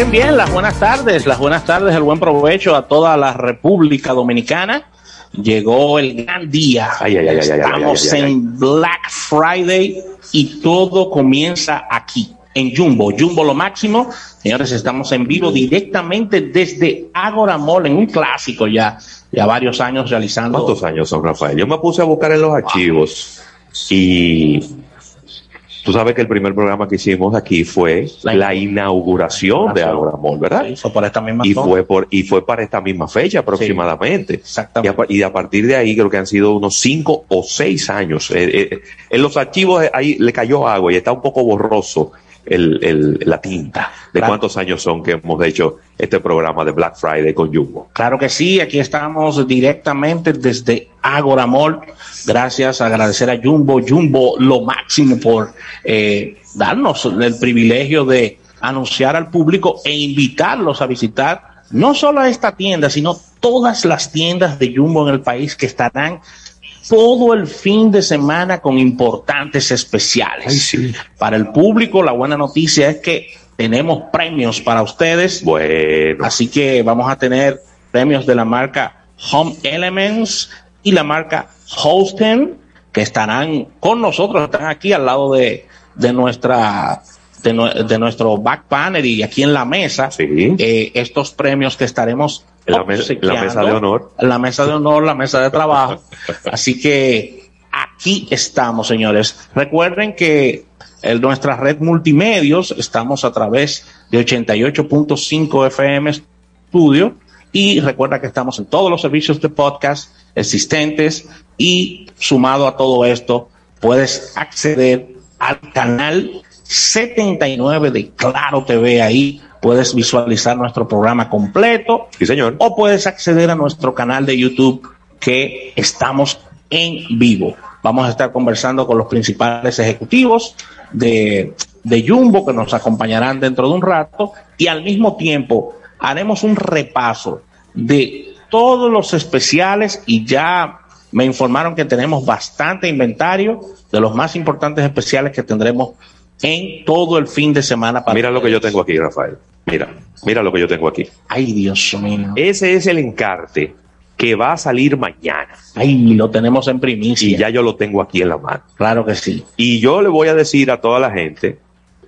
bien, bien. Las buenas tardes, las buenas tardes, el buen provecho a toda la República Dominicana. Llegó el gran día. Ay, ay, ay, Estamos en Black Friday y todo comienza aquí, en Jumbo. Jumbo lo máximo. Señores, estamos en vivo directamente desde Agora Mall, en un clásico ya, ya varios años realizando. ¿Cuántos años son, Rafael? Yo me puse a buscar en los archivos y tú sabes que el primer programa que hicimos aquí fue La la, inauguración de Agora Mall, ¿verdad? Sí, fue por esta misma Y zona. fue, por, y fue para esta misma fecha aproximadamente. Y a, Exactamente. y a partir de ahí creo que han sido unos cinco o seis años. Eh, eh, en los archivos eh, ahí le cayó agua y está un poco borroso el, el- la tinta de Claro. cuántos años son que hemos hecho este programa de Black Friday con Jumbo. Claro que sí, aquí estamos directamente desde Agora Mall. Gracias, agradecer a Jumbo, Jumbo lo máximo por eh, darnos el privilegio de anunciar al público e invitarlos a visitar no solo esta tienda, sino todas las tiendas de Jumbo en el país que estarán todo el fin de semana con importantes especiales. Ay, sí. Para el público, la buena noticia es que tenemos premios para ustedes. Bueno, Así que vamos a tener premios de la marca Home Elements y la marca Hosten que estarán con nosotros, están aquí al lado de, de nuestra de, nue- de nuestro back panel y aquí en la mesa Sí. eh, estos premios que estaremos la mesa de honor. la mesa de honor, la mesa de trabajo. Así que aquí estamos, señores. Recuerden que en nuestra red multimedios estamos a través de 88.5 FM Studio y recuerda que estamos en todos los servicios de podcast existentes y sumado a todo esto puedes acceder al canal 79 de Claro TV ahí puedes visualizar nuestro programa completo sí señor. o puedes acceder a nuestro canal de YouTube que estamos en vivo. Vamos a estar conversando con los principales ejecutivos de, de Jumbo que nos acompañarán dentro de un rato y al mismo tiempo haremos un repaso de todos los especiales y ya me informaron que tenemos bastante inventario de los más importantes especiales que tendremos en todo el fin de semana. para Mira lo que yo tengo aquí, Rafael. Mira, mira lo que yo tengo aquí. Ay, Dios mío. Ese es el encarte que va a salir mañana. Ay, lo tenemos en primicia. Y ya yo lo tengo aquí en la mano. Claro que sí. Y yo le voy a decir a toda la gente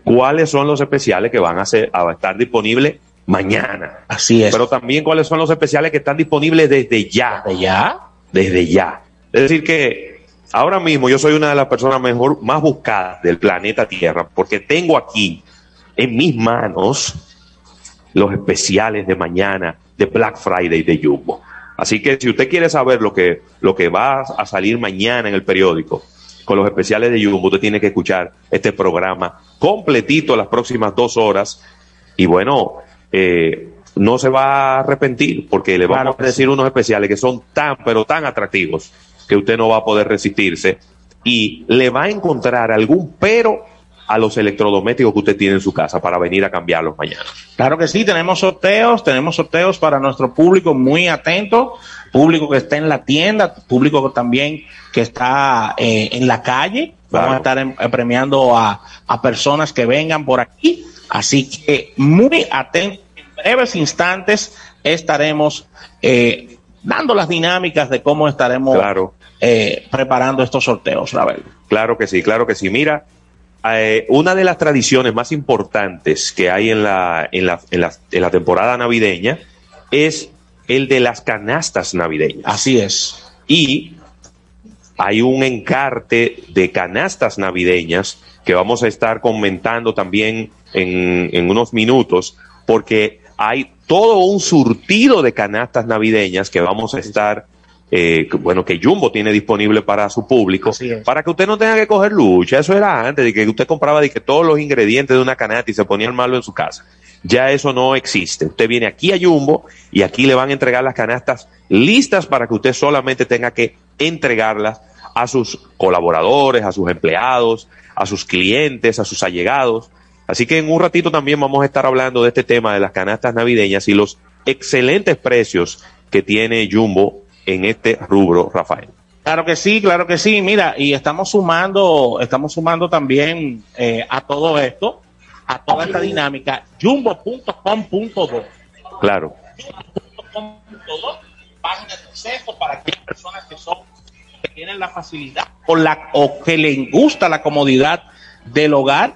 cuáles son los especiales que van a, ser, a estar disponibles mañana. Así es. Pero también cuáles son los especiales que están disponibles desde ya. ¿De ya? Desde ya. Es decir que ahora mismo yo soy una de las personas mejor, más buscadas del planeta Tierra porque tengo aquí en mis manos los especiales de mañana de Black Friday de Jumbo. Así que si usted quiere saber lo que, lo que va a salir mañana en el periódico con los especiales de Jumbo, usted tiene que escuchar este programa completito las próximas dos horas. Y bueno, eh, no se va a arrepentir porque le vamos Claro a decir unos especiales que son tan, pero tan atractivos que usted no va a poder resistirse y le va a encontrar algún pero a los electrodomésticos que usted tiene en su casa para venir a cambiarlos mañana. Claro que sí, tenemos sorteos, tenemos sorteos para nuestro público muy atento, público que está en la tienda, público también que está eh, en la calle. Vamos a estar em- eh, premiando a, a personas que vengan por aquí. Así que muy atentos. En breves instantes estaremos eh, dando las dinámicas de cómo estaremos Claro. eh, preparando estos sorteos, Ravel. Claro que sí, claro que sí. Mira, eh, una de las tradiciones más importantes que hay en la, en, la, en, la, en la temporada navideña es el de las canastas navideñas. Así es. Y hay un encarte de canastas navideñas que vamos a estar comentando también en, en unos minutos, porque hay todo un surtido de canastas navideñas que vamos a estar, eh, que- bueno, que Jumbo tiene disponible para su público, para que usted no tenga que coger lucha. Eso era antes, de que usted compraba de que todos los ingredientes de una canasta y se ponía el malo en su casa. Ya eso no existe. Usted viene aquí a Jumbo y aquí le van a entregar las canastas listas para que usted solamente tenga que entregarlas a sus colaboradores, a sus empleados, a sus clientes, a sus allegados. Así que en un ratito también vamos a estar hablando de este tema de las canastas navideñas y los excelentes precios que tiene Jumbo en este rubro, Rafael. Claro que sí, claro que sí. Mira, y estamos sumando, estamos sumando también eh, a todo esto a toda esta dinámica, jumbo.com.do. Claro. Página de acceso para aquellas personas que son que tienen la facilidad o, la, o que les gusta la comodidad del hogar,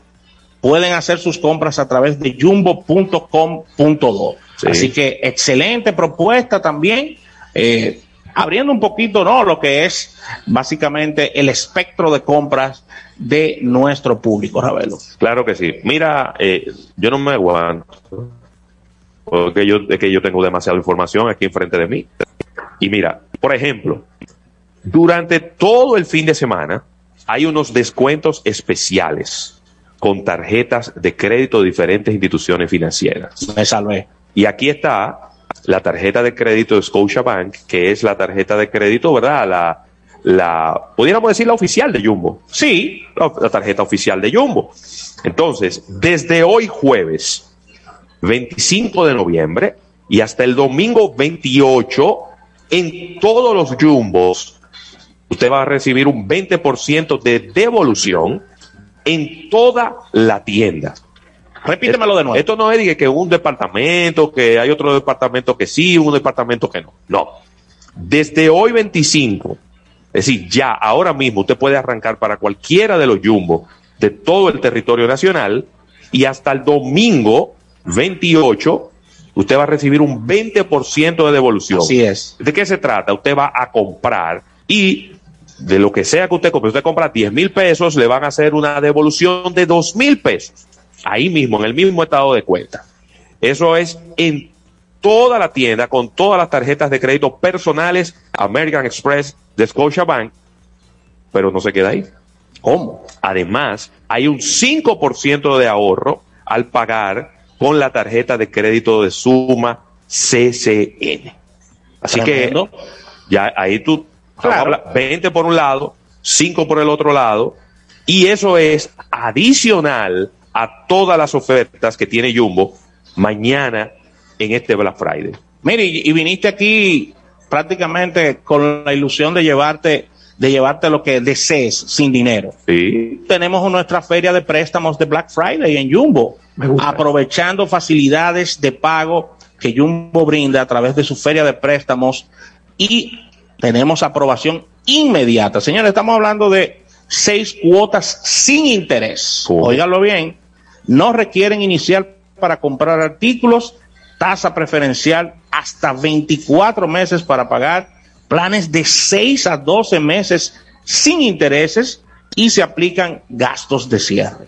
pueden hacer sus compras a través de jumbo.com.do. Sí. Así que excelente propuesta también. Eh, abriendo un poquito, ¿no? Lo que es básicamente el espectro de compras de nuestro público, Ravelo. Claro que sí. Mira, eh, yo no me aguanto. Porque yo, es que yo tengo demasiada información aquí enfrente de mí. Y mira, por ejemplo, durante todo el fin de semana hay unos descuentos especiales con tarjetas de crédito de diferentes instituciones financieras. Me salvé. Y aquí está la tarjeta de crédito de Scotiabank, que es la tarjeta de crédito, ¿verdad? La, la, pudiéramos decir la oficial de Jumbo. Sí, la, tarjeta oficial de Jumbo. Entonces, desde hoy jueves, 25 de noviembre, y hasta el domingo 28, en todos los Jumbos, usted va a recibir un 20% de devolución en toda la tienda. Repítemelo de nuevo. Esto no es que un departamento, que hay otro departamento que sí, un departamento que no. No. Desde hoy 25, es decir, ya ahora mismo usted puede arrancar para cualquiera de los jumbos de todo el territorio nacional y hasta el domingo 28 usted va a recibir un 20% de devolución. Así es. ¿De qué se trata? Usted va a comprar y de lo que sea que usted compre, usted compra 10 mil pesos, le van a hacer una devolución de 2 mil pesos. Ahí mismo, en el mismo estado de cuenta. Eso es en toda la tienda, con todas las tarjetas de crédito personales, American Express, de Scotiabank, pero no se queda ahí. ¿Cómo? Además, hay un 5% de ahorro al pagar con la tarjeta de crédito de suma CCN. Así Tremendo. que ya ahí tú Claro. ahorra 20 por un lado, 5 por el otro lado, y eso es adicional a todas las ofertas que tiene Jumbo mañana en este Black Friday. Mire, y, y viniste aquí prácticamente con la ilusión de llevarte, de llevarte lo que desees sin dinero. Sí, Tenemos nuestra feria de préstamos de Black Friday en Jumbo, aprovechando facilidades de pago que Jumbo brinda a través de su feria de préstamos y tenemos aprobación inmediata. Señores, estamos hablando de seis cuotas sin interés. ¿Cómo? Óiganlo bien, no requieren iniciar para comprar artículos, tasa preferencial hasta 24 meses para pagar, planes de 6 a 12 meses sin intereses y se aplican gastos de cierre.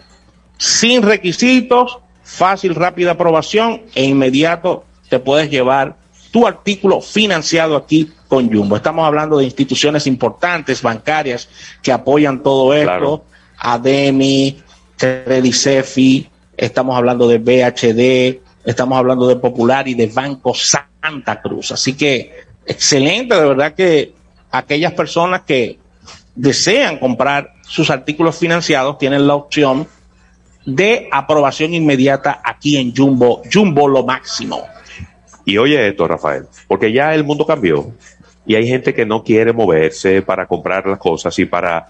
Sin requisitos, fácil, rápida aprobación e inmediato te puedes llevar tu artículo financiado aquí con Jumbo. Estamos hablando de instituciones importantes, bancarias, que apoyan todo esto. Claro. ADEMI, Credicefi, estamos hablando de BHD, estamos hablando de Popular y de Banco Santa Cruz. Así que excelente, de verdad que aquellas personas que desean comprar sus artículos financiados tienen la opción de aprobación inmediata aquí en Jumbo, Jumbo lo máximo. Y oye esto, Rafael, porque ya el mundo cambió y hay gente que no quiere moverse para comprar las cosas y para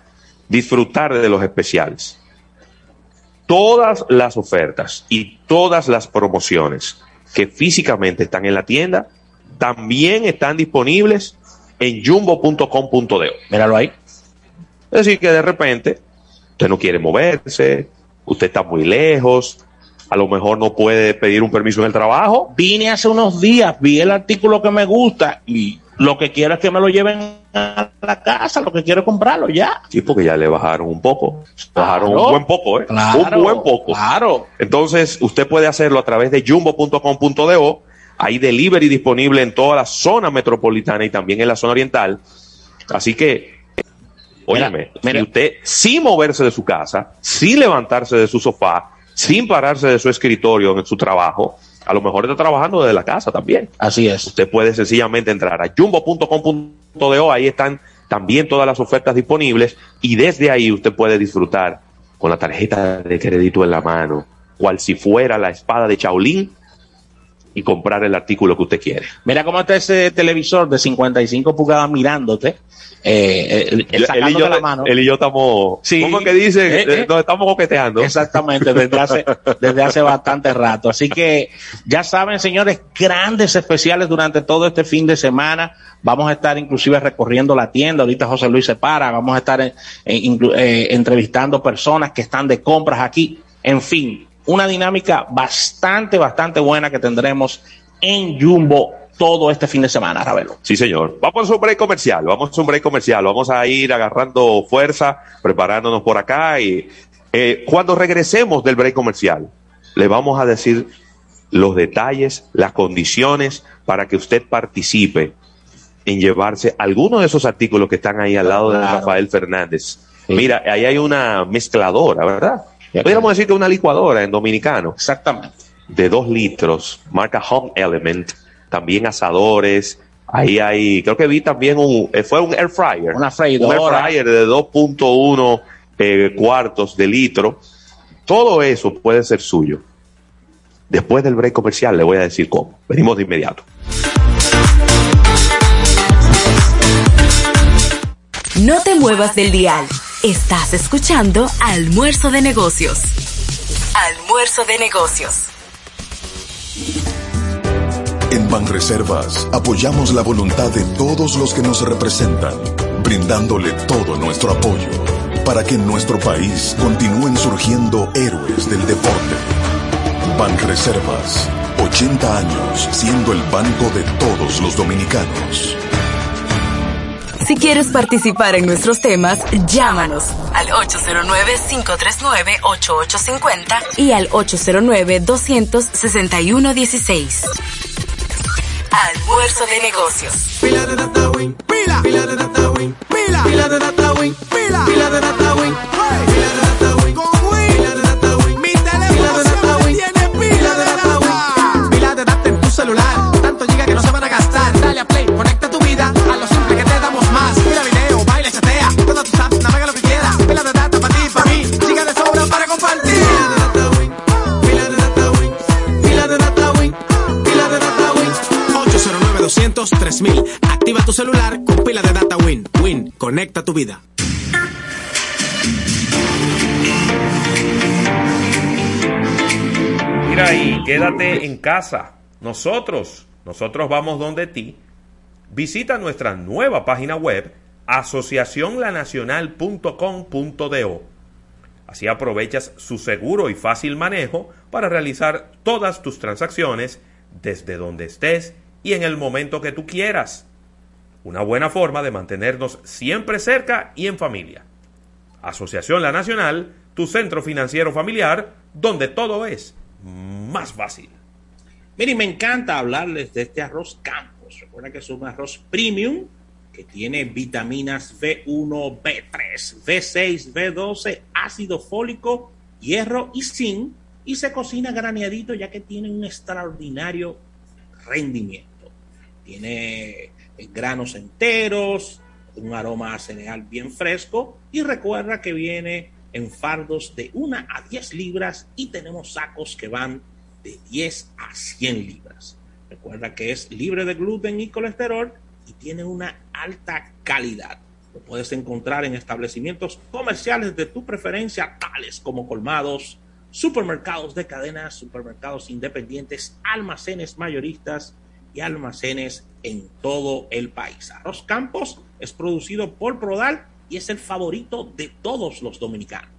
disfrutar de los especiales. Todas las ofertas y todas las promociones que físicamente están en la tienda también están disponibles en jumbo.com.de. Míralo ahí. Es decir, que de repente usted no quiere moverse, usted está muy lejos, a lo mejor no puede pedir un permiso en el trabajo, Vine hace unos días, vi el artículo que me gusta y lo que quiero es que me lo lleven a la casa, lo que quiero es comprarlo ya. Sí, porque ya le bajaron un poco. Bajaron un buen poco, ¿eh? un buen poco. Claro. Entonces, usted puede hacerlo a través de jumbo.com.do. Hay delivery disponible en toda la zona metropolitana y también en la zona oriental. Así que, óyeme, mira. si usted, sin moverse de su casa, sin levantarse de su sofá, sin pararse de su escritorio en su trabajo, a lo mejor está trabajando desde la casa también. Así es. Usted puede sencillamente entrar a jumbo.com.do, ahí están también todas las ofertas disponibles y desde ahí usted puede disfrutar con la tarjeta de crédito en la mano, cual si fuera la espada de Shaolin, y comprar el artículo que usted quiere. Mira cómo está ese televisor de 55 pulgadas mirándote. Eh, él, y yo, la mano. él y yo estamos, sí, ¿cómo que dice? Eh, eh, nos estamos coqueteando. Exactamente, desde hace, desde hace bastante rato. Así que ya saben, señores, grandes especiales durante todo este fin de semana. Vamos a estar inclusive recorriendo la tienda. Ahorita José Luis se para. Vamos a estar en, en, eh, entrevistando personas que están de compras aquí. En fin, una dinámica bastante, bastante buena que tendremos en Jumbo todo este fin de semana, Ravelo. Sí, señor. Vamos a un break comercial, vamos a un break comercial, vamos a ir agarrando fuerza, preparándonos por acá y eh, cuando regresemos del break comercial, le vamos a decir los detalles, las condiciones para que usted participe en llevarse algunos de esos artículos que están ahí al lado de Rafael Fernández. Mira, ahí hay una mezcladora, ¿verdad? Podríamos decir que una licuadora en dominicano. Exactamente. De dos litros, marca Home Element también asadores. Ahí hay, creo que vi también un, eh, fue un air fryer. Una freidora. Un air fryer de 2.1 eh, cuartos de litro. Todo eso puede ser suyo. Después del break comercial le voy a decir cómo. Venimos de inmediato. No te muevas del dial. Estás escuchando Almuerzo de Negocios. Almuerzo de Negocios. En Banreservas apoyamos la voluntad de todos los que nos representan, brindándole todo nuestro apoyo para que en nuestro país continúen surgiendo héroes del deporte. Banreservas, 80 años siendo el banco de todos los dominicanos. Si quieres participar en nuestros temas, llámanos al 809-539-8850 y al 809-261-16. Almuerzo de negocios. Pila de data win, pila, pila de data win, pila, pila de data win, pila, pila de data 200 3000. Activa tu celular con pila de data Win. Win, conecta tu vida. Mira ahí, quédate en casa. Nosotros, nosotros vamos donde ti. Visita nuestra nueva página web asociacionlanacional.com.do. Así aprovechas su seguro y fácil manejo para realizar todas tus transacciones desde donde estés y en el momento que tú quieras. Una buena forma de mantenernos siempre cerca y en familia. Asociación La Nacional, tu centro financiero familiar, donde todo es más fácil. Miren, me encanta hablarles de este arroz Campos. Recuerda que es un arroz premium que tiene vitaminas B1, B3, B6, B12, ácido fólico, hierro y zinc y se cocina graneadito ya que tiene un extraordinario rendimiento. Tiene granos enteros, un aroma a cereal bien fresco y recuerda que viene en fardos de 1 a 10 libras y tenemos sacos que van de 10 a 100 libras. Recuerda que es libre de gluten y colesterol y tiene una alta calidad. Lo puedes encontrar en establecimientos comerciales de tu preferencia, tales como colmados, supermercados de cadenas, supermercados independientes, almacenes mayoristas almacenes en todo el país. Arroz Campos es producido por Prodal y es el favorito de todos los dominicanos.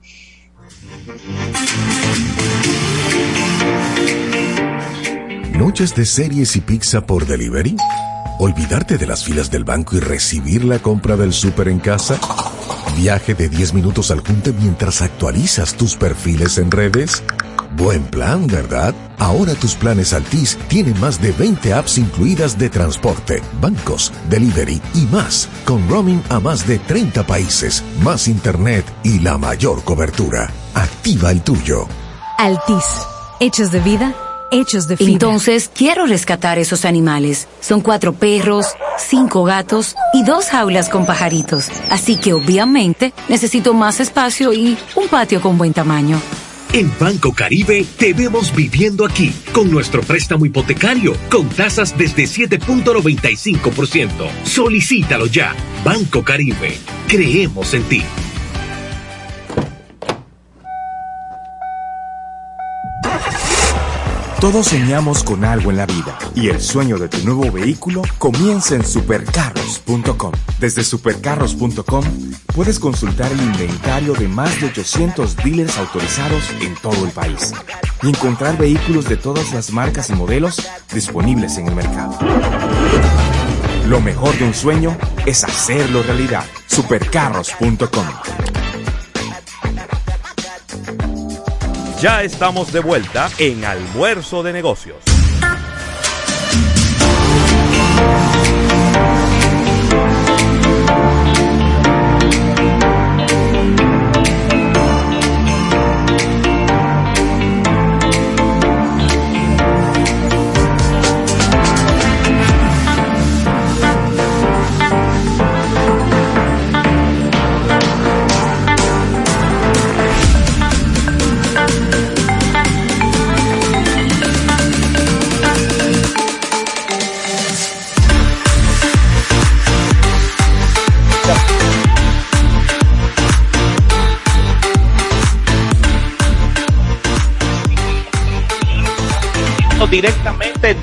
¿Noches de series y pizza por delivery? ¿Olvidarte de las filas del banco y recibir la compra del súper en casa? ¿Viaje de 10 minutos al junte mientras actualizas tus perfiles en redes? Buen plan, ¿verdad? Ahora tus planes Altis tienen más de 20 apps incluidas de transporte, bancos, delivery y más, con roaming a más de 30 países, más internet y la mayor cobertura. Activa el tuyo. Altis, hechos de vida, hechos de fibra. Entonces, quiero rescatar esos animales. Son cuatro perros, cinco gatos y dos jaulas con pajaritos. Así que obviamente necesito más espacio y un patio con buen tamaño. En Banco Caribe te vemos viviendo aquí con nuestro préstamo hipotecario con tasas desde 7.95%. Solicítalo ya. Banco Caribe. Creemos en ti. Todos soñamos con algo en la vida y el sueño de tu nuevo vehículo comienza en supercarros.com. Desde supercarros.com puedes consultar el inventario de más de 800 dealers autorizados en todo el país y encontrar vehículos de todas las marcas y modelos disponibles en el mercado. Lo mejor de un sueño es hacerlo realidad. Supercarros.com. Ya estamos de vuelta en Almuerzo de Negocios.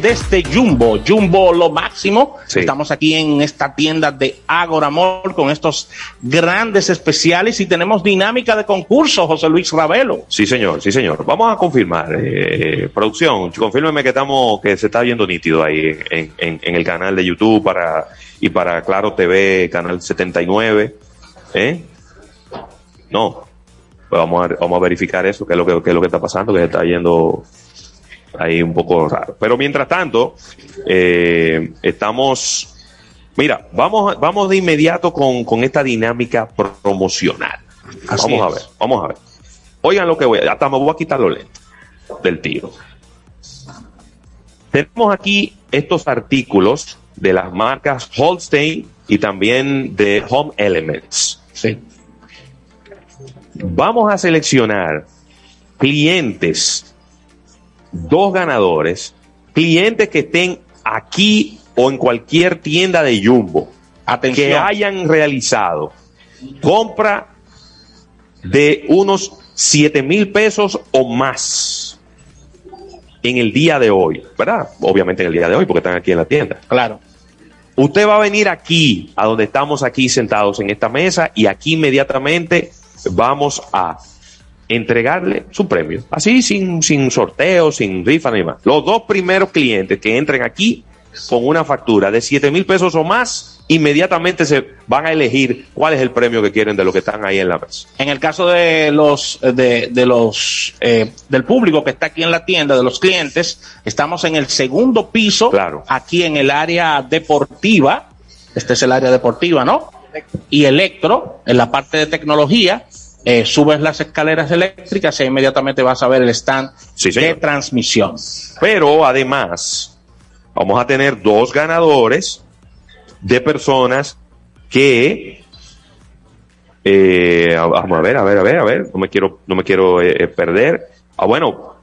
Desde Jumbo, Jumbo lo máximo. Sí. Estamos aquí en esta tienda de Agora Mall con estos grandes especiales y tenemos dinámica de concurso, José Luis Ravelo. Sí, señor, sí, señor. Vamos a confirmar. eh, producción, confírmeme que estamos, que se está viendo nítido ahí en, en- en el canal de YouTube para, y para Claro TV, canal 79. ¿Eh? No. Pues vamos a, vamos a verificar eso, qué es lo que, qué es lo que está pasando, que se está yendo ahí un poco raro. Pero mientras tanto, eh, estamos, mira, vamos, vamos de inmediato con, con esta dinámica promocional. Así vamos a ver, vamos a ver. Oigan lo que voy a, hasta me voy a quitar los lentes del tiro. Tenemos aquí estos artículos de las marcas Holstein y también de Home Elements. Sí. Vamos a seleccionar clientes, dos ganadores, clientes que estén aquí o en cualquier tienda de Jumbo, Atención. que hayan realizado compra de unos 7 mil pesos o más en el día de hoy, ¿verdad? Obviamente en el día de hoy, porque están aquí en la tienda. Claro. Usted va a venir aquí, a donde estamos aquí sentados en esta mesa, y aquí inmediatamente vamos a entregarle su premio. Así, sin, sin sorteo, sin rifa ni más. Los dos primeros clientes que entren aquí con una factura de 7 mil pesos o más, inmediatamente se van a elegir cuál es el premio que quieren de los que están ahí en la mesa. En el caso de los de, de los eh, del público que está aquí en la tienda, de los clientes, estamos en el segundo piso, Claro. aquí en el área deportiva. Este es el área deportiva, ¿no? Y electro, en la parte de tecnología, eh, subes las escaleras eléctricas e inmediatamente vas a ver el stand Sí, de transmisión. Pero además, vamos a tener dos ganadores de personas que eh, vamos a ver, a ver, a ver, a ver, no me quiero, no me quiero eh, eh, perder. Ah, bueno,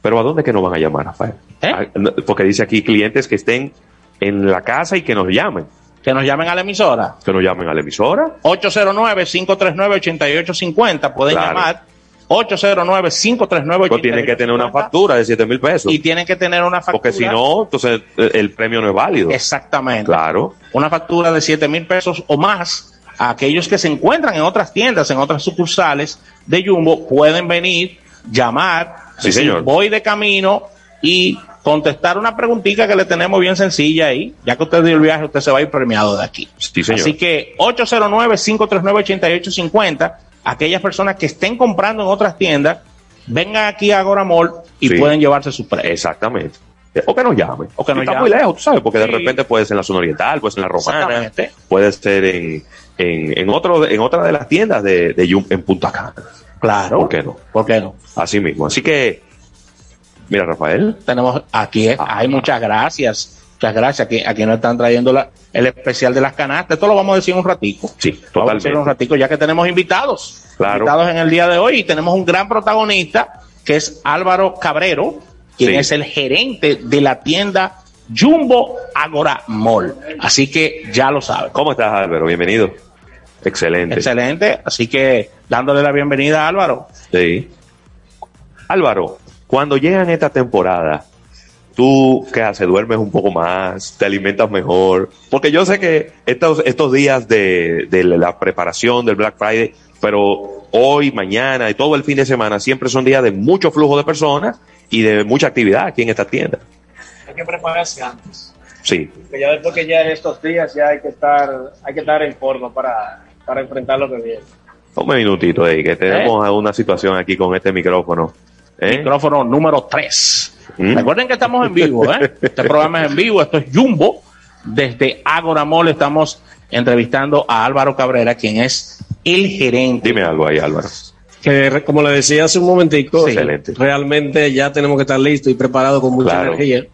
pero ¿a dónde que nos van a llamar, Rafael? ¿Eh? Ah, Porque dice aquí clientes que estén en la casa y que nos llamen, Que nos llamen a la emisora. que nos llamen a la emisora. 809-539-8850. Pueden Claro. llamar. 809-539-8850. Pues tienen que tener una factura de 7 mil pesos. Y tienen que tener una factura. Porque si no, entonces eh, el premio no es válido. Exactamente. Claro. Una factura de 7 mil pesos o más a aquellos que se encuentran en otras tiendas, en otras sucursales de Jumbo, pueden venir, llamar, Sí, decir, señor. voy de camino y contestar una preguntita que le tenemos bien sencilla ahí. Ya que usted dio el viaje, usted se va a ir premiado de aquí. Sí, señor. Así que 809-539-8850, aquellas personas que estén comprando en otras tiendas, vengan aquí a Agora Mall y Sí. pueden llevarse su precio. Exactamente. O que nos llamen. O que nos está muy lejos, tú sabes, porque de repente puede ser en la zona oriental, puede ser en la romana, puede ser en, en, en, otro, en otra de las tiendas de, de Yum- en Punta Cana. Claro. ¿Por qué no? ¿Por qué no? Así mismo. Así que, mira, Rafael, Tenemos aquí, eh, Ah. hay muchas gracias. Muchas gracias. Aquí, aquí nos están trayendo la- el especial de las canastas. Esto lo vamos a decir un ratico. Sí, Vamos a totalmente. en un ratico, ya que tenemos invitados. Claro. Invitados en el día de hoy y tenemos un gran protagonista que es Álvaro Cabrero, quien Sí. es el gerente de la tienda Jumbo Agora Mall. Así que ya lo saben. ¿Cómo estás, Álvaro? Bienvenido. Excelente. Excelente. Así que dándole la bienvenida a Álvaro. Sí. Álvaro, cuando llegan esta temporada, ¿tú qué haces? ¿Duermes un poco más? ¿Te alimentas mejor? Porque yo sé que estos, estos días de, de la preparación del Black Friday, pero hoy, mañana y todo el fin de semana siempre son días de mucho flujo de personas y de mucha actividad aquí en esta tienda. hay que prepararse antes. Sí, Que ya después que ya en estos días ya hay que estar, hay que estar en forma para, para enfrentar lo que viene. un minutito ahí, que tenemos una situación aquí con este micrófono. ¿Eh? Micrófono número 3. Mm. Recuerden que estamos en vivo, ¿eh? Este programa es en vivo, esto es Jumbo. Desde Agora Mall estamos entrevistando a Álvaro Cabrera, quien es el gerente. Dime algo ahí, Álvaro. que como le decía hace un momentico, Sí. Excelente. realmente ya tenemos que estar listos y preparados con mucha Claro. energía.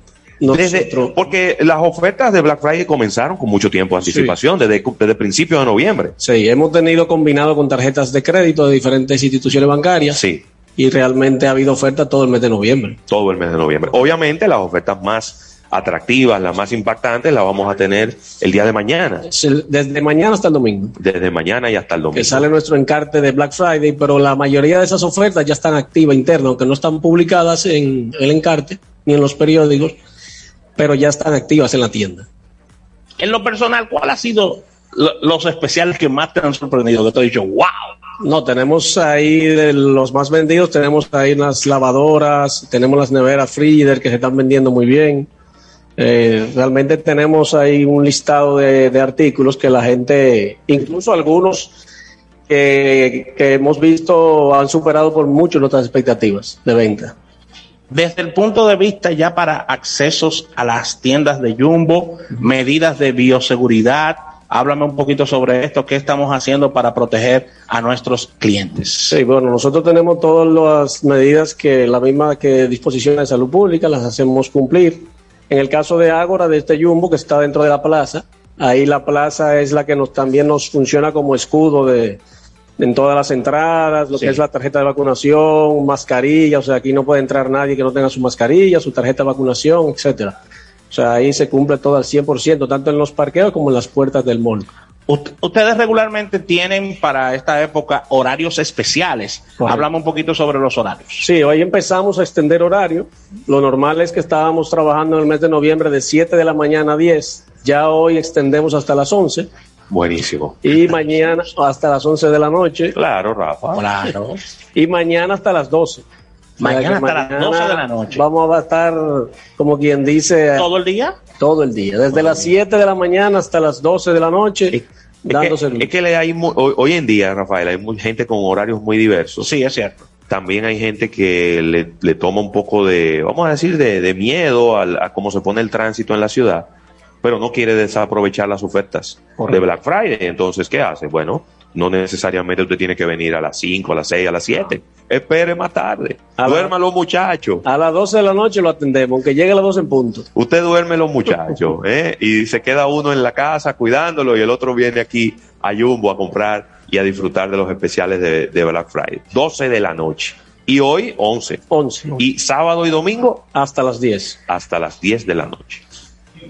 Desde- porque las ofertas de Black Friday comenzaron con mucho tiempo de anticipación, desde, desde principios de noviembre. sí, hemos tenido combinado con tarjetas de crédito de diferentes instituciones bancarias Sí, y realmente ha habido oferta todo el mes de noviembre. todo el mes de noviembre. Obviamente las ofertas más atractivas, las más impactantes, las vamos a tener el día de mañana, Desde mañana hasta el domingo, desde mañana y hasta el domingo. que sale nuestro encarte de Black Friday, pero la mayoría de esas ofertas ya están activas internas, aunque no están publicadas en el encarte ni en los periódicos, pero ya están activas en la tienda. En lo personal, ¿cuál ha sido lo- los especiales que más te han sorprendido? Que te he dicho, wow. No, tenemos ahí de los más vendidos, tenemos ahí las lavadoras, tenemos las neveras Frigider que se están vendiendo muy bien. Eh, realmente tenemos ahí un listado de, de artículos que la gente, incluso algunos que, que hemos visto han superado por mucho nuestras expectativas de venta. Desde el punto de vista ya para accesos a las tiendas de Jumbo, medidas de bioseguridad, háblame un poquito sobre esto, qué estamos haciendo para proteger a nuestros clientes. Sí, bueno, nosotros tenemos todas las medidas que la misma que disposiciones de salud pública las hacemos cumplir. En el caso de Ágora, de este Jumbo que está dentro de la plaza, ahí la plaza es la que nos también nos funciona como escudo de en todas las entradas, lo Sí. que es la tarjeta de vacunación, mascarilla, o sea, aquí no puede entrar nadie que no tenga su mascarilla, su tarjeta de vacunación, etcétera. O sea, ahí se cumple todo al 100%, tanto en los parqueos como en las puertas del mall. Ustedes regularmente tienen para esta época horarios especiales. Correcto. Háblame un poquito sobre los horarios. Sí, hoy empezamos a extender horario. Lo normal es que estábamos trabajando en el mes de noviembre de 7 de la mañana a 10. Ya hoy extendemos hasta las 11 Buenísimo. y mañana hasta las 11 de la noche Claro, Rafa. Claro. y mañana hasta las 12. Mañana que hasta las 12 de la noche. Vamos a estar, como quien dice, ¿Todo el día? todo el día. Desde las 7 de la mañana hasta las 12 de la noche, Es dando que, servicio. es que le hay mu- hoy, hoy en día, Rafael, hay muy, gente con horarios muy diversos. Sí, es cierto. También hay gente que le, le toma un poco de, vamos a decir, de, de miedo al- a, cómo se pone el tránsito en la ciudad, pero no quiere desaprovechar las ofertas de Black Friday. Entonces, ¿qué hace? Bueno, no necesariamente usted tiene que venir a las 5, a las 6, a las 7. Espere más tarde. A la- Duérmalo, muchachos. A las 12 de la noche lo atendemos, aunque llegue a las 12 en punto. Usted duerme los muchachos, ¿eh? Y se queda uno en la casa cuidándolo y el otro viene aquí a Jumbo a comprar y a disfrutar de los especiales de, de Black Friday. 12 de la noche. Y hoy 11. 11 Y sábado y domingo hasta las 10. hasta las 10 de la noche.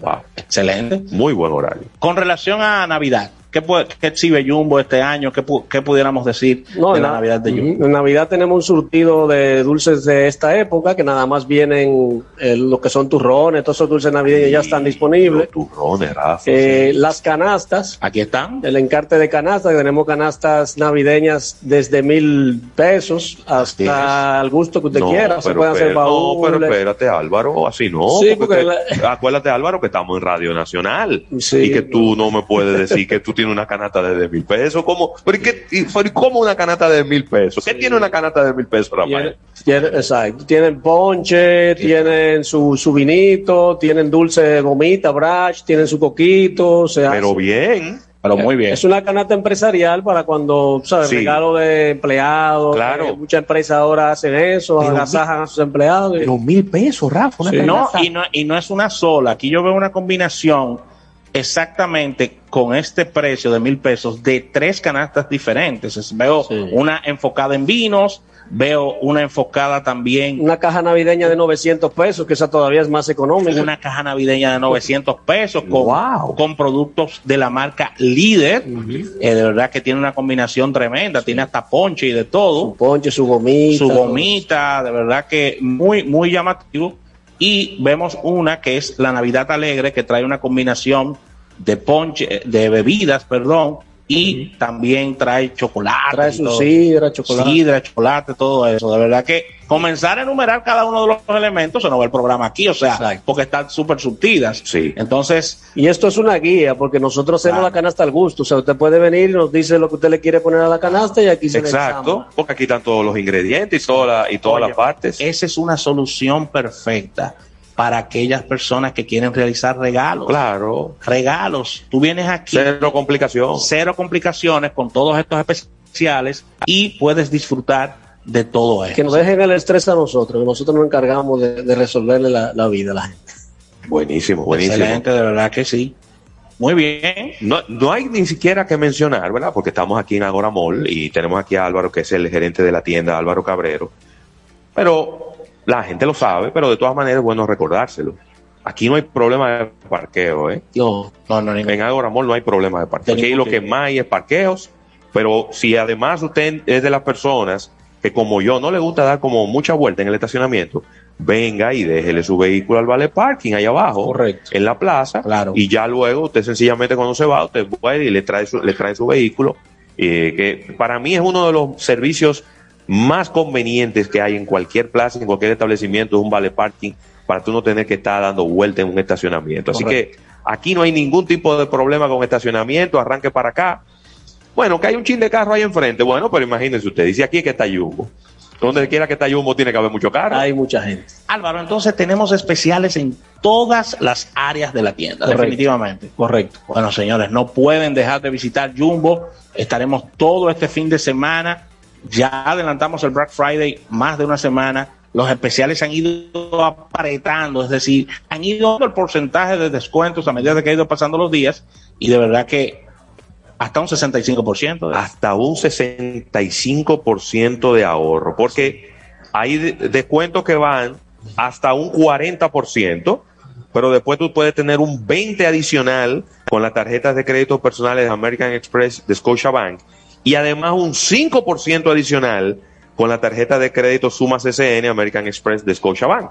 Wow. Excelente. Muy buen horario. Con relación a Navidad, ¿qué, qué exhibe Jumbo este año? ¿Qué, qué pudiéramos decir No, de en la na- Navidad de Jumbo? En Navidad tenemos un surtido de dulces de esta época que nada más vienen eh, lo que son turrones, todos esos dulces navideños ya están disponibles. Turrones, Rafa. Eh, las canastas, Aquí están. el encarte de canastas, tenemos canastas navideñas desde mil pesos hasta el gusto que usted No, quiera. Se pero pueden hacer espera- no, pero espérate, Álvaro, así no. Sí, porque porque te- acuérdate, Álvaro, que estamos en Radio Nacional y que tú no me puedes decir que tú tienes una canasta de mil pesos. ¿Cómo? ¿Pero qué- cómo una canasta de mil pesos? ¿Qué tiene una canasta de mil pesos, Rafael? Tiene- tiene- exacto. Tienen ponche, tienen su, su vinito, tienen dulce de gomita, brash, tienen su coquito, o sea, Pero bien. Pero muy bien. Es una canasta empresarial para cuando, ¿sabes? Sí. Regalo de empleados. Claro. eh, muchas empresas ahora hacen eso, Pero agasajan a sus empleados. Pero mil pesos, Rafa. una Sí. No, y no, y no es una sola. Aquí yo veo una combinación exactamente con este precio de mil pesos de tres canastas diferentes. Es- Veo Sí. una enfocada en vinos, veo una enfocada también Una caja navideña de 900 pesos, que esa todavía es más económica. una caja navideña de 900 pesos con, Wow. con productos de la marca Líder. Eh, de verdad que tiene una combinación tremenda, tiene hasta ponche y de todo. Su ponche, su gomita. su gomita, de verdad que muy, muy llamativo. Y vemos una que es la Navidad Alegre, que trae una combinación de ponche, de bebidas, perdón, y también trae chocolate. Trae su sidra, chocolate. Sidra, chocolate, todo eso. De verdad que comenzar a enumerar cada uno de los elementos, se nos va el programa aquí, o sea, Exacto. porque están súper subtidas. Sí. Entonces, Y esto es una guía, porque nosotros hacemos Claro. la canasta al gusto. O sea, usted puede venir y nos dice lo que usted le quiere poner a la canasta y aquí se le Exacto, porque aquí están todos los ingredientes y, toda la- y todas las partes. esa es una solución perfecta para aquellas personas que quieren realizar regalos. Claro, regalos. Tú vienes aquí, cero complicación. cero complicaciones con todos estos especiales y puedes disfrutar de todo esto. Que nos dejen el estrés a nosotros, que nosotros nos encargamos de, de resolverle la, la vida a la gente. Buenísimo, buenísimo. Excelente, de verdad que sí. Muy bien. No, no hay ni siquiera que mencionar, ¿verdad? Porque estamos aquí en Agora Mall y tenemos aquí a Álvaro, que es el gerente de la tienda, Álvaro Cabrero. Pero la gente lo sabe, pero de todas maneras es bueno recordárselo. Aquí no hay problema de parqueo, ¿eh? No, No, no, ningún- En Agora Mall no hay problema de parqueo. Aquí lo que más hay es parqueos, pero si además usted es de las personas que como yo no le gusta dar como mucha vuelta en el estacionamiento, venga y déjele su vehículo al vale parking allá abajo, Correcto. en la plaza, Claro. y ya luego usted sencillamente cuando se va, usted puede y le trae su, le trae su vehículo, eh, que para mí es uno de los servicios más convenientes que hay en cualquier plaza, en cualquier establecimiento, es un vale parking, para tú no tener que estar dando vuelta en un estacionamiento. Así que aquí no hay ningún tipo de problema con estacionamiento, arranque para acá. Bueno, que hay un chin de carro ahí enfrente, bueno, pero imagínense usted, dice aquí que está Jumbo. Donde quiera que está Jumbo tiene que haber mucho carro. hay mucha gente. Álvaro, entonces tenemos especiales en todas las áreas de la tienda, Correcto. definitivamente. Correcto. Bueno, señores, no pueden dejar de visitar Jumbo. Estaremos todo este fin de semana. Ya adelantamos el Black Friday más de una semana. Los especiales han ido apretando, es decir, han ido dando el porcentaje de descuentos a medida que ha ido pasando los días y de verdad que hasta un 65%. de- hasta un 65% de ahorro, porque hay de- descuentos que van hasta un 40%, pero después tú puedes tener un 20 adicional con las tarjetas de crédito personales de American Express de Scotiabank y además un 5% adicional con la tarjeta de crédito Suma CCN American Express de Scotiabank.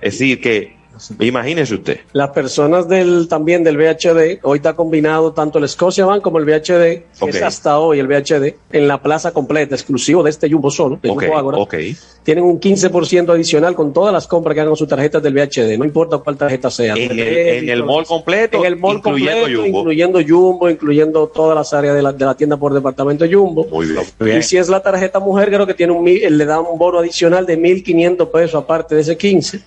Es decir, que imagínese usted. Las personas del también del VHD, hoy está combinado tanto el Scotiabank como el VHD, que es hasta hoy el VHD, en la plaza completa, exclusivo de este Jumbo solo, de Ok, Grupo Ágora. ok. Tienen un 15% adicional con todas las compras que hagan con sus tarjetas del VHD, no importa cuál tarjeta sea. En el, en el mall completo, en el mall incluyendo completo, Jumbo. incluyendo Jumbo, incluyendo todas las áreas de la, de la tienda por departamento Jumbo. Muy bien. Bien. Y si es la tarjeta mujer, creo que tiene un mil- le da un bono adicional de 1.500 pesos aparte de ese 15.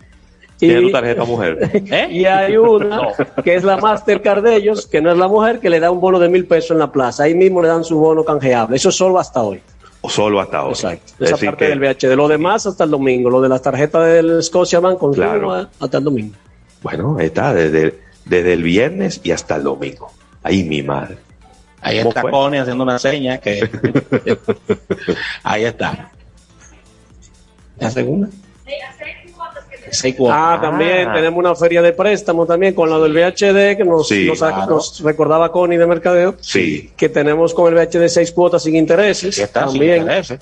Tiene Y- tu tarjeta mujer. ¿Eh? y hay una que es la Mastercard de ellos, que no es la mujer, que le da un bono de mil pesos en la plaza. Ahí mismo le dan su bono canjeable. Eso es solo hasta hoy. O solo hasta ahora. Exacto. Es Esa decir parte que- del VHD. Lo demás hasta el domingo. Lo de las tarjetas del Scotiabank con Claro. hasta el domingo. Bueno, está desde, desde el viernes y hasta el domingo. Ahí mi madre. Ahí ¿Cómo está fue? Connie haciendo una seña que ahí está. ¿La segunda? Cuotas. Ah, también tenemos una feria de préstamo también con la del VHD que nos, Sí, nos, claro. nos recordaba Connie de Mercadeo. Sí. Que tenemos con el VHD seis cuotas sin intereses. Ahí está, sin también. intereses.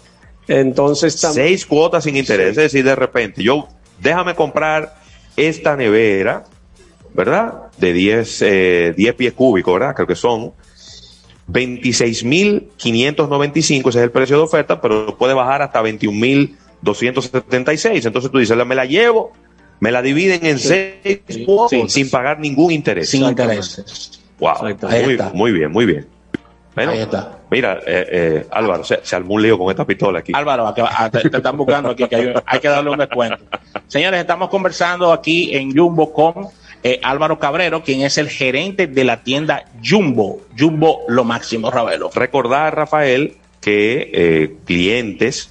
Entonces, tam- Seis cuotas sin interés. Es decir, de repente, yo, déjame comprar esta nevera, ¿verdad? De 10, eh, 10 pies cúbicos, ¿verdad? Creo que son 26.595, ese es el precio de oferta, pero puede bajar hasta 21.276. Entonces tú dices, me la llevo, me la dividen en seis cuotas Sí. sin pagar ningún interés. Sin intereses. Wow, muy, bien, muy bien. Bueno, Ahí está. Mira, eh, eh, Álvaro, se, se armó un lío con esta pistola aquí. Álvaro, a que- a- te, te están buscando aquí, que hay, hay que darle un descuento. Señores, estamos conversando aquí en Jumbo con eh, Álvaro Cabrero, quien es el gerente de la tienda Jumbo. Jumbo lo máximo, Ravelo. Recordar, Rafael, que eh, clientes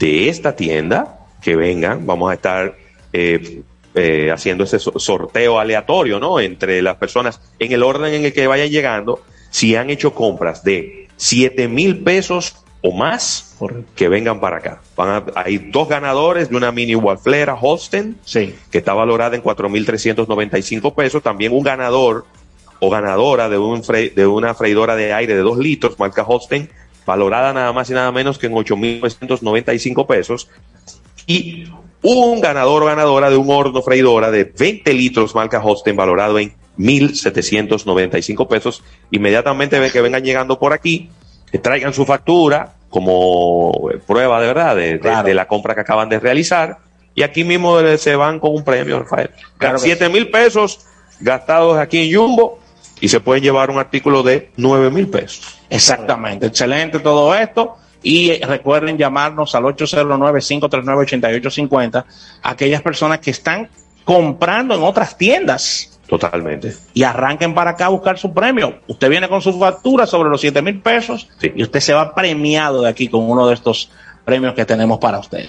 de esta tienda que vengan, vamos a estar eh, eh, haciendo ese so- sorteo aleatorio, ¿no? Entre las personas en el orden en el que vayan llegando, si han hecho compras de 7 mil pesos o más, que vengan para acá. Van a, hay dos ganadores de una mini waflera Holsten, Sí. que está valorada en 4.395 pesos. También un ganador o ganadora de, un fre- de una freidora de aire de 2 litros, marca Holsten, valorada nada más y nada menos que en 8.995 pesos. Y un ganador o ganadora de un horno freidora de 20 litros, marca Holsten, valorado en 1.795 pesos. Inmediatamente ven que vengan llegando por aquí, que traigan su factura como prueba de verdad de, de- Claro. de la compra que acaban de realizar. Y aquí mismo se van con un premio, Rafael. Claro que 7 mil pesos gastados aquí en Jumbo y se pueden llevar un artículo de 9 mil pesos. Exactamente, excelente todo esto. Y eh, recuerden llamarnos al 809-539-8850, aquellas personas que están comprando en otras tiendas Totalmente. y arranquen para acá a buscar su premio. Usted viene con su factura sobre los 7 mil pesos Sí. y usted se va premiado de aquí con uno de estos premios que tenemos para ustedes.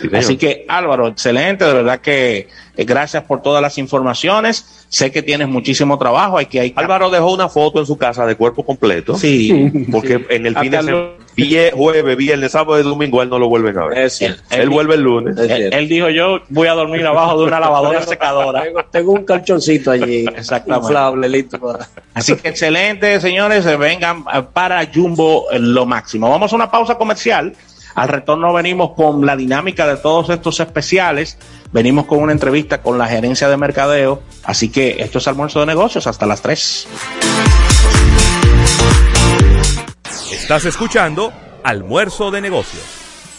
Sí. Así que Álvaro, excelente, de verdad que eh, gracias por todas las informaciones. Sé que tienes muchísimo trabajo, hay que hay Álvaro dejó una foto en su casa de cuerpo completo. Sí, Porque en el fin de semana, vie- jueves, viernes, sábado y domingo, él no lo vuelven a ver. Es. Él, Él- vuelve el lunes. Es Él, dijo, yo voy a dormir abajo de una lavadora secadora. Tengo, tengo un colchoncito allí. Exactamente. Inflable, listo. para- Así que excelente, señores, vengan eh, para Jumbo eh, lo máximo. Vamos a una pausa comercial. Al retorno venimos con la dinámica de todos estos especiales. Venimos con una entrevista con la gerencia de mercadeo. Así que esto es almuerzo de negocios hasta las 3. Estás escuchando Almuerzo de Negocios.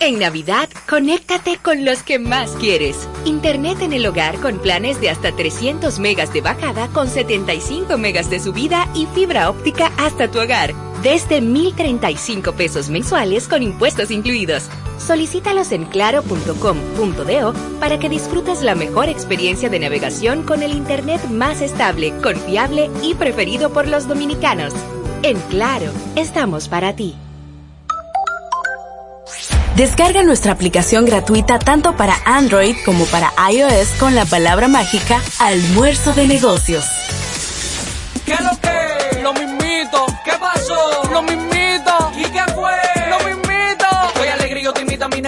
En Navidad, conéctate con los que más quieres. Internet en el hogar con planes de hasta 300 megas de bajada con 75 megas de subida y fibra óptica hasta tu hogar. Desde 1,035 pesos mensuales con impuestos incluidos. Solicítalos en claro.com.do para que disfrutes la mejor experiencia de navegación con el Internet más estable, confiable y preferido por los dominicanos. En Claro, estamos para ti. Descarga nuestra aplicación gratuita tanto para Android como para iOS con la palabra mágica Almuerzo de Negocios.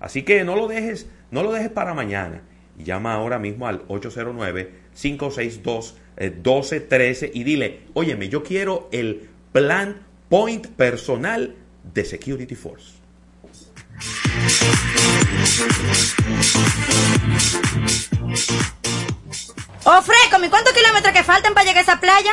así que no lo dejes, no lo dejes para mañana. Llama ahora mismo al 809-562-1213 y dile, óyeme, yo quiero el plan Point personal de Security Force. Oh, Fresco, ¿y cuántos kilómetros que faltan para llegar a esa playa?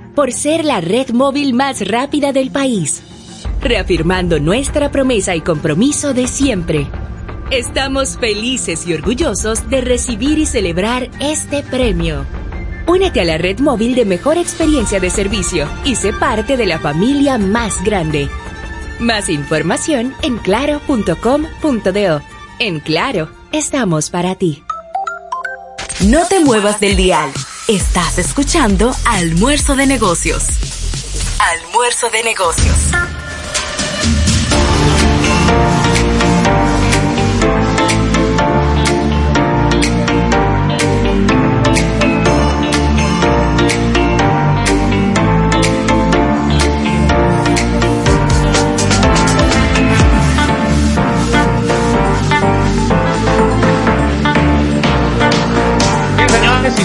por ser la red móvil más rápida del país reafirmando nuestra promesa y compromiso de siempre. Estamos felices y orgullosos de recibir y celebrar este premio. Únete a la red móvil de mejor experiencia de servicio y sé parte de la familia más grande. Más información en claro.com.do. En Claro, estamos para ti. No te muevas del dial. Estás escuchando Almuerzo de Negocios. Almuerzo de Negocios.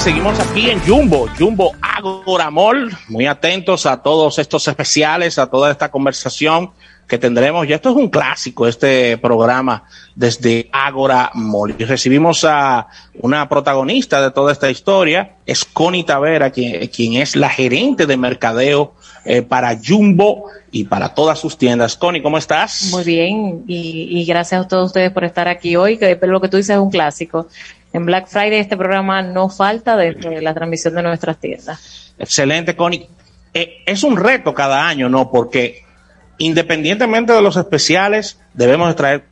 Seguimos aquí en Jumbo, Jumbo Agoramol. Muy atentos a todos estos especiales, a toda esta conversación que tendremos. Ya esto es un clásico, este programa desde Agora Mall. Y recibimos a una protagonista de toda esta historia, es Connie Tavera, quien, es la gerente de mercadeo eh, para Jumbo y para todas sus tiendas. Connie, ¿cómo estás? Muy bien, y, y gracias a todos ustedes por estar aquí hoy, que lo que tú dices es un clásico. En Black Friday este programa no falta dentro de la transmisión de nuestras tiendas. Excelente, Connie. Eh, es un reto cada año, ¿no? Porque independientemente de los especiales, debemos de traer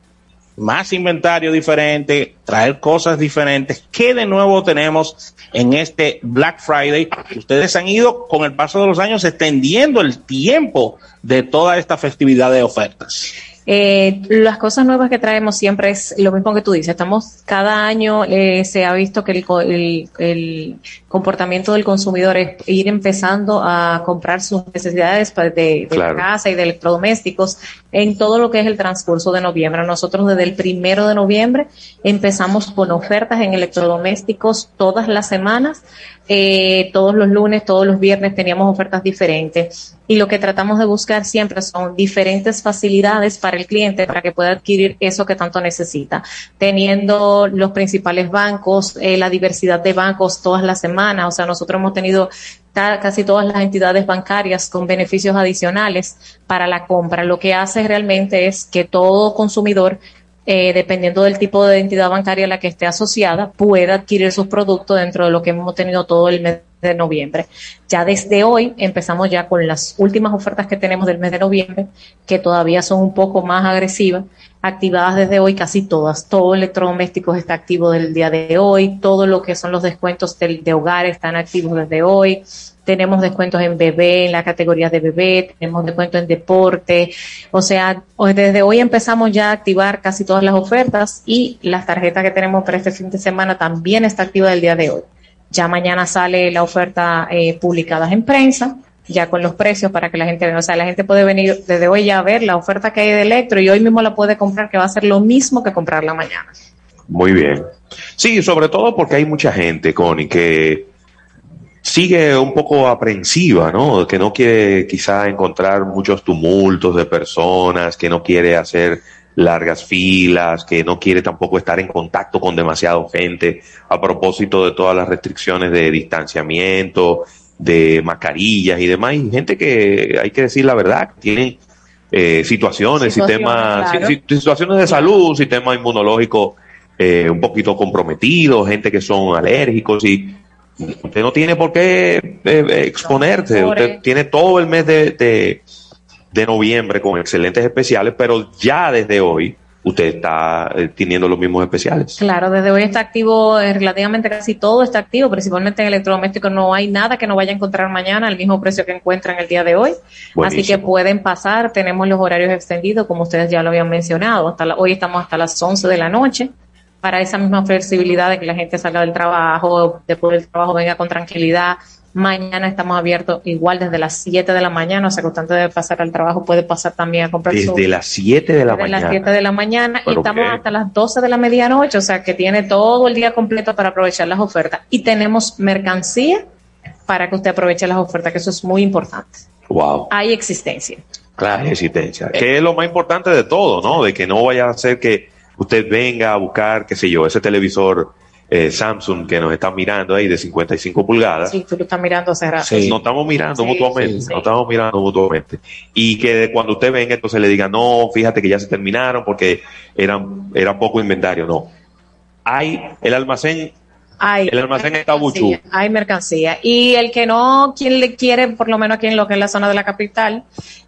más inventario diferente, traer cosas diferentes. ¿Qué de nuevo tenemos en este Black Friday? Ustedes han ido con el paso de los años extendiendo el tiempo de toda esta festividad de ofertas. Eh, las cosas nuevas que traemos siempre es lo mismo que tú dices. Estamos cada año eh, se ha visto que el, el, el, comportamiento del consumidor es ir empezando a comprar sus necesidades de, de claro. casa y de electrodomésticos en todo lo que es el transcurso de noviembre. Nosotros desde el primero de noviembre empezamos con ofertas en electrodomésticos todas las semanas, eh, todos los lunes, todos los viernes teníamos ofertas diferentes. Y lo que tratamos de buscar siempre son diferentes facilidades para el cliente para que pueda adquirir eso que tanto necesita, teniendo los principales bancos, eh, la diversidad de bancos todas las semanas, o sea, nosotros hemos tenido casi todas las entidades bancarias con beneficios adicionales para la compra. Lo que hace realmente es que todo consumidor eh, dependiendo del tipo de entidad bancaria a la que esté asociada, pueda adquirir sus productos dentro de lo que hemos tenido todo el mes de noviembre. Ya desde hoy empezamos ya con las últimas ofertas que tenemos del mes de noviembre, que todavía son un poco más agresivas, activadas desde hoy casi todas. Todo electrodomésticos está activo del día de hoy, todo lo que son los descuentos de, de hogar están activos desde hoy. Tenemos descuentos en bebé, en la categoría de bebé, tenemos descuentos en deporte. O sea, desde hoy empezamos ya a activar casi todas las ofertas y las tarjetas que tenemos para este fin de semana también está activa del día de hoy. Ya mañana sale la oferta eh, publicada en prensa, ya con los precios para que la gente vea. O sea, la gente puede venir desde hoy ya a ver la oferta que hay de Electro y hoy mismo la puede comprar, que va a ser lo mismo que comprarla mañana. Muy bien. Sí, sobre todo porque hay mucha gente, Connie, que sigue un poco aprensiva, ¿no? Que no quiere quizá encontrar muchos tumultos de personas, que no quiere hacer largas filas, que no quiere tampoco estar en contacto con demasiada gente a propósito de todas las restricciones de distanciamiento, de mascarillas y demás. Y gente que, hay que decir la verdad, tienen eh, situaciones, sistemas, claro. situaciones de salud, sistema inmunológico eh, un poquito comprometido, gente que son alérgicos y usted no tiene por qué eh, exponerse, usted tiene todo el mes de, de, de, noviembre con excelentes especiales, pero ya desde hoy usted está eh, teniendo los mismos especiales. Claro, desde hoy está activo, eh, relativamente casi todo está activo, principalmente en electrodomésticos. No hay nada que no vaya a encontrar mañana al mismo precio que encuentran el día de hoy. Así que pueden pasar, tenemos los horarios extendidos, como ustedes ya lo habían mencionado. Hasta la- hoy estamos hasta las 11 de la noche para esa misma flexibilidad de que la gente salga del trabajo, después del trabajo venga con tranquilidad. Mañana estamos abiertos igual desde las 7 de la mañana, o sea que usted antes de pasar al trabajo puede pasar también a comprar su Desde las 7 de la desde las mañana. 7 de la mañana y estamos qué. hasta las 12 de la medianoche, o sea que tiene todo el día completo para aprovechar las ofertas. Y tenemos mercancía para que usted aproveche las ofertas, que eso es muy importante. Wow. Hay existencia. Claro, existencia. Que es lo más importante de todo, ¿no? De que no vaya a ser que usted venga a buscar, qué sé yo, ese televisor eh, Samsung que nos está mirando ahí de 55 pulgadas. Sí, tú lo estás mirando hace rato. Nos estamos mirando Sí, mutuamente, sí, sí. nos estamos mirando mutuamente. Y que cuando usted venga, entonces le diga, no, fíjate que ya se terminaron porque eran, era poco inventario. No. Hay el almacén, Hay, el almacén está buchú. hay mercancía. Y el que no, quien le quiere, por lo menos aquí en lo que es la zona de la capital,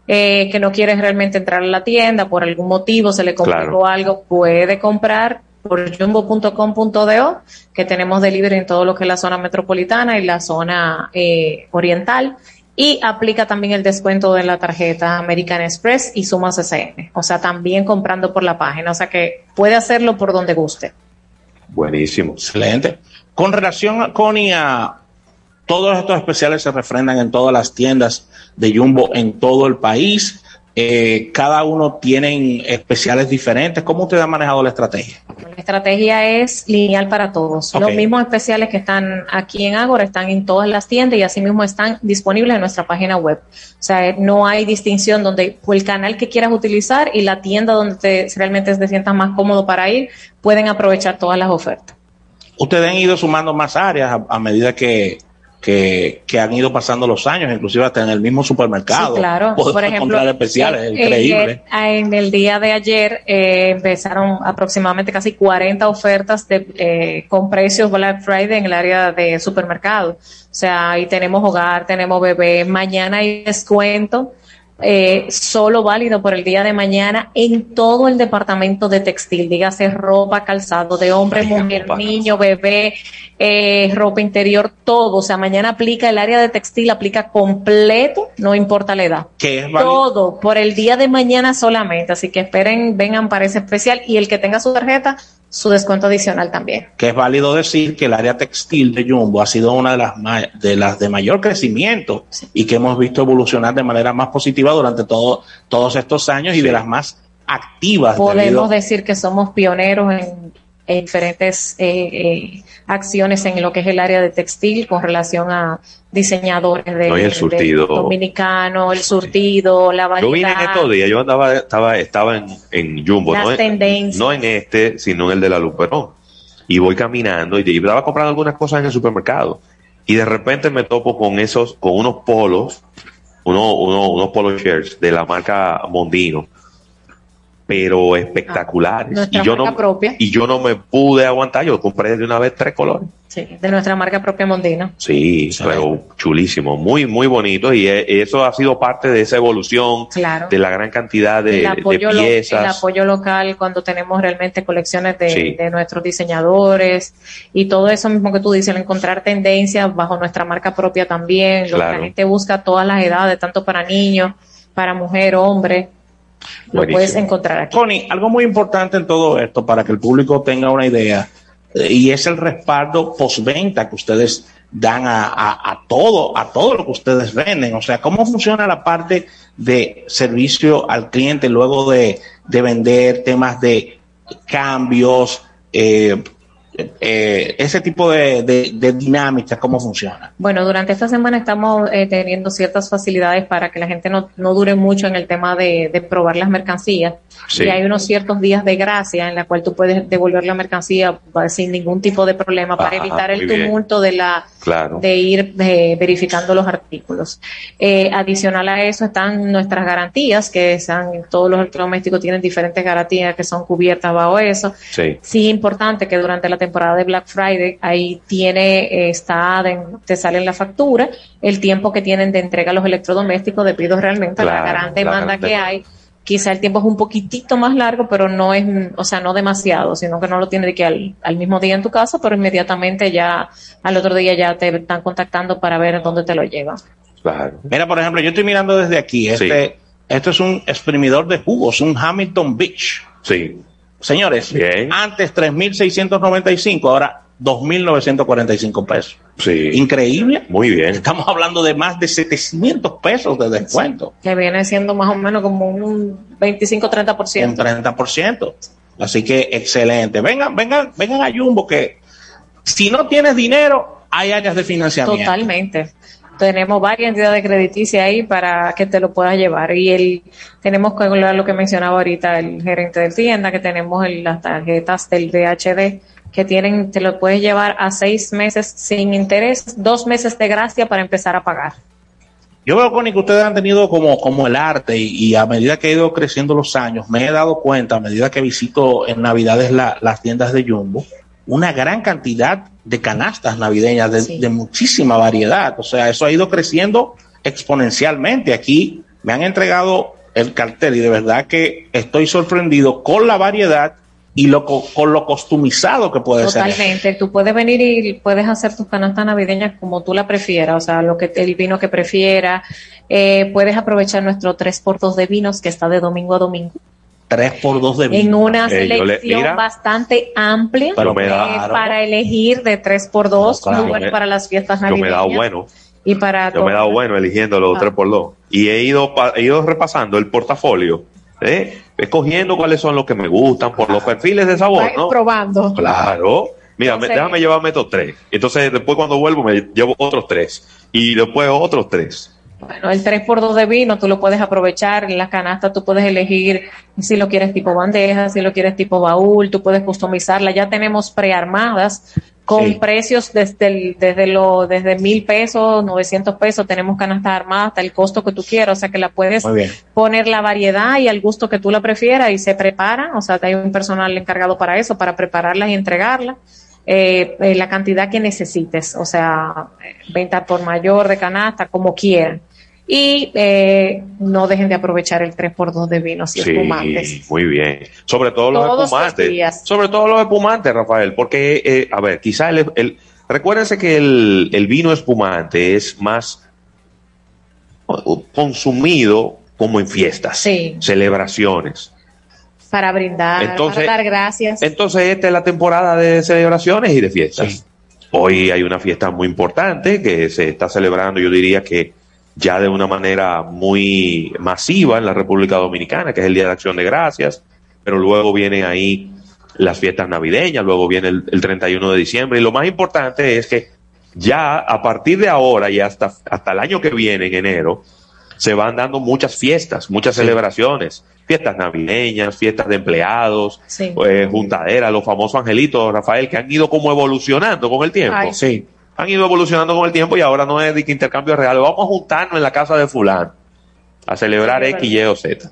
eh, que no quiere realmente entrar a la tienda por algún motivo, se le complicó Claro. algo, puede comprar por jumbo.com.do, que tenemos delivery en todo lo que es la zona metropolitana y la zona eh, oriental. Y aplica también el descuento de la tarjeta American Express y Sumas SN. O sea, también comprando por la página. O sea que puede hacerlo por donde guste. Buenísimo. Excelente. Con relación a Connie, a todos estos especiales se refrendan en todas las tiendas de Jumbo en todo el país. Eh, cada uno tienen especiales diferentes. ¿Cómo usted ha manejado la estrategia? La estrategia es lineal para todos. Los mismos especiales que están aquí en Ágora están en todas las tiendas y asimismo están disponibles en nuestra página web. O sea, no hay distinción donde el canal que quieras utilizar y la tienda donde te, realmente te sientas más cómodo para ir, pueden aprovechar todas las ofertas. Ustedes han ido sumando más áreas a, a medida que, que, que han ido pasando los años, inclusive hasta en el mismo supermercado. Sí, claro. Por ejemplo, comprar especiales, increíble. En, en el día de ayer eh, empezaron aproximadamente casi 40 ofertas de, eh, con precios Black Friday en el área de supermercado. O sea, ahí tenemos hogar, tenemos bebé. Mañana hay descuento. Eh, solo válido por el día de mañana en todo el departamento de textil, dígase ropa, calzado de hombre, mujer, niño, bebé, eh, ropa interior, todo. O sea, mañana aplica el área de textil, aplica completo, no importa la edad. Que es válido. Todo por el día de mañana solamente. Así que esperen, vengan para ese especial y el que tenga su tarjeta, su descuento adicional también. que es válido decir que el área textil de Jumbo ha sido una de las ma- de las de mayor crecimiento y que hemos visto evolucionar de manera más positiva durante todo, todos estos años y de las más activas. Podemos debido- decir que somos pioneros en, en diferentes eh, eh, acciones en lo que es el área de textil con relación a diseñadores de, No, el de surtido. dominicano, el surtido, la Yo vine en variedad. estos días, yo andaba, estaba, estaba en, en Jumbo, Las no en, no en este, sino en el de la Luperón. Y voy caminando y y estaba comprando algunas cosas en el supermercado. Y de repente me topo con esos, con unos polos, uno, uno- unos polo shirts de la marca Mondino, pero espectaculares. Nuestra y yo marca no, propia. y yo no me pude aguantar, yo compré de una vez tres colores. Sí, de nuestra marca propia Mondino. Sí, pero chulísimo, muy, muy bonito. Y eh, eso ha sido parte de esa evolución, Claro. de la gran cantidad de, el, de apoyo lo- el piezas. apoyo local cuando tenemos realmente colecciones de, Sí. de nuestros diseñadores y todo eso mismo que tú dices, el encontrar tendencias bajo nuestra marca propia también, lo que Claro. la gente busca todas las edades, tanto para niños, para mujer, hombre, lo Buenísimo. puedes encontrar aquí. Connie, algo muy importante en todo esto para que el público tenga una idea eh, y es el respaldo postventa que ustedes dan a, a- a todo, a todo lo que ustedes venden. O sea, ¿cómo funciona la parte de servicio al cliente luego de, de vender temas de cambios, eh, eh, ese tipo de, de, de dinámica, cómo funciona? Bueno, durante esta semana estamos eh, teniendo ciertas facilidades para que la gente no, no dure mucho en el tema de, de probar las mercancías. Sí. Y hay unos ciertos días de gracia en la cual tú puedes devolver la mercancía sin ningún tipo de problema para evitar el bien. tumulto de la Claro. de ir eh, verificando los artículos. Eh, adicional a eso están nuestras garantías, que están, todos los electrodomésticos tienen diferentes garantías que son cubiertas bajo eso. Sí. Sí, es importante que durante la temporada de Black Friday ahí tiene, eh, está, en- te sale en la factura el tiempo que tienen de entrega los electrodomésticos debido realmente a la gran demanda que hay quizá el tiempo es un poquitito más largo, pero no es, o sea, no demasiado, sino que no lo tienes de que al, al mismo día en tu casa, pero inmediatamente ya, al otro día ya te están contactando para ver dónde te lo llevan. Claro. Mira, por ejemplo, yo estoy mirando desde aquí. Este, Esto es un exprimidor de jugos, un Hamilton Beach. Sí. Señores, Bien. antes 3.695, ahora 2.945 pesos. Sí. Increíble. Muy bien. Estamos hablando de más de 700 pesos de descuento. Que viene siendo más o menos como un 25-30%. Un 30%. Así que excelente. Vengan, vengan, vengan a Jumbo que si no tienes dinero, hay áreas de financiamiento. Totalmente. Tenemos varias entidades crediticias ahí para que te lo puedas llevar. Y el, tenemos que hablar lo que mencionaba ahorita el gerente de tienda, que tenemos el- las tarjetas del VHD que tienen, te lo puedes llevar a seis meses sin interés, dos meses de gracia para empezar a pagar. Yo veo, Connie, que ustedes han tenido como, como el arte y, a medida que he ido creciendo los años, me he dado cuenta, a medida que visito en Navidades la- las tiendas de Jumbo, una gran cantidad de canastas navideñas de, de muchísima variedad. O sea, eso ha ido creciendo exponencialmente. Aquí me han entregado el cartel y de verdad que estoy sorprendido con la variedad y lo, co- con lo customizado que puede ser. Totalmente. Tú puedes venir y puedes hacer tus canastas navideñas como tú la prefieras, o sea, lo que el vino que prefieras. Eh, puedes aprovechar nuestro 3x2 de vinos que está de domingo a domingo. 3 por 2 de vino. En una Eh, yo le- selección mira, bastante amplia Pero me eh, da- para elegir de 3x2, Claro. muy bueno Yo me- para las fiestas Yo me he navideñas. dado bueno. Y para Yo me he dado bueno eligiendo los Ah. 3x2. Y he ido, pa- he ido repasando el portafolio, ¿eh? escogiendo cuáles son los que me gustan por los perfiles de sabor, ¿no? probando. Claro. Mira, me- Entonces- déjame llevarme estos tres. Entonces, después cuando vuelvo, me llevo otros tres. Y después otros tres. Bueno, el 3x2 de vino tú lo puedes aprovechar, en la canasta tú puedes elegir si lo quieres tipo bandeja, si lo quieres tipo baúl, tú puedes customizarla. Ya tenemos prearmadas con Sí. precios desde el, desde lo, desde mil pesos, 900 pesos, tenemos canastas armadas hasta el costo que tú quieras, o sea que la puedes poner la variedad y al gusto que tú la prefieras y se prepara, o sea, hay un personal encargado para eso, para prepararla y entregarla. Eh, eh, la cantidad que necesites, o sea, venta por mayor de canasta, como quieran. Y eh, no dejen de aprovechar el 3x2 de vinos y Sí, espumantes. muy bien. Sobre todo los Todos espumantes. Sobre todo los espumantes, Rafael, porque, eh, a ver, quizá el, el- recuérdense que el, el vino espumante es más consumido como en fiestas, Sí. celebraciones. Para brindar, Entonces- para dar gracias. Entonces, esta es la temporada de celebraciones y de fiestas. Hoy hay una fiesta muy importante que se está celebrando, yo diría que ya de una manera muy masiva en la República Dominicana, que es el Día de Acción de Gracias, pero luego vienen ahí las fiestas navideñas, luego viene el, el 31 de diciembre, y lo más importante es que ya a partir de ahora y hasta, hasta el año que viene, en enero, se van dando muchas fiestas, muchas celebraciones, fiestas navideñas, fiestas de empleados, Sí. eh, juntaderas, los famosos angelitos, Rafael, que han ido como evolucionando con el tiempo. Ay. Sí. Han ido evolucionando con el tiempo y ahora no es de que intercambio real, vamos a juntarnos en la casa de fulano a celebrar X, Y o Z.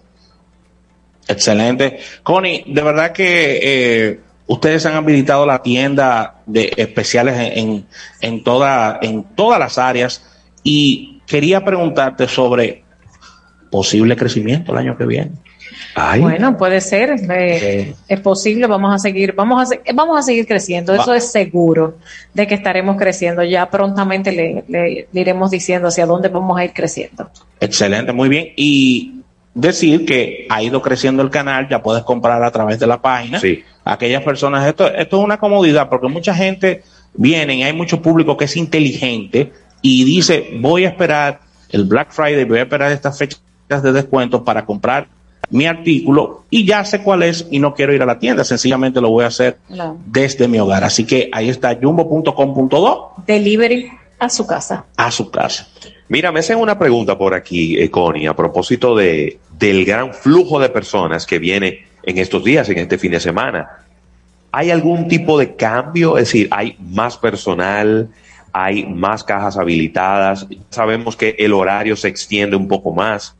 Excelente. Connie, de verdad que eh, ustedes han habilitado la tienda de especiales en, en, en toda, en todas las áreas y quería preguntarte sobre posible crecimiento el año que viene. Bueno, puede ser, eh, es posible, vamos a seguir, vamos a, se- vamos a seguir creciendo, eso Va. es seguro de que estaremos creciendo, ya prontamente le, le- le iremos diciendo hacia dónde vamos a ir creciendo. Excelente, muy bien. Y decir que ha ido creciendo el canal, ya puedes comprar a través de la página. Sí. Aquellas personas, esto, esto es una comodidad porque mucha gente viene y hay mucho público que es inteligente y dice, voy a esperar el Black Friday, voy a esperar estas fechas de descuento para comprar mi artículo y ya sé cuál es y no quiero ir a la tienda, sencillamente lo voy a hacer desde mi hogar. Así que ahí está jumbo.com.do Delivery a su casa. a su casa. Mira, me hacen una pregunta por aquí, eh, Connie, a propósito de, del gran flujo de personas que viene en estos días, en este fin de semana. ¿Hay algún tipo de cambio? Es decir, ¿hay más personal? ¿Hay más cajas habilitadas? Sabemos que el horario se extiende un poco más.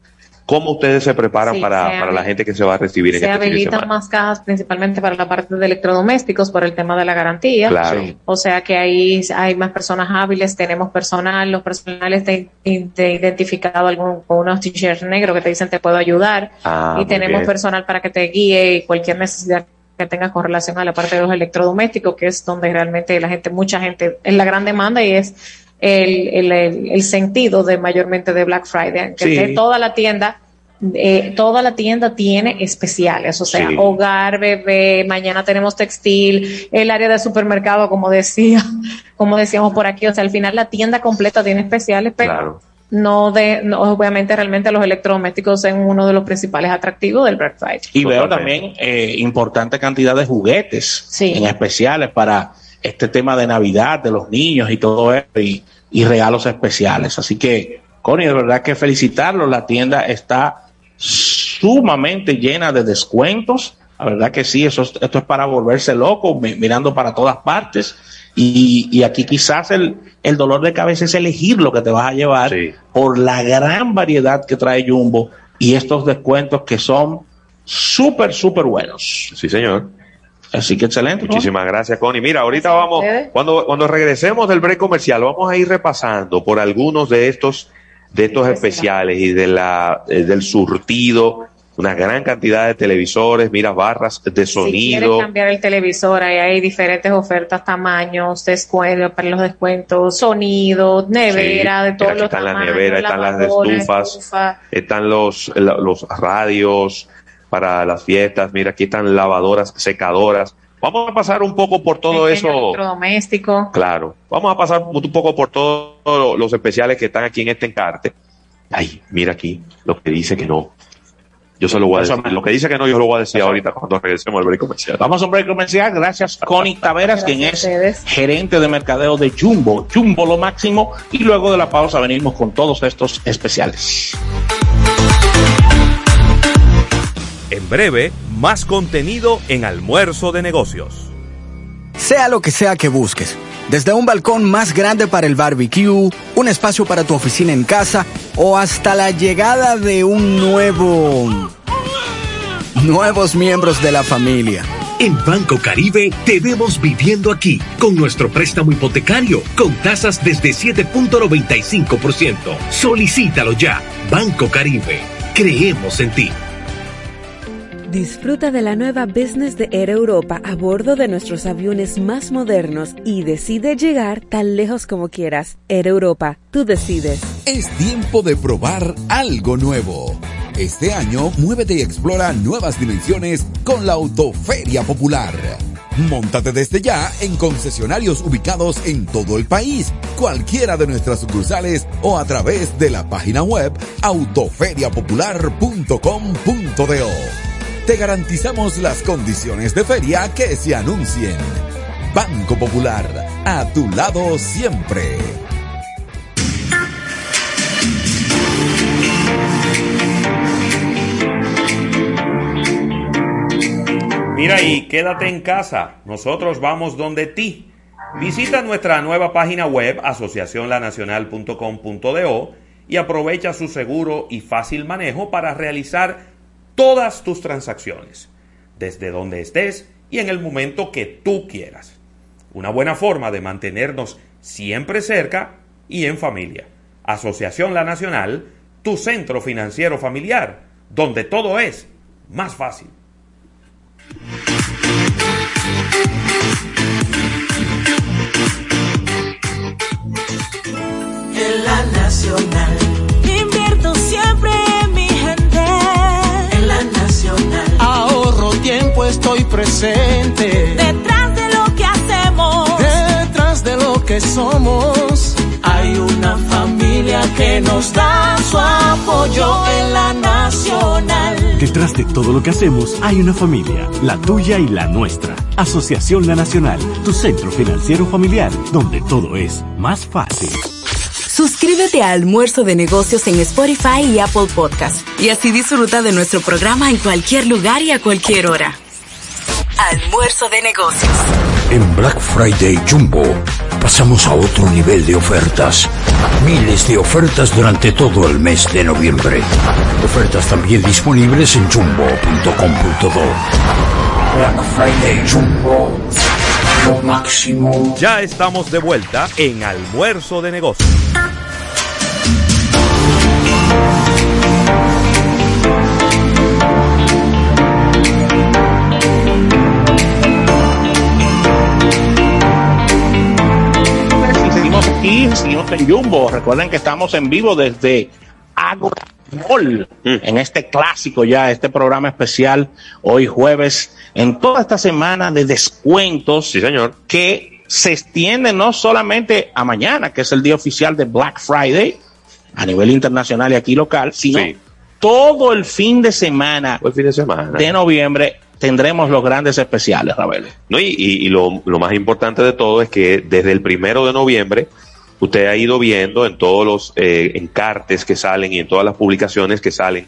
¿Cómo ustedes se preparan Sí, para, para la gente que se va a recibir en Se este habilitan más cajas principalmente para la parte de electrodomésticos por el tema de la garantía. Claro. O sea que ahí hay más personas hábiles, tenemos personal, los personales te, te identificado algún, con unos t-shirts negros que te dicen te puedo ayudar. Ah, y tenemos bien. personal para que te guíe y cualquier necesidad que tengas con relación a la parte de los electrodomésticos, que es donde realmente la gente, mucha gente, es la gran demanda y es el, el, el- el sentido de mayormente de Black Friday, que Sí. toda la tienda eh, toda la tienda tiene especiales, o sea, Sí. hogar, bebé, mañana tenemos textil, el área de supermercado, como decía, como decíamos por aquí, o sea, al final la tienda completa tiene especiales, pero Claro. no de, no, obviamente realmente los electrodomésticos son uno de los principales atractivos del Black Friday. Y veo también eh, importante cantidad de juguetes en especiales para este tema de Navidad, de los niños y todo eso, y, y regalos especiales. Así que, Connie, de verdad que felicitarlo. La tienda está sumamente llena de descuentos. La verdad que sí, eso, es- esto es para volverse loco, mi- mirando para todas partes. Y, y aquí quizás el, el dolor de cabeza es elegir lo que te vas a llevar por la gran variedad que trae Jumbo y estos descuentos que son súper, súper buenos. Sí, señor. Así que excelente. ¿no? Muchísimas gracias, Connie. Mira, ahorita vamos, cuando, cuando regresemos del break comercial, vamos a ir repasando por algunos de estos, de estos especiales y de la, eh, del surtido, una gran cantidad de televisores, mira, barras de Si quieres sonido. cambiar el televisor, ahí hay diferentes ofertas, tamaños, descuentos para los descuentos, sonido, nevera, Sí, de todos aquí los están las tamaños, neveras, están las estufas, estufa. están los, los radios para las fiestas, mira, aquí están lavadoras, secadoras. Vamos a pasar un poco por todo pequeño eso. electrodoméstico. Claro. Vamos a pasar un poco por todos los especiales que están aquí en este encarte. Ay, mira aquí lo que dice que no. Yo se lo voy a decir. Lo que dice que no, yo lo voy a decir ahorita cuando regresemos al break comercial. Vamos a un break comercial. Gracias, Connie Taveras, quien es gerente de mercadeo de Jumbo. Jumbo lo máximo. Y luego de la pausa venimos con todos estos especiales. En breve, más contenido en Almuerzo de Negocios. Sea lo que sea que busques, desde un balcón más grande para el barbecue, un espacio para tu oficina en casa o hasta la llegada de un nuevo... nuevos miembros de la familia. En Banco Caribe te vemos viviendo aquí con nuestro préstamo hipotecario con tasas desde 7.95%. Solicítalo ya. Banco Caribe. Creemos en ti. Disfruta de la nueva business de Air Europa a bordo de nuestros aviones más modernos y decide llegar tan lejos como quieras. Air Europa, tú decides. Es tiempo de probar algo nuevo. Este año, muévete y explora nuevas dimensiones con la Autoferia Popular. Móntate desde ya en concesionarios ubicados en todo el país, cualquiera de nuestras sucursales o a través de la página web autoferiapopular.com.do. Te garantizamos las condiciones de feria que se anuncien. Banco Popular, a tu lado siempre. Mira y quédate en casa. Nosotros vamos donde ti. Visita nuestra nueva página web asociacionlanacional.com.do y aprovecha su seguro y fácil manejo para realizar todas tus transacciones, desde donde estés y en el momento que tú quieras. Una buena forma de mantenernos siempre cerca y en familia. Asociación La Nacional, tu centro financiero familiar, donde todo es más fácil. En la nacional. Invierto siempre estoy presente. Detrás de lo que hacemos. Detrás de lo que somos. Hay una familia que nos da su apoyo en la nacional. Detrás de todo lo que hacemos hay una familia, la tuya y la nuestra. Asociación La Nacional, tu centro financiero familiar, donde todo es más fácil. Suscríbete a Almuerzo de Negocios en Spotify y Apple Podcast y así disfruta de nuestro programa en cualquier lugar y a cualquier hora. Almuerzo de Negocios. En Black Friday Jumbo pasamos a otro nivel de ofertas. Miles de ofertas durante todo el mes de noviembre. Ofertas también disponibles en jumbo.com.do. Black Friday Jumbo. Lo máximo. Ya estamos de vuelta en Almuerzo de Negocios. Aquí, en Jumbo. Recuerden que estamos en vivo desde Agora Mall, en este clásico ya, este programa especial, hoy jueves, en toda esta semana de descuentos. señor. Que se extienden no solamente a mañana, que es el día oficial de Black Friday, a nivel internacional y aquí local, sino todo el fin de semana, el fin de semana de noviembre tendremos los grandes especiales, Rabel. ¿no? Y, y- y lo, lo más importante de todo es que desde el primero de noviembre usted ha ido viendo en todos los eh, encartes que salen y en todas las publicaciones que salen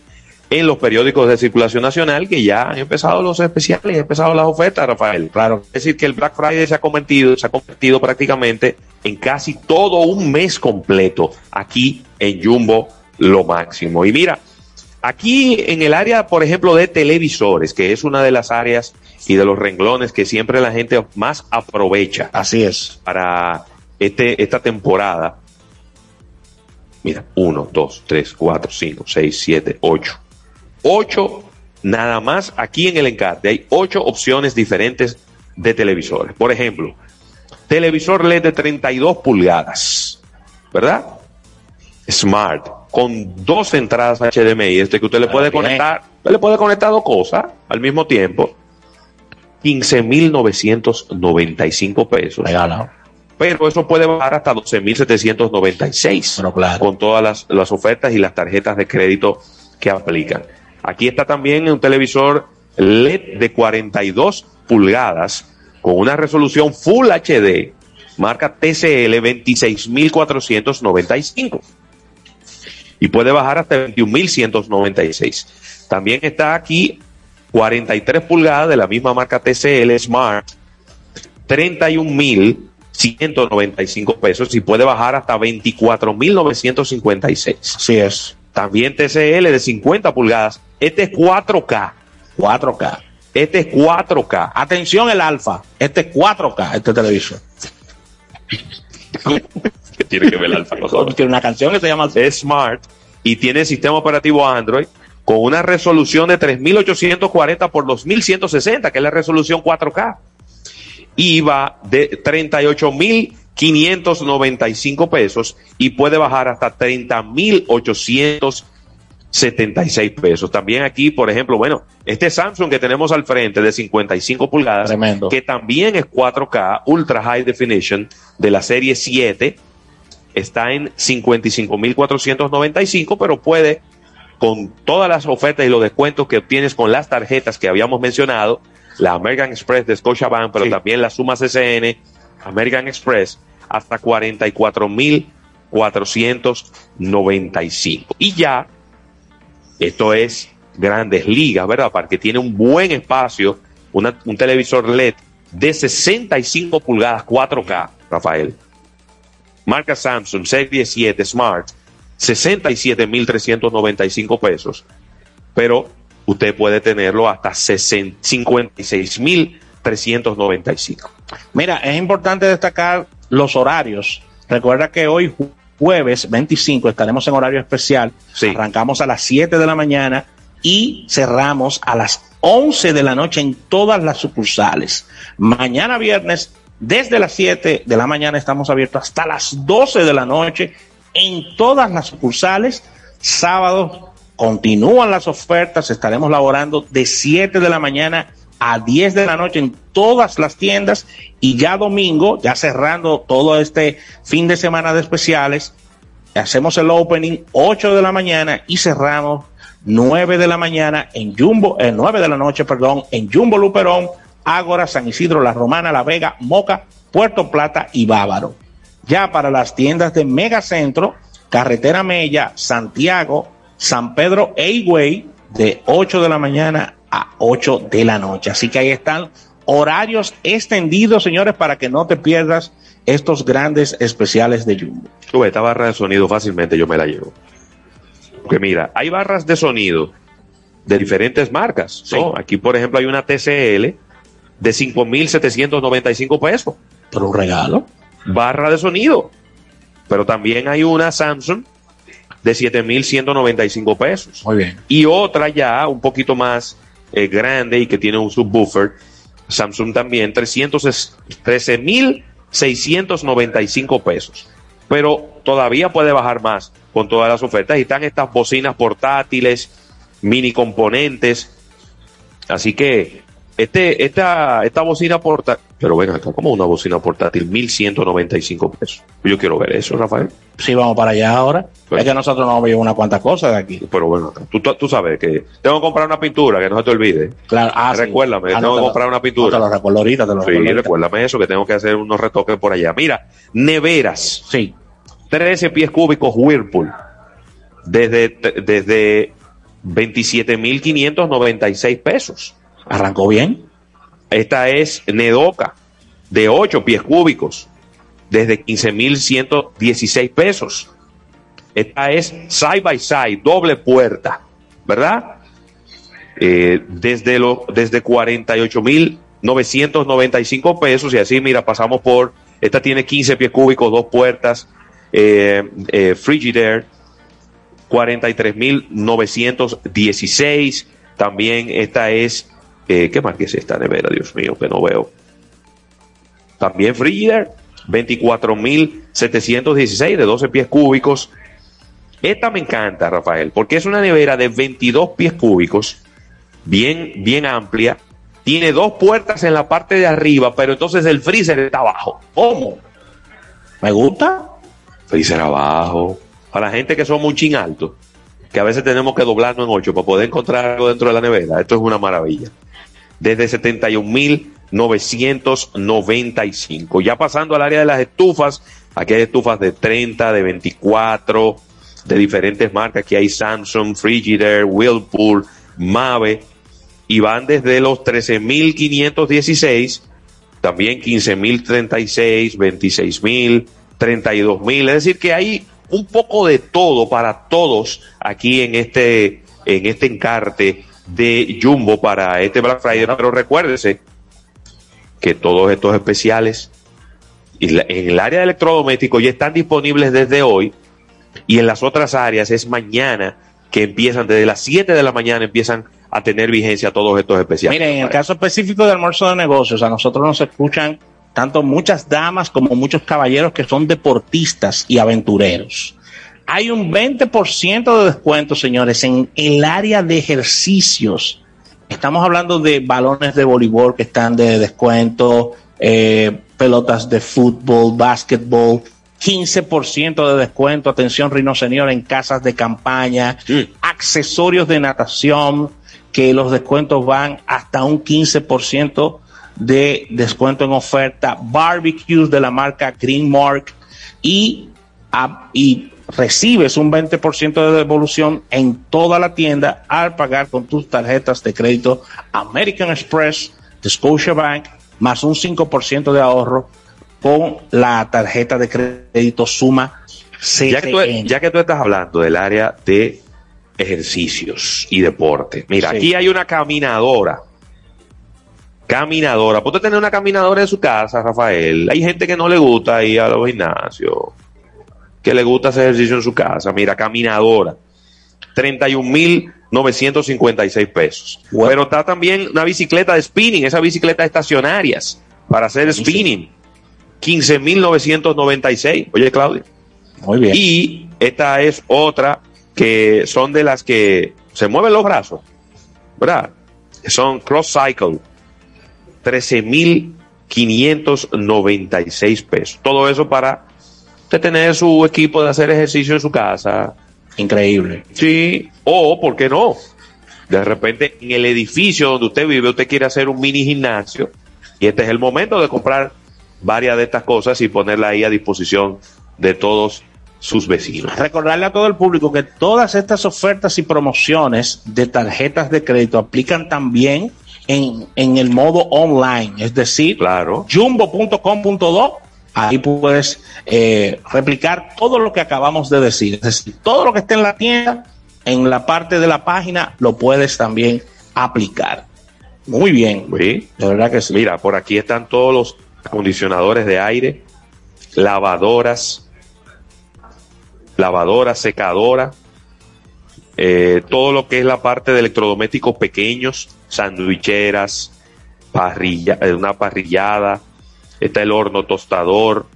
en los periódicos de circulación nacional que ya han empezado los especiales, han empezado las ofertas, Rafael. Claro. Es decir, que el Black Friday se ha convertido, se ha convertido prácticamente en casi todo un mes completo aquí en Jumbo lo máximo. Y mira, Aquí en el área, por ejemplo, de televisores, que es una de las áreas y de los renglones que siempre la gente más aprovecha. Así es. Para este, esta temporada. Mira, 1, 2, 3, 4, 5, 6, 7, 8. 8 nada más aquí en el encarte. Hay 8 opciones diferentes de televisores. Por ejemplo, televisor LED de 32 pulgadas, ¿verdad? Smart, con dos entradas HDMI, este que usted le puede bien. conectar, usted le puede conectar dos cosas al mismo tiempo. 15.995 pesos. Pero eso puede bajar hasta 12.796 con todas las, las ofertas y las tarjetas de crédito que aplican. Aquí está también un televisor LED de 42 pulgadas con una resolución Full HD, marca TCL 26.495 y puede bajar hasta 21.196. También está aquí 43 pulgadas de la misma marca TCL Smart, 31.195 pesos y puede bajar hasta 24.956. Así es. También TCL de 50 pulgadas. Este es 4K. 4K. Este es 4K. Atención el alfa. Este es 4K, este televisor. que tiene que ver el alfa con? Tiene una canción que se llama Es Smart y tiene sistema operativo Android con una resolución de 3840 por 2160, que es la resolución 4K. Y va de 38.595 pesos y puede bajar hasta 30.876 pesos. También aquí, por ejemplo, bueno, este Samsung que tenemos al frente de 55 pulgadas, que también es 4K, Ultra High Definition de la serie 7, está en 55.495, pero puede, con todas las ofertas y los descuentos que obtienes con las tarjetas que habíamos mencionado, la American Express de Scotiabank, pero también la Suma CCN, American Express, hasta 44.495. Y ya, esto es grandes ligas, ¿verdad? Porque tiene un buen espacio, una- un televisor LED de 65 pulgadas 4K, Rafael marca Samsung, Serie 7 Smart, 67.395 pesos. Pero usted puede tenerlo hasta 60 56.395. Mira, es importante destacar los horarios. Recuerda que hoy ju- jueves 25 estaremos en horario especial. Arrancamos a las 7 de la mañana y cerramos a las 11 de la noche en todas las sucursales. Mañana viernes, desde las 7 de la mañana estamos abiertos hasta las 12 de la noche en todas las sucursales. Sábado continúan las ofertas, estaremos laborando de 7 de la mañana a 10 de la noche en todas las tiendas y ya domingo, ya cerrando todo este fin de semana de especiales, hacemos el opening 8 de la mañana y cerramos 9 de la mañana en Jumbo, eh, 9 de la noche, perdón, en Jumbo Luperón, Ágora, San Isidro, La Romana, La Vega, Moca, Puerto Plata y Bávaro. Ya para las tiendas de Megacentro, Carretera Mella, Santiago, San Pedro e Higüey, de 8 de la mañana a 8 de la noche. Así que ahí están horarios extendidos, señores, para que no te pierdas estos grandes especiales de Jumbo. Esta barra de sonido fácilmente yo me la llevo. Porque mira, hay barras de sonido de diferentes marcas. ¿no? Aquí, por ejemplo, hay una TCL de 5.795 pesos. Pero un regalo. Barra de sonido. Pero también hay una Samsung de 7.195 pesos. Muy bien. Y otra ya un poquito más eh, grande y que tiene un subwoofer. Samsung también, 13.695 pesos. Pero todavía puede bajar más con todas las ofertas. Y están estas bocinas portátiles, mini componentes. Así que este, esta, esta bocina portátil, pero ven acá, como una bocina portátil, 1195 pesos. Yo quiero ver eso, Rafael. Sí, vamos para allá ahora. es que nosotros nos vamos a llevar unas cuantas cosas de aquí. Pero bueno, tú, tú, sabes que tengo que comprar una pintura, que no se te olvide. Claro, ah, sí. Recuérdame, Ah, no, tengo te que comprar una no, pintura. te lo recuerdo ahorita, te lo Sí, recuerdo ahorita. recuérdame eso, que tengo que hacer unos retoques por allá. Mira, neveras. Sí. 13 pies cúbicos Whirlpool. Desde, desde 27.596 pesos. Arrancó bien. Esta es Nedoca, de 8 pies cúbicos, desde 15.116 pesos. Esta es Side by Side, doble puerta, ¿verdad? Eh, desde, desde 48.995 pesos y así, mira, pasamos por, esta tiene 15 pies cúbicos, dos puertas, eh, eh, Frigidaire, 43.916. También esta es, eh, ¿qué marca es esta nevera? Dios mío, que no veo. También Frigidaire, 24.716 de 12 pies cúbicos. Esta me encanta, Rafael, porque es una nevera de 22 pies cúbicos, bien, bien amplia. Tiene dos puertas en la parte de arriba, pero entonces el freezer está abajo. ¿Cómo? Me gusta. Freezer abajo. Para la gente que somos un chin alto, que a veces tenemos que doblarnos en ocho para poder encontrar algo dentro de la nevera. Esto es una maravilla. Desde 71.995. Ya pasando al área de las estufas, aquí hay estufas de 30, de 24, de diferentes marcas. Aquí hay Samsung, Frigidaire, Whirlpool, Mave. Y van desde los 13.516, también 15.036, 26.000, 32.000. Es decir, que hay un poco de todo para todos aquí en este, en este encarte de Jumbo para este Black Friday. Pero recuérdese que todos estos especiales en el área de electrodomésticos ya están disponibles desde hoy y en las otras áreas es mañana que empiezan, desde las 7 de la mañana empiezan a tener vigencia todos estos especiales. Miren, en el caso específico de almuerzo de negocios, a nosotros nos escuchan tanto muchas damas como muchos caballeros que son deportistas y aventureros. Hay un 20% de descuento, señores, en el área de ejercicios. Estamos hablando de balones de voleibol que están de descuento, eh, pelotas de fútbol, básquetbol, 15% de descuento, atención Rino Señor, en casas de campaña, accesorios de natación, que los descuentos van hasta un 15% de descuento en oferta, barbecues de la marca Greenmark y, a- y recibes un 20% de devolución en toda la tienda al pagar con tus tarjetas de crédito American Express, de Scotiabank, más un 5% de ahorro con la tarjeta de crédito Suma ya que, tú, CTN. ya que tú estás hablando del área de ejercicios y deporte, mira, Sí. aquí hay una caminadora. Caminadora. Puede tener una caminadora en su casa, Rafael. Hay gente que no le gusta ir a los gimnasios, que le gusta hacer ejercicio en su casa. Mira, caminadora. 31.956 pesos. Pero está también una bicicleta de spinning, esas bicicletas estacionarias para hacer spinning. 15.996. Oye, Claudio. Muy bien. Y esta es otra que son de las que se mueven los brazos, ¿verdad? Son Cross Cycle, 13.596 pesos. Todo eso para usted tener su equipo de hacer ejercicio en su casa. Increíble. Sí, o, ¿por qué no? De repente, en el edificio donde usted vive, usted quiere hacer un mini gimnasio y este es el momento de comprar varias de estas cosas y ponerla ahí a disposición de todos sus vecinos. Recordarle a todo el público que todas estas ofertas y promociones de tarjetas de crédito aplican también en, en el modo online, es decir, claro. jumbo.com.do. Ahí puedes eh, replicar todo lo que acabamos de decir. Es decir, todo lo que esté en la tienda, en la parte de la página, lo puedes también aplicar. Muy bien. Sí. De verdad que sí. Mira, por aquí están todos los acondicionadores de aire, lavadoras, lavadoras, secadora, eh, todo lo que es la parte de electrodomésticos pequeños, sandwicheras, parrilla, eh, una parrillada, está el horno tostador.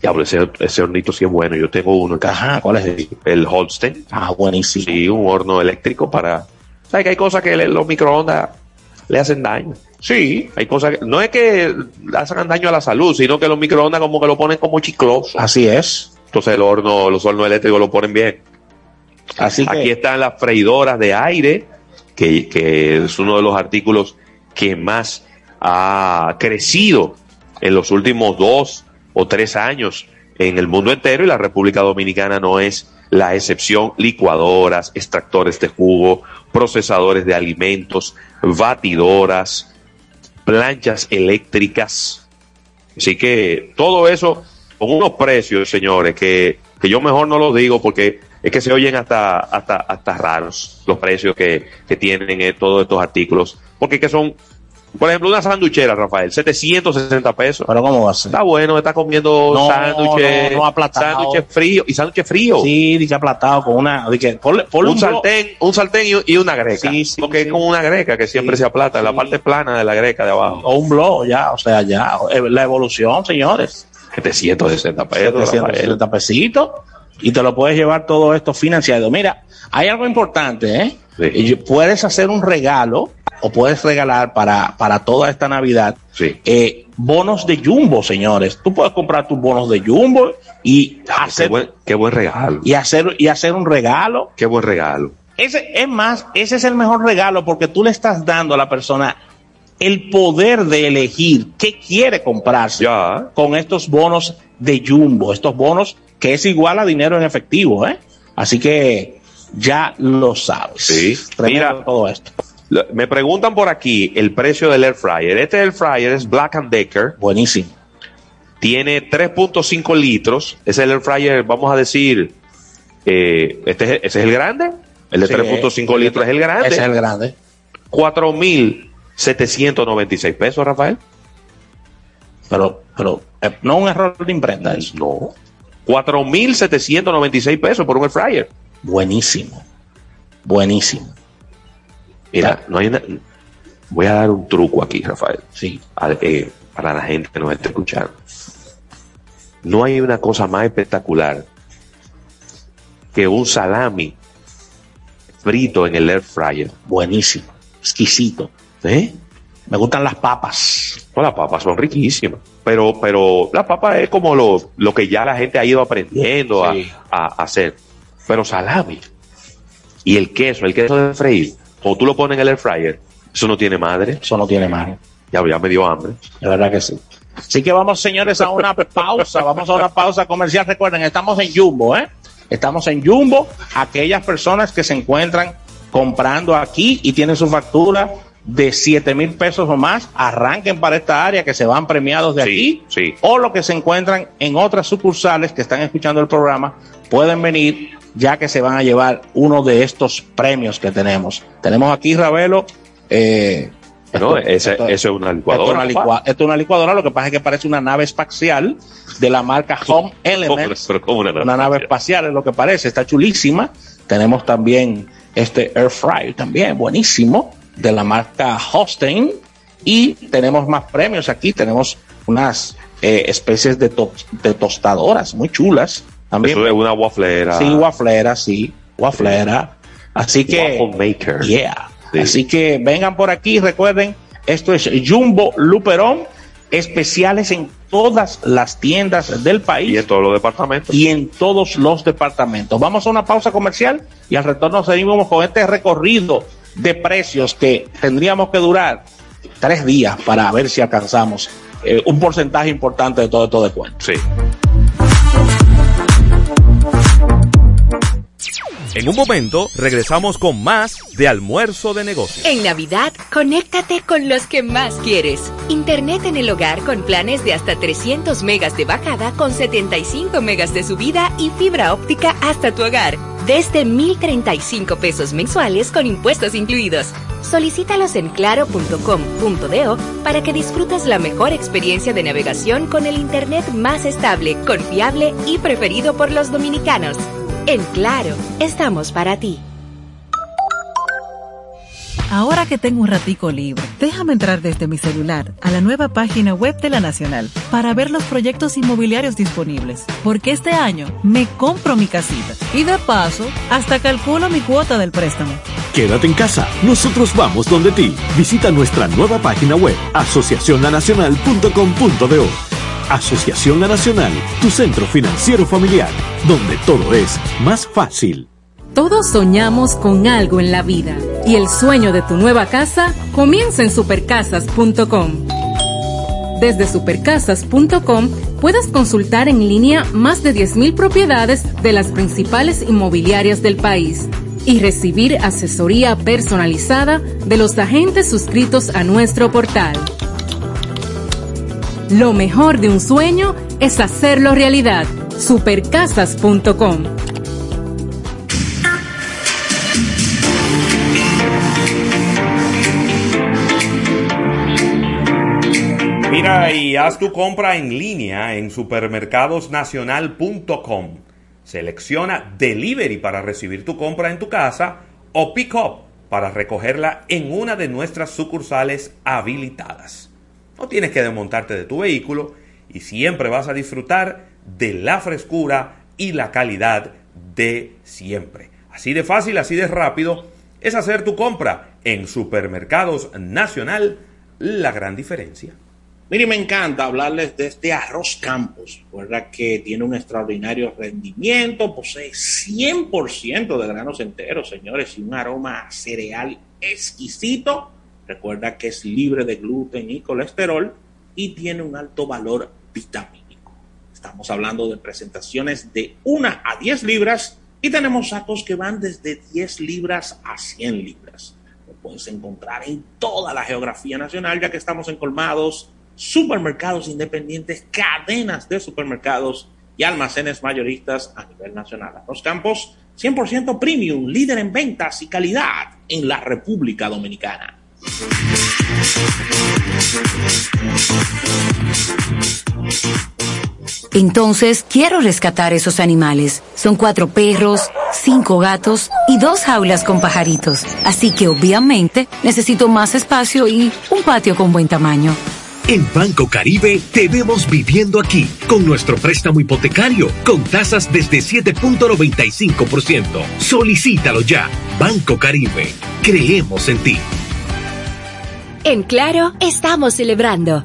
Diablo, ese, ese hornito sí es bueno. Yo tengo uno en casa. Ajá, ¿cuál es el? El Holstein. Ah, buenísimo. Sí, un horno eléctrico para. ¿Sabes que hay cosas que le- los microondas le hacen daño? Sí. Hay cosas que. No es que le hacen daño a la salud, sino que los microondas como que lo ponen como chicloso. Así es. Entonces el horno, los hornos eléctricos lo ponen bien. Así que- Aquí están las freidoras de aire, que, que es uno de los artículos que más ha crecido en los últimos dos o tres años en el mundo entero y la República Dominicana no es la excepción. Licuadoras, extractores de jugo, procesadores de alimentos, batidoras, planchas eléctricas. Así que todo eso con unos precios, señores, que, que yo mejor no los digo porque es que se oyen hasta, hasta, hasta raros los precios que, que tienen eh, todos estos artículos. Porque que son, por ejemplo, una sanduchera, Rafael, 760 pesos. Pero ¿cómo va a ser? Está bueno, está comiendo No, sándwiches, no, no aplatado. sándwiches fríos y sándwiches fríos. Sí, dice aplatado con una. que ponle, ponle un, blo- sartén, un sartén y, y una greca. Sí, sí, porque es como una greca que siempre se aplata, en la parte plana de la greca de abajo. O un blog, ya, o sea, ya. eh, La evolución, señores. 760 pesos. Rafael. 760 pesitos. Y te lo puedes llevar todo esto financiado. Mira, hay algo importante, ¿eh? Puedes hacer un regalo o puedes regalar para, para toda esta Navidad eh, bonos de Jumbo, señores. Tú puedes comprar tus bonos de Jumbo y hacer, Qué buen, qué buen regalo. y hacer, y hacer un regalo. Qué buen regalo. Ese, es más, ese es el mejor regalo porque tú le estás dando a la persona el poder de elegir qué quiere comprarse con estos bonos de Jumbo, estos bonos que es igual a dinero en efectivo, ¿eh? Así que ya lo sabes. Sí. Tremendo Mira, todo esto. Me preguntan por aquí el precio del air fryer. Este air fryer es Black and Decker. Buenísimo. Tiene 3.5 litros. Es el air fryer, vamos a decir, eh, este es, ese es el grande. El de Sí, 3.5 litros es el grande. Ese es el grande. 4.796 pesos, Rafael. Pero, pero, eh, no un error de imprenta eso. No. 4.796 pesos por un air fryer. Buenísimo. Buenísimo. Mira, no hay una- voy a dar un truco aquí, Rafael. Sí. A- eh, para la gente que nos esté escuchando. No hay una cosa más espectacular que un salami frito en el air fryer. Buenísimo. Exquisito. ¿Eh? Me gustan las papas. No, las papas son riquísimas. Pero, pero la papa es como lo, lo que ya la gente ha ido aprendiendo Sí. a, a hacer. Pero salami. Y el queso, el queso de freír, o tú lo pones en el air fryer, eso no tiene madre. Eso no tiene madre. Ya, ya me dio hambre. De verdad que sí. Así que vamos, señores, a una pausa. Vamos a una pausa comercial. Recuerden, estamos en Jumbo, ¿eh? Estamos en Jumbo. Aquellas personas que se encuentran comprando aquí y tienen su factura de 7 mil pesos o más, arranquen para esta área que se van premiados de aquí. Sí. O los que se encuentran en otras sucursales que están escuchando el programa, pueden venir ya que se van a llevar uno de estos premios que tenemos. Tenemos aquí, Ravelo, eh, No, esto- ese, esto- eso es una esto es licuadora. una, esto es una licuadora, lo que pasa es que parece una nave espacial de la marca Home Elements. Pero una, Una nave espacial es lo que parece, está chulísima. Tenemos también este air fryer también, buenísimo, de la marca Holstein. Y tenemos más premios aquí, tenemos unas eh, especies de, to- de tostadoras muy chulas. También. Eso es una waflera. Sí, waflera, sí, waflera. Así que, Waffle maker. yeah. Sí. Así que vengan por aquí, recuerden, esto es Jumbo Luperón, especiales en todas las tiendas del país Y en todos los departamentos. y en todos los departamentos. Vamos a una pausa comercial y al retorno seguimos con este recorrido de precios que tendríamos que durar tres días para ver si alcanzamos eh, un porcentaje importante de todo esto de cuento. Sí. En un momento regresamos con más de almuerzo de negocios. En Navidad, conéctate con los que más quieres. Internet en el hogar con planes de hasta 300 megas de bajada con 75 megas de subida y fibra óptica hasta tu hogar. Desde 1,035 pesos mensuales con impuestos incluidos. Solicítalos en claro.com.do para que disfrutes la mejor experiencia de navegación con el Internet más estable, confiable y preferido por los dominicanos. En Claro, estamos para ti. Ahora que tengo un ratico libre, déjame entrar desde mi celular a la nueva página web de la Nacional para ver los proyectos inmobiliarios disponibles, porque este año me compro mi casita y de paso hasta calculo mi cuota del préstamo. Quédate en casa, nosotros vamos donde ti. Visita nuestra nueva página web asociacionlanacional.com.do. Asociación La Nacional, tu centro financiero familiar, donde todo es más fácil. Todos soñamos con algo en la vida y el sueño de tu nueva casa comienza en supercasas.com. Desde supercasas.com puedes consultar en línea más de 10.000 propiedades de las principales inmobiliarias del país y recibir asesoría personalizada de los agentes suscritos a nuestro portal. Lo mejor de un sueño es hacerlo realidad. Supercasas.com Mira y haz tu compra en línea en supermercadosnacional.com. Selecciona Delivery para recibir tu compra en tu casa o Pick Up para recogerla en una de nuestras sucursales habilitadas. No tienes que desmontarte de tu vehículo y siempre vas a disfrutar de la frescura y la calidad de siempre. Así de fácil, así de rápido es hacer tu compra en Supermercados Nacional, la gran diferencia. Mire, me encanta hablarles de este arroz Campos, ¿verdad? Que tiene un extraordinario rendimiento, posee 100% de granos enteros, señores, y un aroma cereal exquisito. Recuerda que es libre de gluten y colesterol y tiene un alto valor vitamínico. Estamos hablando de presentaciones de 1 a 10 libras y tenemos sacos que van desde 10 libras a 100 libras. Lo puedes encontrar en toda la geografía nacional, ya que estamos en colmados supermercados independientes, cadenas de supermercados y almacenes mayoristas a nivel nacional. Los campos 100% premium, líder en ventas y calidad en la República Dominicana. Entonces, quiero rescatar esos animales. Son cuatro perros, cinco gatos y dos jaulas con pajaritos. Así que obviamente necesito más espacio y un patio con buen tamaño. En Banco Caribe te vemos viviendo aquí con nuestro préstamo hipotecario con tasas desde 7.95%. Solicítalo ya. Banco Caribe. Creemos en ti. En Claro, estamos celebrando.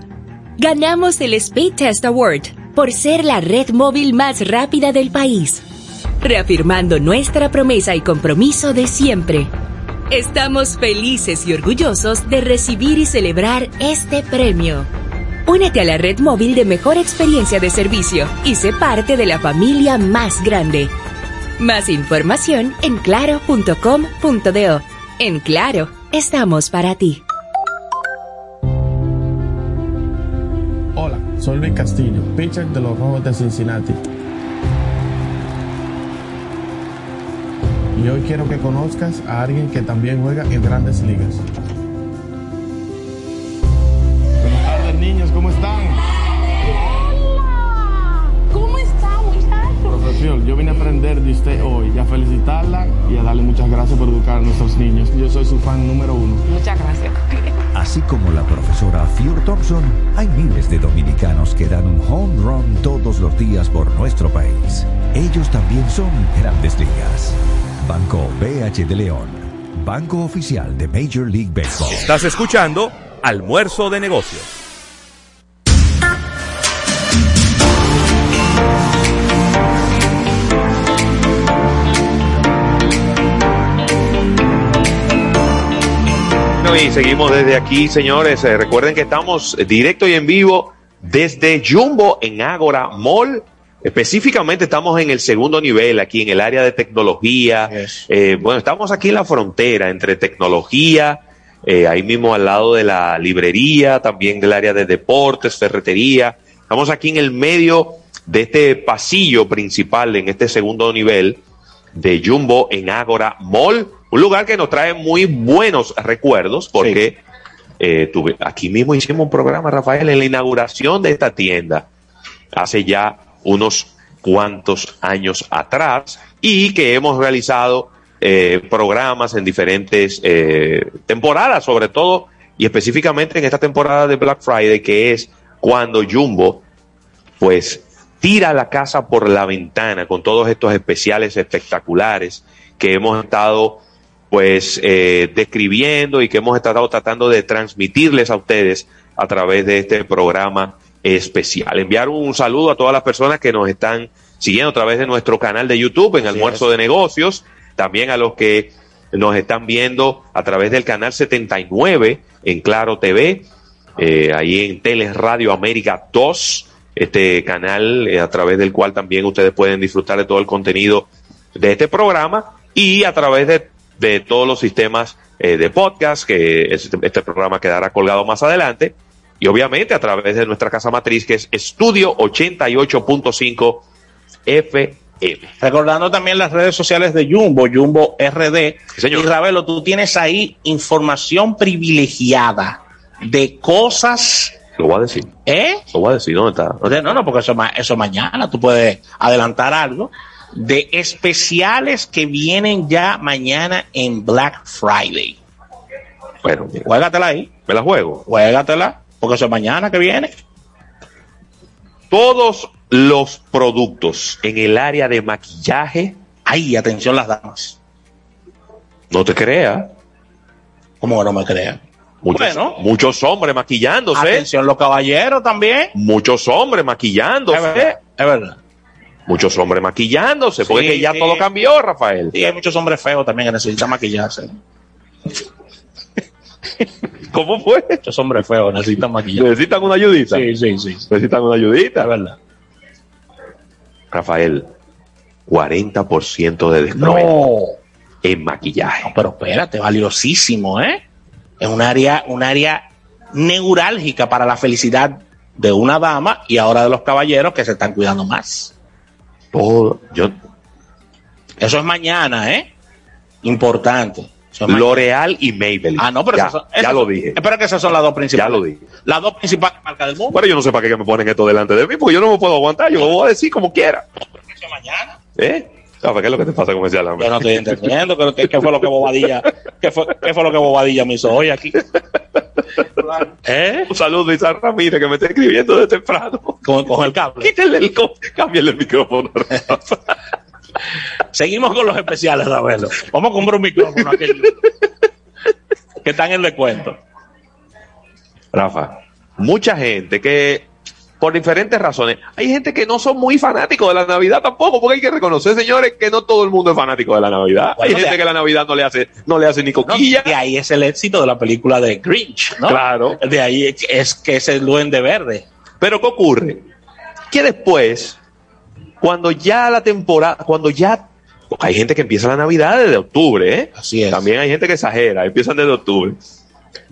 Ganamos el Speed Test Award por ser la red móvil más rápida del país, reafirmando nuestra promesa y compromiso de siempre. Estamos felices y orgullosos de recibir y celebrar este premio. Únete a la red móvil de mejor experiencia de servicio y sé parte de la familia más grande. Más información en claro.com.do. En Claro, estamos para ti. Soy Luis Castillo, pitcher de los Rojos de Cincinnati. Y hoy quiero que conozcas a alguien que también juega en grandes ligas. Buenas tardes, niños, ¿cómo están? ¿Cómo está, muchacho? Profe Fiol, yo vine a aprender de usted hoy y a felicitarla y a darle muchas gracias por educar a nuestros niños. Yo soy su fan número uno. Muchas gracias. Así como la profesora Fior Thompson, hay miles de dominicanos que dan un home run todos los días por nuestro país. Ellos también son grandes ligas. Banco BH de León, banco oficial de Major League Baseball. Estás escuchando Almuerzo de Negocios. Bueno, y seguimos desde aquí, señores. Eh, recuerden que estamos directo y en vivo desde Jumbo en Ágora Mall. Específicamente estamos en el segundo nivel, aquí en el área de tecnología. Eh, bueno, estamos aquí en la frontera entre tecnología, eh, ahí mismo al lado de la librería, también del área de deportes, ferretería. Estamos aquí en el medio de este pasillo principal, en este segundo nivel de Jumbo en Ágora Mall, un lugar que nos trae muy buenos recuerdos porque eh, tuve, aquí mismo hicimos un programa, Rafael, en la inauguración de esta tienda hace ya unos cuantos años atrás y que hemos realizado eh, programas en diferentes eh, temporadas, sobre todo y específicamente en esta temporada de Black Friday, que es cuando Jumbo, pues, tira la casa por la ventana con todos estos especiales espectaculares que hemos estado, pues, eh, describiendo y que hemos estado tratando de transmitirles a ustedes a través de este programa especial. Enviar un saludo a todas las personas que nos están siguiendo a través de nuestro canal de YouTube en Almuerzo de Negocios, también a los que nos están viendo a través del canal 79 en Claro TV, eh, ahí en Teles Radio América 2, este canal eh, a través del cual también ustedes pueden disfrutar de todo el contenido de este programa y a través de, de todos los sistemas eh, de podcast, que este, este programa quedará colgado más adelante, y obviamente a través de nuestra casa matriz que es Estudio 88.5 FM. Recordando también las redes sociales de Jumbo, Jumbo RD. Y Ravelo, tú tienes ahí información privilegiada de cosas. Lo voy a decir. ¿Eh? Lo voy a decir, ¿dónde está? No, no, porque eso, eso mañana tú puedes adelantar algo. De especiales que vienen ya mañana en Black Friday. Bueno, juégatela ahí. ¿Me la juego? Juégatela, porque eso es mañana que viene. Todos los productos en el área de maquillaje. Ay, atención las damas. No te creas. ¿Cómo que no me creas? Muchos, Bueno. muchos hombres maquillándose. Atención los caballeros también. Muchos hombres maquillándose. Es verdad, es verdad. Muchos hombres maquillándose. Porque Sí, es que ya sí. todo cambió, Rafael. Y hay muchos hombres feos también que necesitan maquillarse. ¿Cómo fue? Muchos hombres feos necesitan maquillarse. ¿Necesitan una ayudita? Sí, sí, sí. Necesitan una ayudita. Es verdad. Rafael, 40% de descuento No. en maquillaje. Pero espérate, valiosísimo, ¿eh? Es un área, un área neurálgica para la felicidad de una dama y ahora de los caballeros que se están cuidando más. Todo, yo, Eso es mañana, ¿eh? Importante. Eso es. L'Oreal y Maybelline. Ah, no, pero ya, esas son- ya lo dije. Espera que esas son las dos principales. Ya lo dije. Las dos principales marcas del mundo. Bueno, yo no sé para qué me ponen esto delante de mí, porque yo no me puedo aguantar. Yo lo voy a decir como quiera. Eso es mañana. ¿Eh? ¿Sabes qué es lo que te pasa con ese alambre? Yo no estoy entendiendo qué, qué- qué fue lo que Bobadilla, qué fue, qué fue lo que Bobadilla me hizo hoy aquí. ¿Eh? Un saludo a Isaac Ramírez que me está escribiendo de temprano. Con, con el cable. Quítale el, cámbiale el micrófono. Seguimos con los especiales, Ravelo. Vamos a comprar un micrófono aquí. que están en descuento. Rafa, mucha gente que, por diferentes razones, hay gente que no son muy fanáticos de la Navidad tampoco, porque hay que reconocer, señores, que no todo el mundo es fanático de la Navidad. Bueno, hay gente de- que la Navidad no le hace, no le hace ni ¿no? coquilla. Y ahí es el éxito de la película de Grinch, ¿no? Claro. De ahí es que es el duende verde. Pero ¿qué ocurre? Que después, cuando ya la temporada, cuando ya hay gente que empieza la Navidad desde octubre, ¿eh? Así es. También hay gente que exagera, empiezan desde octubre.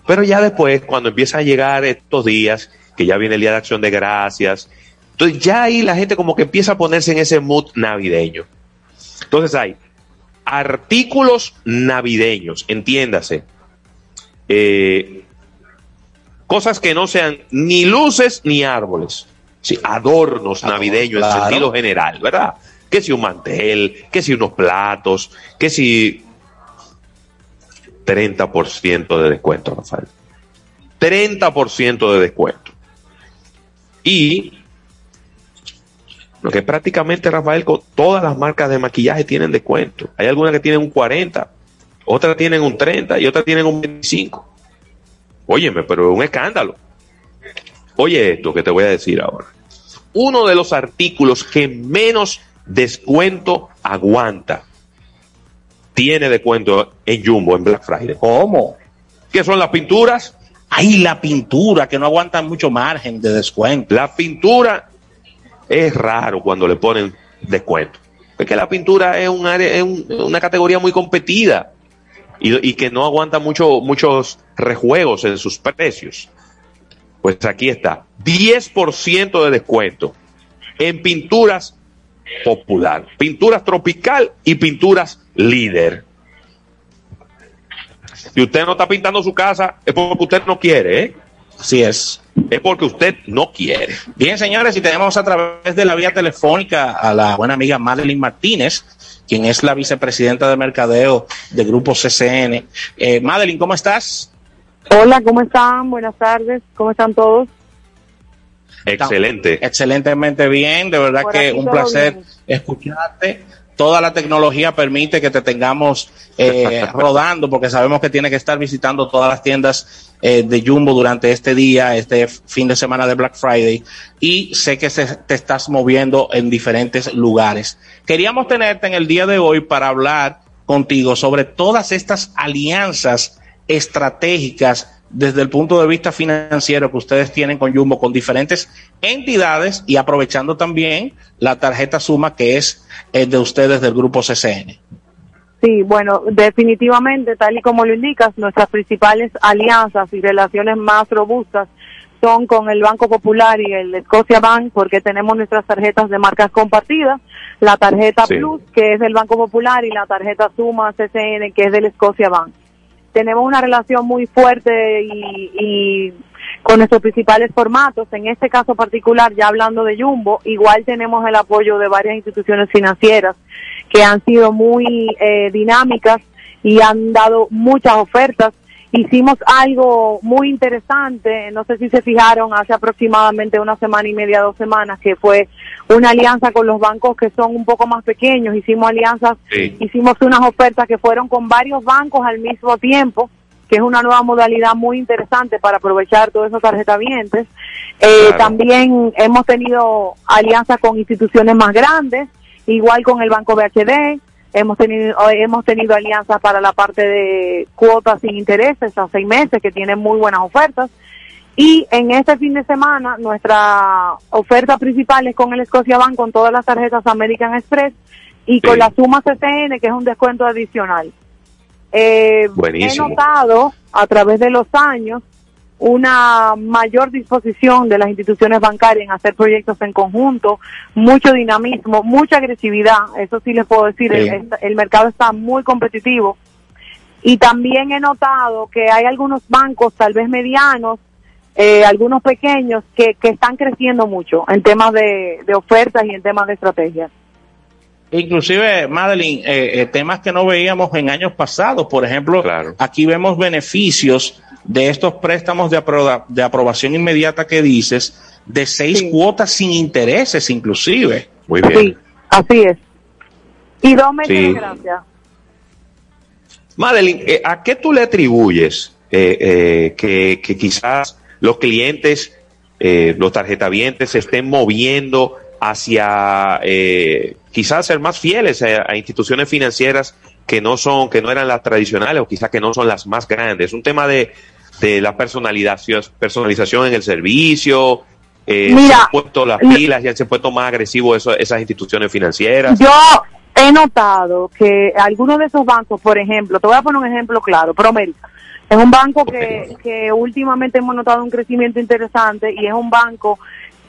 Pero ya después, cuando empiezan a llegar estos días, que ya viene el Día de Acción de Gracias, entonces ya ahí la gente como que empieza a ponerse en ese mood navideño. Entonces hay artículos navideños, entiéndase. Eh, cosas que no sean ni luces ni árboles. Sí, adornos navideños en sentido general, ¿verdad? Que si un mantel, que si unos platos, que si 30% de descuento, Rafael. 30% de descuento. Y lo que prácticamente, Rafael, con todas las marcas de maquillaje tienen descuento. Hay algunas que tienen un 40, otras tienen un 30 y otras tienen un 25. Óyeme, pero es un escándalo. Oye esto que te voy a decir ahora. Uno de los artículos que menos descuento aguanta tiene descuento en Jumbo, en Black Friday. ¿Cómo? ¿Qué son las pinturas? Ay, la pintura, que no aguanta mucho margen de descuento. La pintura es raro cuando le ponen descuento. Porque la pintura es, un área, es un- una categoría muy competida y, y que no aguanta mucho, muchos rejuegos en sus precios. Pues aquí está, 10% de descuento en pinturas popular, pinturas tropical y pinturas líder. Si usted no está pintando su casa, es porque usted no quiere, ¿eh? Así es. Es porque usted no quiere. Bien, señores, y tenemos a través de la vía telefónica a la buena amiga Madeline Martínez, quien es la vicepresidenta de mercadeo de Grupo CCN. Eh, Madeline, ¿cómo estás? Hola, ¿cómo están? Buenas tardes, ¿cómo están todos? Excelente. Excelentemente bien, de verdad Por que un placer bien. escucharte. Toda la tecnología permite que te tengamos eh, rodando, porque sabemos que tienes que estar visitando todas las tiendas eh, de Jumbo durante este día, este fin de semana de Black Friday, y sé que se- te estás moviendo en diferentes lugares. Queríamos tenerte en el día de hoy para hablar contigo sobre todas estas alianzas estratégicas desde el punto de vista financiero que ustedes tienen con Jumbo, con diferentes entidades y aprovechando también la tarjeta Suma que es eh, de ustedes del grupo CCN. Sí, bueno, definitivamente, tal y como lo indicas, nuestras principales alianzas y relaciones más robustas son con el Banco Popular y el Scotia Bank, porque tenemos nuestras tarjetas de marcas compartidas, la tarjeta Sí. Plus, que es del Banco Popular, y la tarjeta Suma CCN, que es del Scotia Bank. Tenemos una relación muy fuerte y, y con nuestros principales formatos. En este caso particular, ya hablando de Jumbo, igual tenemos el apoyo de varias instituciones financieras que han sido muy eh, dinámicas y han dado muchas ofertas. Hicimos algo muy interesante, no sé si se fijaron, hace aproximadamente una semana y media, dos semanas, que fue una alianza con los bancos que son un poco más pequeños. Hicimos alianzas, hicimos unas ofertas que fueron con varios bancos al mismo tiempo, que es una nueva modalidad muy interesante para aprovechar todos esos tarjetavientes. Eh, También hemos tenido alianzas con instituciones más grandes, igual con el Banco BHD, hemos tenido, hemos tenido alianzas para la parte de cuotas sin intereses a seis meses, que tienen muy buenas ofertas. Y en este fin de semana, nuestra oferta principal es con el Scotia Bank, con todas las tarjetas American Express y con la suma CCN, que es un descuento adicional. Eh, he notado a través de los años una mayor disposición de las instituciones bancarias en hacer proyectos en conjunto, mucho dinamismo, mucha agresividad, eso sí les puedo decir, el mercado está muy competitivo y también he notado que hay algunos bancos, tal vez medianos, eh, algunos pequeños, que, que están creciendo mucho en temas de, de ofertas y en temas de estrategias. Inclusive, Madeline, eh, eh, temas que no veíamos en años pasados. Por ejemplo, aquí vemos beneficios de estos préstamos de, aproba- de aprobación inmediata que dices, de seis cuotas sin intereses inclusive. Muy Sí, así es. Y dos meses Sí. de gracia. Madeline, eh, ¿a qué tú le atribuyes eh, eh, que, que quizás los clientes, eh, los tarjetavientes se estén moviendo hacia eh, quizás ser más fieles a, a instituciones financieras que no son, que no eran las tradicionales o quizás que no son las más grandes? Es un tema de, de la personalización, personalización en el servicio. Eh, Mira, se han puesto las pilas, ya se han puesto más agresivos eso- esas instituciones financieras. Yo he notado que algunos de esos bancos, por ejemplo, te voy a poner un ejemplo claro, Promérica. Es un banco que, que últimamente hemos notado un crecimiento interesante y es un banco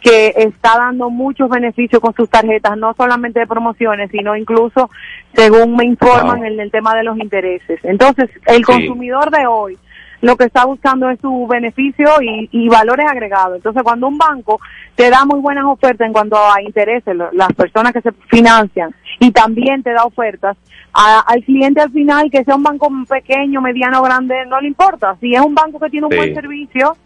que está dando muchos beneficios con sus tarjetas, no solamente de promociones, sino incluso, según me informan, en el tema de los intereses. Entonces, el Sí. consumidor de hoy lo que está buscando es su beneficio y, y valores agregados. Entonces, cuando un banco te da muy buenas ofertas en cuanto a intereses, las personas que se financian, y también te da ofertas, a- al cliente al final, que sea un banco pequeño, mediano, grande, no le importa. Si es un banco que tiene un Sí. buen servicio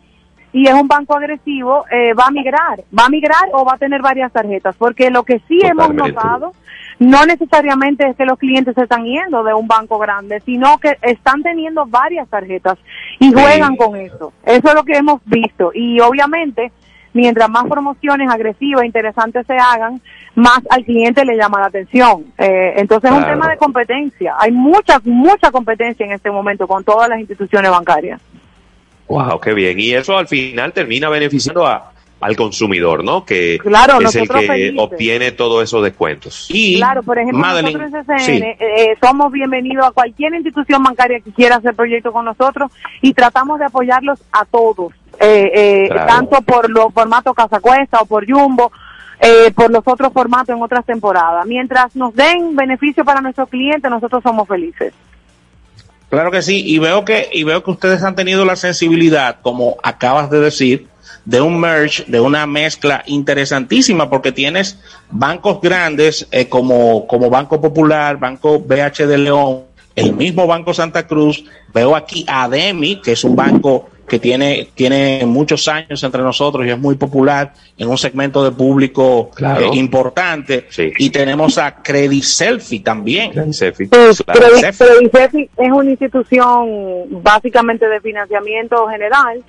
y es un banco agresivo, eh, va a migrar. Va a migrar o va a tener varias tarjetas. Porque lo que sí hemos notado no necesariamente es que los clientes se están yendo de un banco grande, sino que están teniendo varias tarjetas y juegan con eso. Eso es lo que hemos visto. Y obviamente, mientras más promociones agresivas, interesantes se hagan, más al cliente le llama la atención. Eh, entonces es un tema de competencia. Hay mucha, mucha competencia en este momento con todas las instituciones bancarias. Wow, qué bien. Y eso al final termina beneficiando a, al consumidor, ¿no? Que Claro, es el que felices. obtiene todos esos descuentos. Y Claro, por ejemplo, Madeline, nosotros en sí. CCN eh, somos bienvenidos a cualquier institución bancaria que quiera hacer proyecto con nosotros y tratamos de apoyarlos a todos, eh, eh, Claro. tanto por los formatos Casa Cuesta o por Jumbo, eh, por los otros formatos en otras temporadas. Mientras nos den beneficio para nuestros clientes, nosotros somos felices. Claro que sí, y veo que y veo que ustedes han tenido la sensibilidad, como acabas de decir, de un merge, de una mezcla interesantísima, porque tienes bancos grandes eh, como como Banco Popular, Banco BH de León, el mismo Banco Santa Cruz. Veo aquí Ademi, que es un banco que tiene tiene muchos años entre nosotros y es muy popular en un segmento de público Claro. eh, importante. Y tenemos a Credit Selfie también. Selfie. Pues, Claro. Credi- Cef- Credicefi es una institución básicamente de financiamiento general.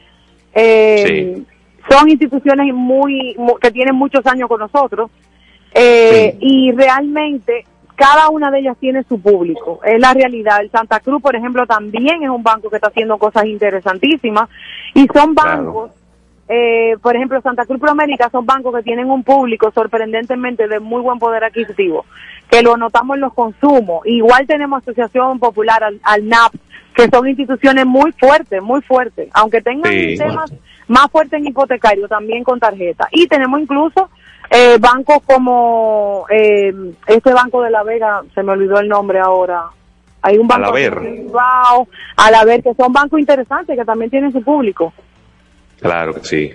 Eh, Son instituciones muy, mu- que tienen muchos años con nosotros eh, y realmente cada una de ellas tiene su público. Es la realidad. El Santa Cruz, por ejemplo, también es un banco que está haciendo cosas interesantísimas y son bancos eh, por ejemplo, Santa Cruz Promérica son bancos que tienen un público sorprendentemente de muy buen poder adquisitivo, que lo notamos en los consumos. Igual tenemos Asociación Popular, al, al NAP, que son instituciones muy fuertes, muy fuertes, aunque tengan Sí. temas más fuertes en hipotecario, también con tarjeta. Y tenemos incluso eh, bancos como eh, este banco de La Vega, se me olvidó el nombre ahora. Hay un banco Alaber. de Bilbao, Alaber, que son bancos interesantes que también tienen su público. Claro que sí.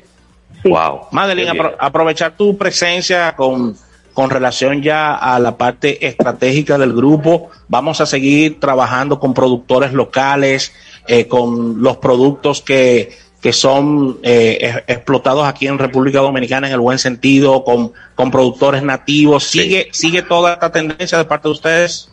Wow. Madeline, apro- aprovechar tu presencia con, con relación ya a la parte estratégica del grupo. Vamos a seguir trabajando con productores locales, eh, con los productos que, que son eh, explotados aquí en República Dominicana en el buen sentido, con, con productores nativos. ¿Sigue, ¿Sigue toda esta tendencia de parte de ustedes?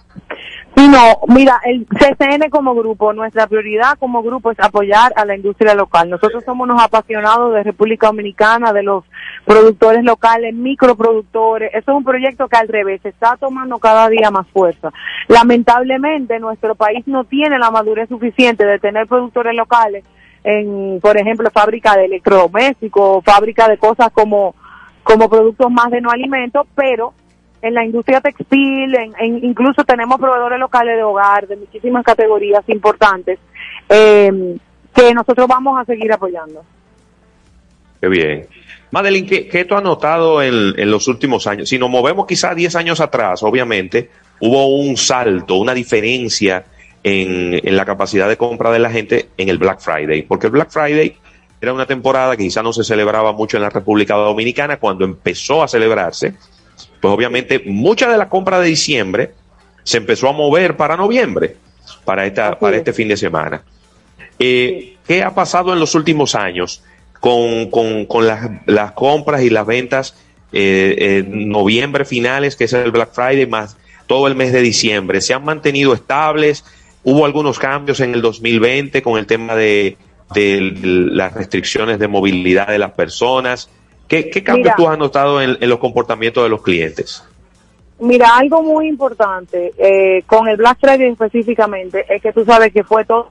Sí, no, mira, el CCN como grupo, nuestra prioridad como grupo es apoyar a la industria local. Nosotros somos unos apasionados de República Dominicana, de los productores locales, microproductores. Eso es un proyecto que al revés está tomando cada día más fuerza. Lamentablemente, nuestro país no tiene la madurez suficiente de tener productores locales en, por ejemplo, fábrica de electrodomésticos, fábrica de cosas como, como productos más de no alimentos, pero en la industria textil, en, en- incluso tenemos proveedores locales de hogar de muchísimas categorías importantes eh, que nosotros vamos a seguir apoyando. Qué bien. Madeline, ¿qué, qué tú has notado en, en los últimos años? Si nos movemos quizá 10 años atrás, obviamente, hubo un salto, una diferencia en, en la capacidad de compra de la gente en el Black Friday, porque el Black Friday era una temporada que quizá no se celebraba mucho en la República Dominicana, cuando empezó a celebrarse, pues obviamente mucha de la compra de diciembre se empezó a mover para noviembre, para, esta, para este fin de semana. Eh, ¿Qué ha pasado en los últimos años con, con- con las, las compras y las ventas eh, eh, noviembre finales, que es el Black Friday, más todo el mes de diciembre? ¿Se han mantenido estables? ¿Hubo algunos cambios en el 2020 con el tema de, de las restricciones de movilidad de las personas? ¿Qué, qué cambios Mira. tú has notado en, en los comportamientos de los clientes? Mira, algo muy importante eh, con el Black Friday específicamente es que tú sabes que fue todo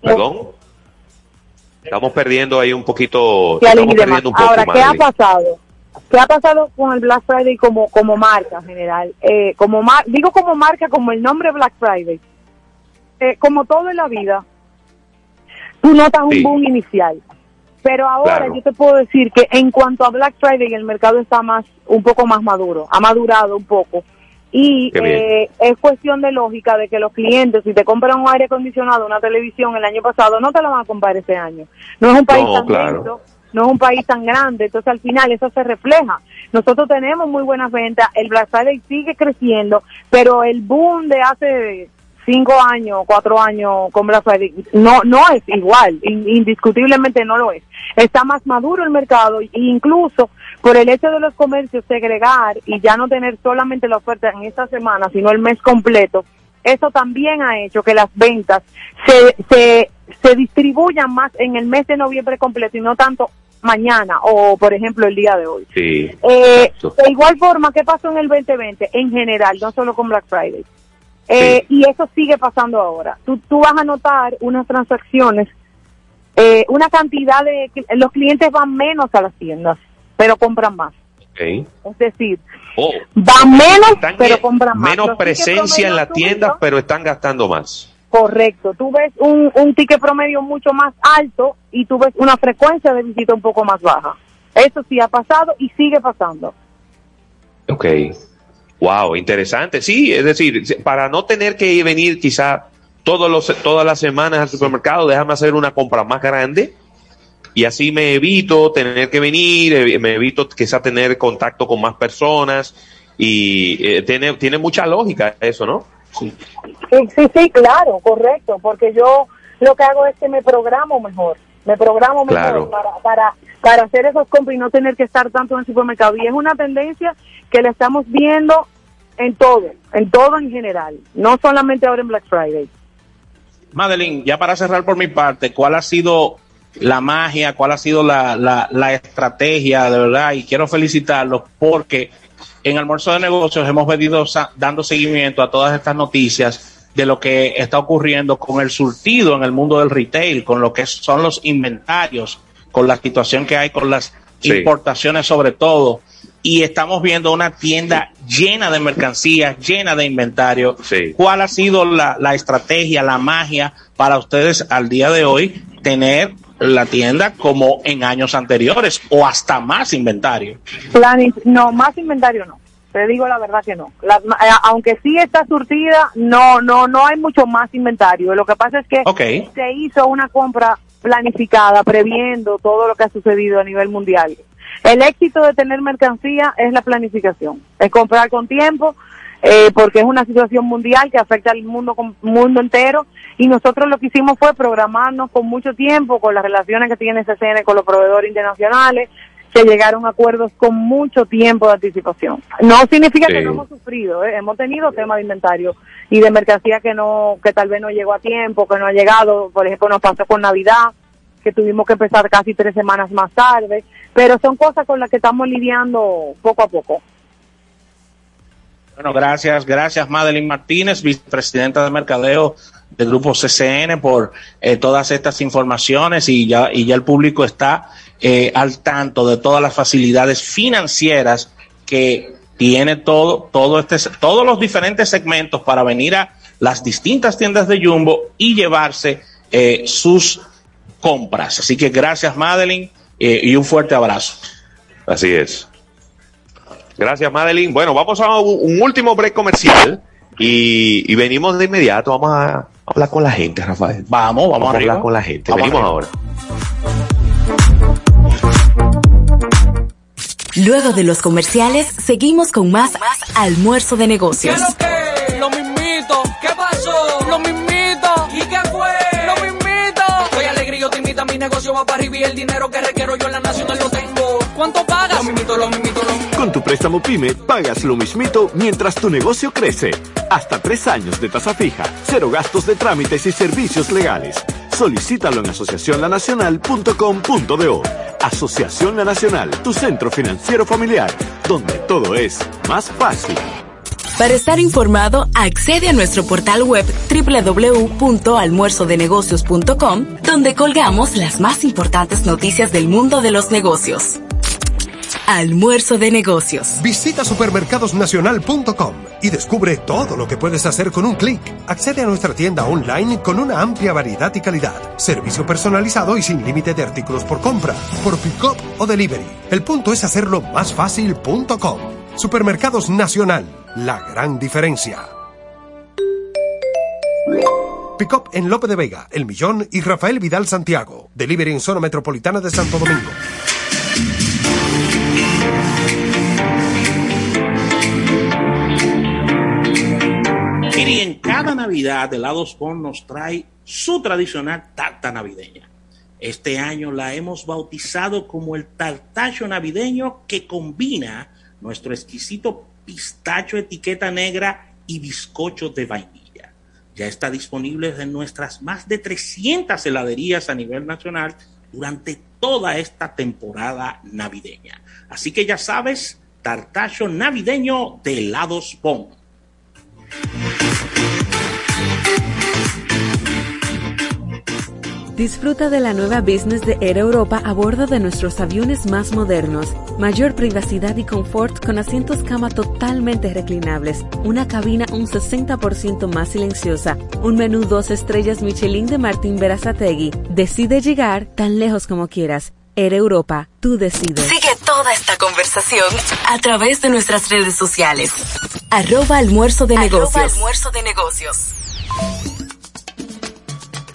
¿Perdón? Estamos perdiendo ahí un poquito. Estamos perdiendo un poco, Ahora, ¿qué ha pasado? ¿Qué ha pasado con el Black Friday como como marca general? Eh, como mar- digo como marca como el nombre Black Friday. Eh, como todo en la vida, tú notas un boom inicial. Pero ahora Claro. yo te puedo decir que en cuanto a Black Friday el mercado está más un poco más maduro, ha madurado un poco. Y eh, es cuestión de lógica de que los clientes, si te compran un aire acondicionado, una televisión el año pasado, no te lo van a comprar este año. No es un país No, tan claro. No es un país tan grande, entonces al final eso se refleja. Nosotros tenemos muy buenas ventas, el Black sigue creciendo, pero el boom de hace cinco años, cuatro años con Black no no es igual, in- indiscutiblemente no lo es. Está más maduro el mercado e incluso por el hecho de los comercios segregar y ya no tener solamente la oferta en esta semana, sino el mes completo, eso también ha hecho que las ventas se, se, se distribuyan más en el mes de noviembre completo y no tanto mañana o, por ejemplo, el día de hoy. Sí. Eh, de igual forma, ¿qué pasó en el 2020? En general, no solo con Black Friday. Eh, Y eso sigue pasando ahora. Tú, tú vas a notar unas transacciones eh, una cantidad de... Los clientes van menos a las tiendas, pero compran más. Ok. Es decir, Oh, van menos, están pero compran más. menos presencia en la promedio tienda, subidos, pero están gastando más. Correcto. Tú ves un, un ticket promedio mucho más alto y tú ves una frecuencia de visita un poco más baja. Eso sí ha pasado y sigue pasando. Ok. Wow, interesante. Sí, es decir, para no tener que ir venir quizá todos los, todas las semanas al supermercado, déjame hacer una compra más grande y así me evito tener que venir, eh, me evito quizá tener contacto con más personas y eh, tiene, tiene mucha lógica eso, ¿no? Sí, sí, sí, claro, correcto, porque yo lo que hago es que me programo mejor, me programo mejor Claro. para, para, para hacer esos compras y no tener que estar tanto en el supermercado. Y es una tendencia que la estamos viendo en todo, en todo en general, no solamente ahora en Black Friday. Madeline, ya para cerrar por mi parte, ¿cuál ha sido la magia, cuál ha sido la, la, la estrategia, de verdad? Y quiero felicitarlos porque en Almuerzo de Negocios hemos venido dando seguimiento a todas estas noticias de lo que está ocurriendo con el surtido en el mundo del retail, con lo que son los inventarios, con la situación que hay con las Sí. importaciones sobre todo. Y estamos viendo una tienda llena de mercancías, llena de inventario. ¿Cuál ha sido la, la estrategia, la magia para ustedes al día de hoy tener la tienda como en años anteriores o hasta más inventario? No, más inventario no. Te digo la verdad que no. La- eh, aunque sí está surtida, no, no, no hay mucho más inventario. Lo que pasa es que se hizo una compra planificada, previendo todo lo que ha sucedido a nivel mundial. El éxito de tener mercancía es la planificación, es comprar con tiempo, eh, porque es una situación mundial que afecta al mundo, mundo entero. Y nosotros lo que hicimos fue programarnos con mucho tiempo, con las relaciones que tiene CCN con los proveedores internacionales, que llegaron a acuerdos con mucho tiempo de anticipación. No significa que no hemos sufrido, ¿eh? hemos tenido temas de inventario y de mercancía que no, que tal vez no llegó a tiempo, que no ha llegado, por ejemplo, nos pasó con Navidad, que tuvimos que empezar casi tres semanas más tarde, pero son cosas con las que estamos lidiando poco a poco. Bueno, gracias, gracias Madeline Martínez, vicepresidenta de mercadeo del grupo CCN por eh, todas estas informaciones y ya, y ya el público está eh, al tanto de todas las facilidades financieras que tiene todo, todo este, todos los diferentes segmentos para venir a las distintas tiendas de Jumbo y llevarse eh, sus compras. Así que gracias Madeline eh, y un fuerte abrazo. Así es. Gracias, Madeline. Bueno, vamos a un, último break comercial y, y venimos de inmediato. Vamos a hablar con la gente, Rafael. Vamos, vamos, a arriba. hablar con la gente. Vamos venimos arriba. ahora. Luego de los comerciales, seguimos con más almuerzo de negocios. Lo mismito, ¿qué pasó? Lo mismito, ¿y qué fue? Lo mismito. Soy alegre y yo te invito a mi negocio va para arriba y el dinero que requiero yo en la nacional lo tengo. ¿Cuánto pagas? Lo mismito, lo mismito, lo mismito. Con tu préstamo PYME pagas lo mismito mientras tu negocio crece. Hasta tres años de tasa fija, cero gastos de trámites y servicios legales. Solicítalo en asociacionlanacional.com.do. Asociación La Nacional, tu centro financiero familiar, donde todo es más fácil. Para estar informado, accede a nuestro portal web www.almuerzodenegocios.com, donde colgamos las más importantes noticias del mundo de los negocios. Almuerzo de negocios. Visita supermercadosnacional.com y descubre todo lo que puedes hacer con un clic. Accede a nuestra tienda online con una amplia variedad y calidad, servicio personalizado y sin límite de artículos por compra, por pick-up o delivery. El punto es hacerlo más fácil.com. Supermercados Nacional, la gran diferencia. Pick-up en Lope de Vega, El Millón y Rafael Vidal Santiago. Delivery en zona metropolitana de Santo Domingo. Y en cada Navidad, Helados Bon nos trae su tradicional tarta navideña. Este año la hemos bautizado como el tartacho navideño que combina nuestro exquisito pistacho etiqueta negra y bizcocho de vainilla. Ya está disponible en nuestras más de 300 heladerías a nivel nacional durante toda esta temporada navideña. Así que ya sabes, tartacho navideño de helados Bon. Disfruta de la nueva business de Air Europa a bordo de nuestros aviones más modernos. Mayor privacidad y confort con asientos cama totalmente reclinables, una cabina un 60% más silenciosa, un menú dos estrellas Michelin de Martín Berazategui. Decide llegar tan lejos como quieras. Air Europa, tú decides. Sigue toda esta conversación a través de nuestras redes sociales. Arroba almuerzo de Arroba negocios. almuerzo de negocios.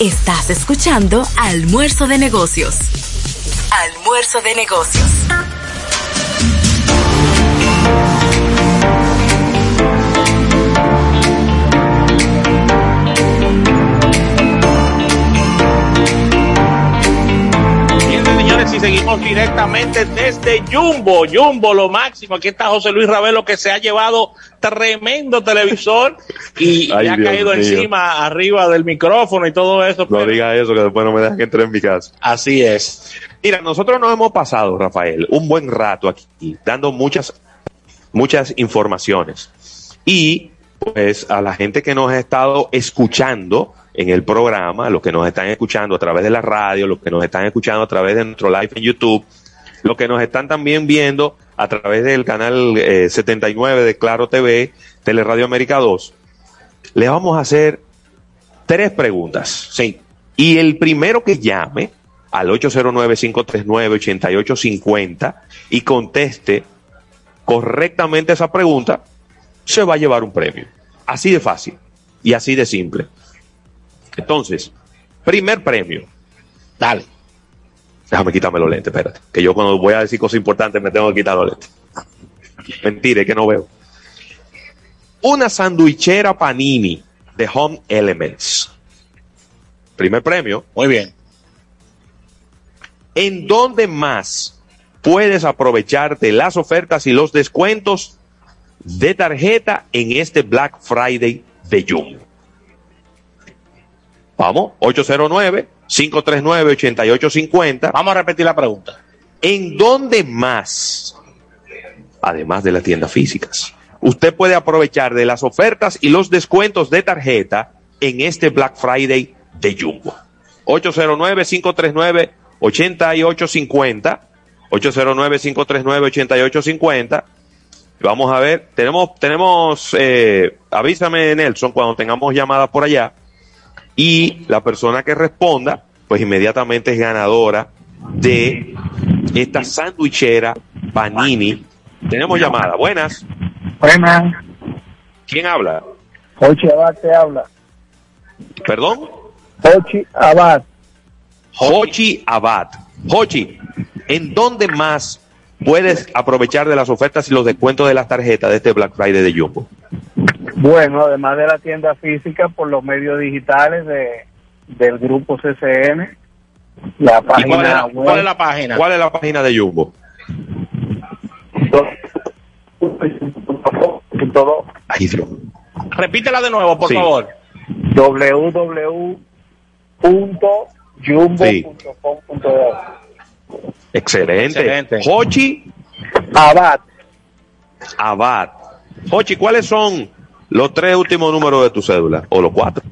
Estás escuchando Almuerzo de Negocios. Almuerzo de Negocios. Y seguimos directamente desde Jumbo, Jumbo, lo máximo. Aquí está José Luis Ravelo que se ha llevado tremendo televisor y Ay, ha caído mío. encima, arriba del micrófono y todo eso. No diga eso, que después no me dejan entrar en mi casa. Así es. Mira, nosotros nos hemos pasado, Rafael, un buen rato aquí, dando muchas, muchas informaciones. Y, pues, a la gente que nos ha estado escuchando en el programa, los que nos están escuchando a través de la radio, los que nos están escuchando a través de nuestro live en YouTube, los que nos están también viendo a través del canal eh, 79 de Claro TV, Teleradio América 2, les vamos a hacer tres preguntas. Sí. Y el primero que llame al 809-539-8850 y conteste correctamente esa pregunta, se va a llevar un premio. Así de fácil y así de simple. Entonces, primer premio. Dale. Déjame quitarme los lentes, espérate. Que yo cuando voy a decir cosas importantes me tengo que quitar los lentes. Mentira, es que no veo. Una sandwichera panini de Home Elements. Primer premio. Muy bien. ¿En dónde más puedes aprovechar de las ofertas y los descuentos de tarjeta en este Black Friday de Jumbo? Vamos, 809-539-8850. Vamos a repetir la pregunta. ¿En dónde más, además de las tiendas físicas, usted puede aprovechar de las ofertas y los descuentos de tarjeta en este Black Friday de Jumbo? 809-539-8850. 809-539-8850. Vamos a ver, tenemos, tenemos, eh, avísame Nelson cuando tengamos llamadas por allá y la persona que responda, pues inmediatamente es ganadora de esta sandwichera Panini. Tenemos llamada, buenas. Buenas, ¿Quién habla? Jochi Abad te habla. ¿Perdón? Jochi Abad. Hochi Abad. Hochi, ¿en dónde más puedes aprovechar de las ofertas y los descuentos de las tarjetas de este Black Friday de Jumbo? Bueno, además de la tienda física, por los medios digitales de, del grupo CCN, la ¿Y página cuál, es la, web. cuál es la página? ¿Cuál es la página de Jumbo? Ay, Dios. Repítela de nuevo, por Sí. favor. www.jumbo.com.do Excelente. Excelente. Hochi Abad. Abad. Hochi, ¿cuáles son los tres últimos números de tu cédula? ¿O los cuatro?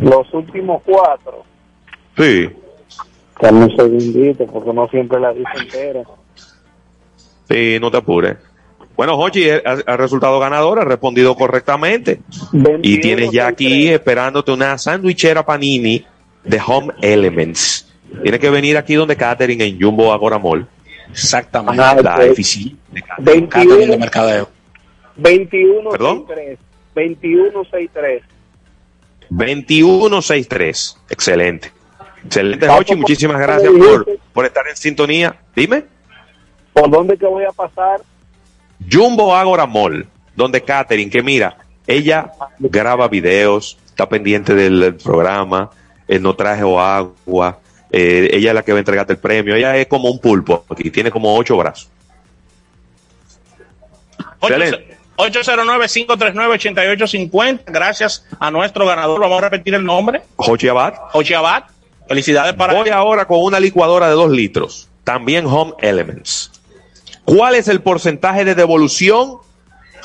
Los últimos cuatro. Sí. Dame un segundito, porque no siempre la dice entera. Sí, no te apures. Bueno, Hochi, ha, ha resultado ganador, ha respondido correctamente. Y tienes ya aquí esperándote una sandwichera panini de Home Elements. Tienes que venir aquí donde Catherine en Jumbo Agora Mall. Exactamente. La ok. eficiencia. 21 mercadeo. 2163. 2163. 2163. Excelente. Excelente, Hochi. Muchísimas ¿cómo gracias por, por estar en sintonía. Dime. ¿Por dónde que voy a pasar? Jumbo Agora Mall, donde Katherine, que mira, ella graba videos, está pendiente del, programa, él no traje agua, Eh, ella es la que va a entregarte el premio. Ella es como un pulpo aquí, tiene como ocho brazos. Excelente. 809-539-8850. Gracias a nuestro ganador. Vamos a repetir el nombre. Jochi Abad. Jochi Abad. Felicidades para Voy ahora con una licuadora de dos litros. También Home Elements. ¿Cuál es el porcentaje de devolución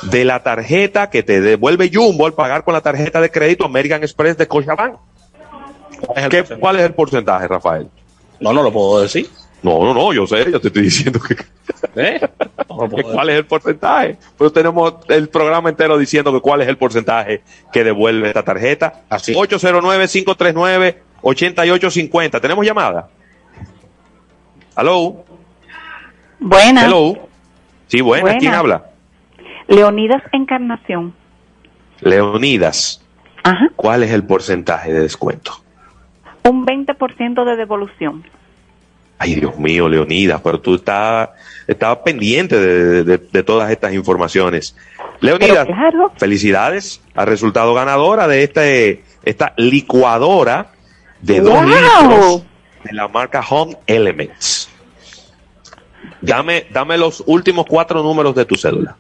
de la tarjeta que te devuelve Jumbo al pagar con la tarjeta de crédito American Express de Scotiabank? ¿Qué- ¿Cuál es el porcentaje, Rafael? No, no lo puedo decir. No, no, no, yo sé, yo te estoy diciendo que... ¿Eh? ¿Cuál es el porcentaje? Pues tenemos el programa entero diciendo que cuál es el porcentaje que devuelve esta tarjeta. 809-539-8850. ¿Tenemos llamada? ¿Aló? Buenas. Hello. Sí, buena. Buenas. ¿Quién habla? Leonidas Encarnación. Leonidas. ¿Cuál es el porcentaje de descuento? Un 20% de devolución. Ay, Dios mío, Leonidas, pero tú estabas pendiente de, de- de todas estas informaciones. Leonidas, claro. felicidades al resultado ganadora de este, esta licuadora de dos ¡Wow! litros de la marca Home Elements. Dame, dame los últimos cuatro números de tu cédula.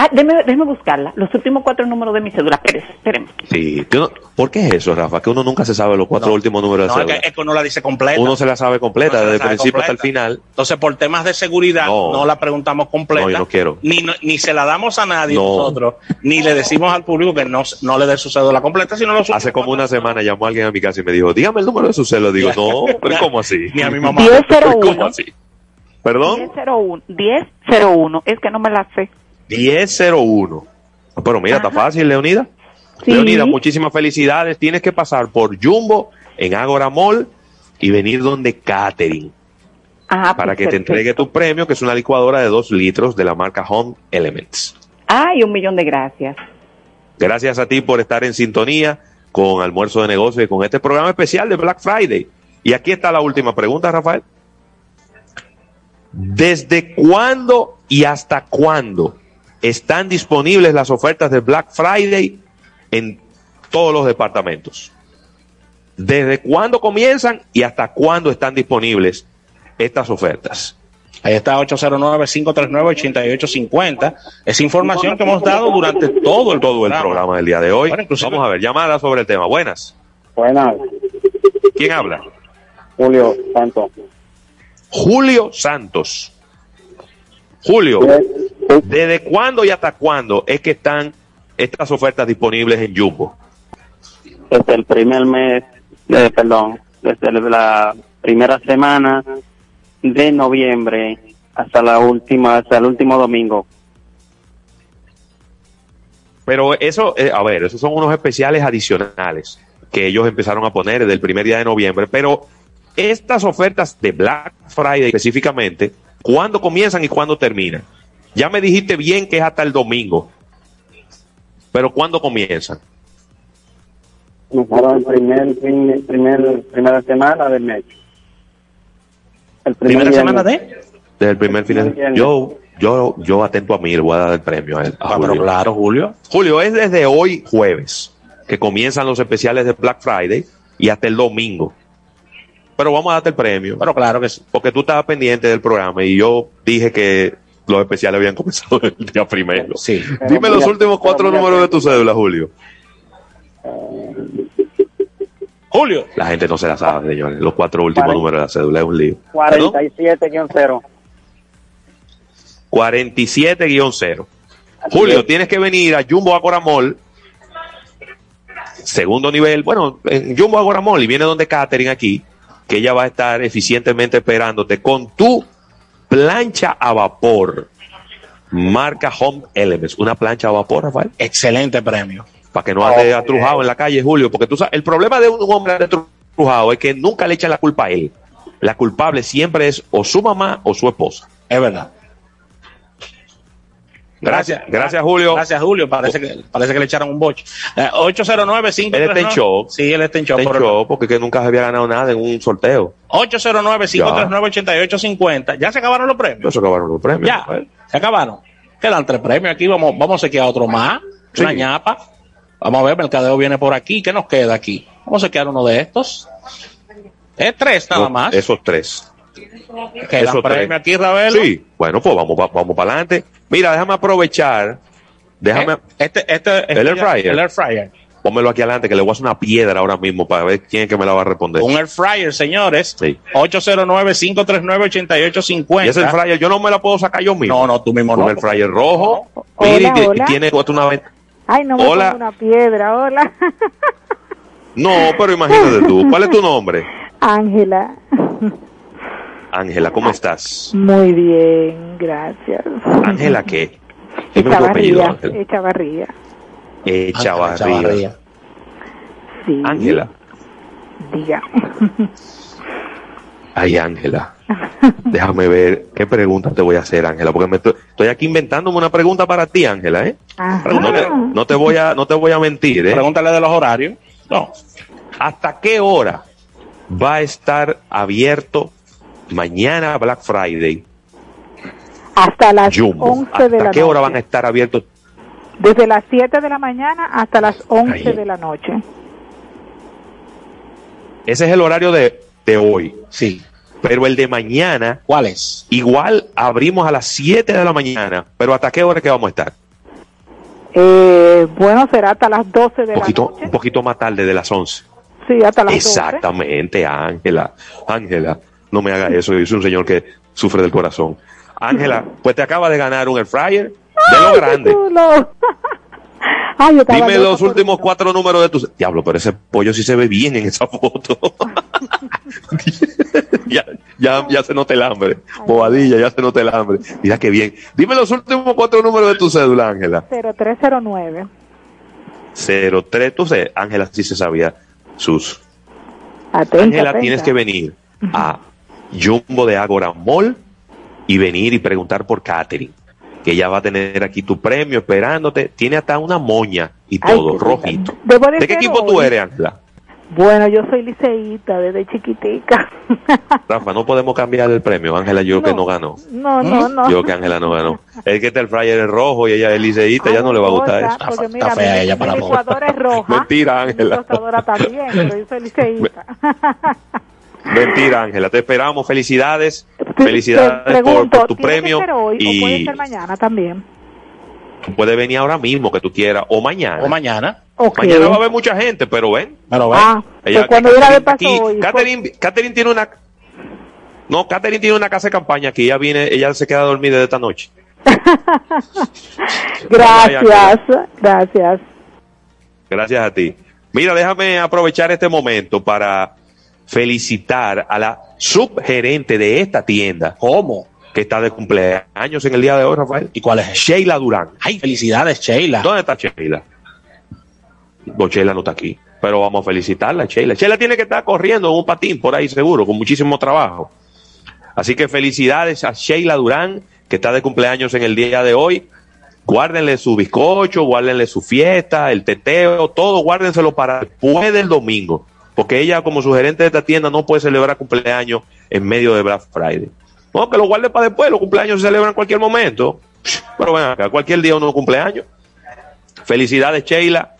Ah, déjeme, déjeme buscarla. Los últimos cuatro números de mi cédula. Espérese, espéreme. Sí, uno- ¿Por qué es eso, Rafa? Que uno nunca se sabe los cuatro últimos números de No, es cédula. que, es que uno la dice completa. Uno se la sabe completa, la desde el principio hasta el final. Entonces, por temas de seguridad, No. no, la preguntamos completa. No, yo no quiero. Ni, no- ni se la damos a nadie No. nosotros, ni le decimos al público que no, no le dé su cédula completa, sino los Hace como una semana llamó alguien a mi casa y me dijo, dígame el número de su cédula. Digo, no, pero ¿cómo así? Ni a mi mamá. 1001. ¿Cómo así? ¿Perdón? 1001. 1001. Es que no me la sé. 1001. Pero mira, está fácil, Leonida. Sí. Leonida, muchísimas felicidades. Tienes que pasar por Jumbo en Agora Mall y venir donde Catering Ah, para pues que te entregue tu premio, que es una licuadora de dos litros de la marca Home Elements. Ay, un millón de gracias. Gracias a ti por estar en sintonía con Almuerzo de Negocios y con este programa especial de Black Friday. Y aquí está la última pregunta, Rafael. ¿Desde cuándo y hasta cuándo están disponibles las ofertas de Black Friday en todos los departamentos? ¿Desde cuándo comienzan y hasta cuándo están disponibles estas ofertas? Ahí está 809-539-8850. Es información que hemos dado durante todo el, todo el programa del día de hoy. Bueno, Vamos a ver, llamada sobre el tema. Buenas. Buenas, ¿Quién habla? Julio Santos. Julio Santos. Julio, ¿desde cuándo y hasta cuándo es que están estas ofertas disponibles en Jumbo? Desde el primer mes, eh, perdón, desde la primera semana de noviembre hasta la última, hasta el último domingo. Pero eso, eh, a ver, esos son unos especiales adicionales que ellos empezaron a poner desde el primer día de noviembre. Pero estas ofertas de Black Friday específicamente, ¿cuándo comienzan y cuándo terminan? Ya me dijiste bien que es hasta el domingo. Pero ¿cuándo comienzan? Nosotros el primer, fin- primer, primera semana del mes. El primer ¿Primera semana de? Desde el primer fin de Yo, yo, yo atento a mí, le voy a dar el premio a él. a Ah, pero claro, Julio. Julio, es desde hoy jueves que comienzan los especiales de Black Friday y hasta el domingo. Pero vamos a darte el premio. Pero claro que sí. Porque tú estabas pendiente del programa y yo dije que los especiales habían comenzado el día primero. Sí. Dime los últimos cuatro números de tu cédula, Julio. Julio. La gente no se la sabe, señores. Los cuatro últimos números de la cédula es un lío. 47-0. 47-0. Julio, tienes que venir a Jumbo Agora Mall, segundo nivel, bueno, en Jumbo Agora Mall, y viene donde Katherine aquí, que ella va a estar eficientemente esperándote con tu plancha a vapor, marca Home Elements, una plancha a vapor, Rafael. Excelente premio. Para que no ande atrujado en la calle, Julio, porque tú sabes, el problema de un hombre atrujado es que nunca le echan la culpa a él. La culpable siempre es o su mamá o su esposa. Es verdad. Gracias, gracias Julio. Gracias, Julio. Parece que, parece que le echaron un boche. Eh, 809 Él está en shock. Sí, él está en shock. Está en shock porque que nunca se había ganado nada en un sorteo. 809-539-8850. ¿Ya se acabaron los premios? No se acabaron los premios. Ya, se acabaron. Quedan tres premios aquí. Vamos, vamos a sequear otro más. Una ñapa. Vamos a ver, Mercadeo viene por aquí. ¿Qué nos queda aquí? Vamos a sequear uno de estos. Es tres nada No, más. Esos tres. Que premio tres. aquí, Ravelo. Sí, bueno, pues vamos, pa- vamos para adelante. Mira, déjame aprovechar. Déjame. Este, este, el air fryer. El air fryer. Pónmelo aquí adelante que le voy a hacer una piedra ahora mismo para ver quién es que me la va a responder. Un air fryer, señores. Sí. 809-539-8850. Y ese air fryer yo no me la puedo sacar yo mismo. No, no, tú mismo Un no. air fryer rojo. Hola, Mira, hola. y tiene una ven- Ay, no me Hola. pongo una piedra, hola. No, pero imagínate tú. ¿Cuál es tu nombre? Ángela. Ángela, ¿cómo estás? Muy bien, gracias. Ángela, ¿qué? Dime tu apellido, Echavarría, Ángela. Echavarría. Echavarría. Sí, Ángela. diga. Ay, Ángela. Déjame ver qué pregunta te voy a hacer, Ángela, porque me estoy, estoy aquí inventándome una pregunta para ti, Ángela, ¿eh? No te, no te voy a, no te voy a mentir, ¿eh? Pregúntale de los horarios. No. ¿Hasta qué hora va a estar abierto mañana Black Friday? Hasta las Jumbo. 11 de ¿Hasta la qué hora noche. van a estar abiertos? Desde las 7 de la mañana hasta las 11 Ay. de la noche. Ese es el horario de, de hoy. Sí. Pero el de mañana, ¿cuál es? Igual abrimos a las 7 de la mañana, pero ¿hasta qué hora que vamos a estar? Eh, bueno, será hasta las 12 de poquito, la noche. un poquito más tarde de las 11. Sí, hasta las 12. Exactamente, Ángela. Ángela, no me haga eso, yo soy un señor que sufre del corazón. Ángela, pues te acaba de ganar un air fryer de lo grande. Ay, yo Dime los últimos eso. cuatro números de tu... Diablo, pero ese pollo sí se ve bien en esa foto. ya, ya, ya se nota el hambre. Bobadilla, ya se nota el hambre. Mira qué bien. Dime los últimos cuatro números de tu cédula, Ángela. 0309. 03, tú sé, Ángela sí se sabía sus. Ángela, tienes que venir a Jumbo de Agora Mall y venir y preguntar por Katherine. Que ella va a tener aquí tu premio esperándote. Tiene hasta una moña y Ay, todo, rojito. ¿De qué equipo tú hoy. eres, Ángela? Bueno, yo soy liceísta desde chiquitica. Rafa, no podemos cambiar el premio. Ángela, yo creo que no ganó. No, no, no. Yo creo que Ángela no ganó. Es que está el flyer es rojo y ella es liceísta, ya no le va a gustar eso. Porque mira, fea mi, ella mi para licuadora es roja. Mentira, Mi Ángela. tostadora también, pero yo soy liceísta. Mentira, Ángela. Te esperamos. Felicidades. Felicidades Te por, pregunto, por tu ¿tiene premio. que ser hoy o puede Y ser mañana también? tú puedes venir ahora mismo que tú quieras o mañana. O mañana. Ok. Mañana va a haber mucha gente, pero ven. Pero ven. Ah, pues cuando yo la ve paso aquí, hoy, Catherine, Catherine tiene una. No, Catherine tiene una casa de campaña aquí. Ella viene, ella se queda dormida de esta noche. Gracias, gracias. Gracias a ti. Mira, déjame aprovechar este momento para felicitar a la subgerente de esta tienda. ¿Cómo? Que está de cumpleaños en el día de hoy, Rafael. ¿Y cuál es? Sheila Durán. Ay, felicidades, Sheila. ¿Dónde está Sheila? No, Sheila no está aquí. Pero vamos a felicitarla, Sheila. Sheila tiene que estar corriendo en un patín por ahí seguro, con muchísimo trabajo. Así que felicidades a Sheila Durán, que está de cumpleaños en el día de hoy. Guárdenle su bizcocho, guárdenle su fiesta, el teteo, todo, guárdenselo para después del domingo. Porque ella, como su gerente de esta tienda, no puede celebrar cumpleaños en medio de Black Friday. No, que lo guarde para después, los cumpleaños se celebran en cualquier momento. Pero ven acá, cualquier día uno cumpleaños. Felicidades, Sheila,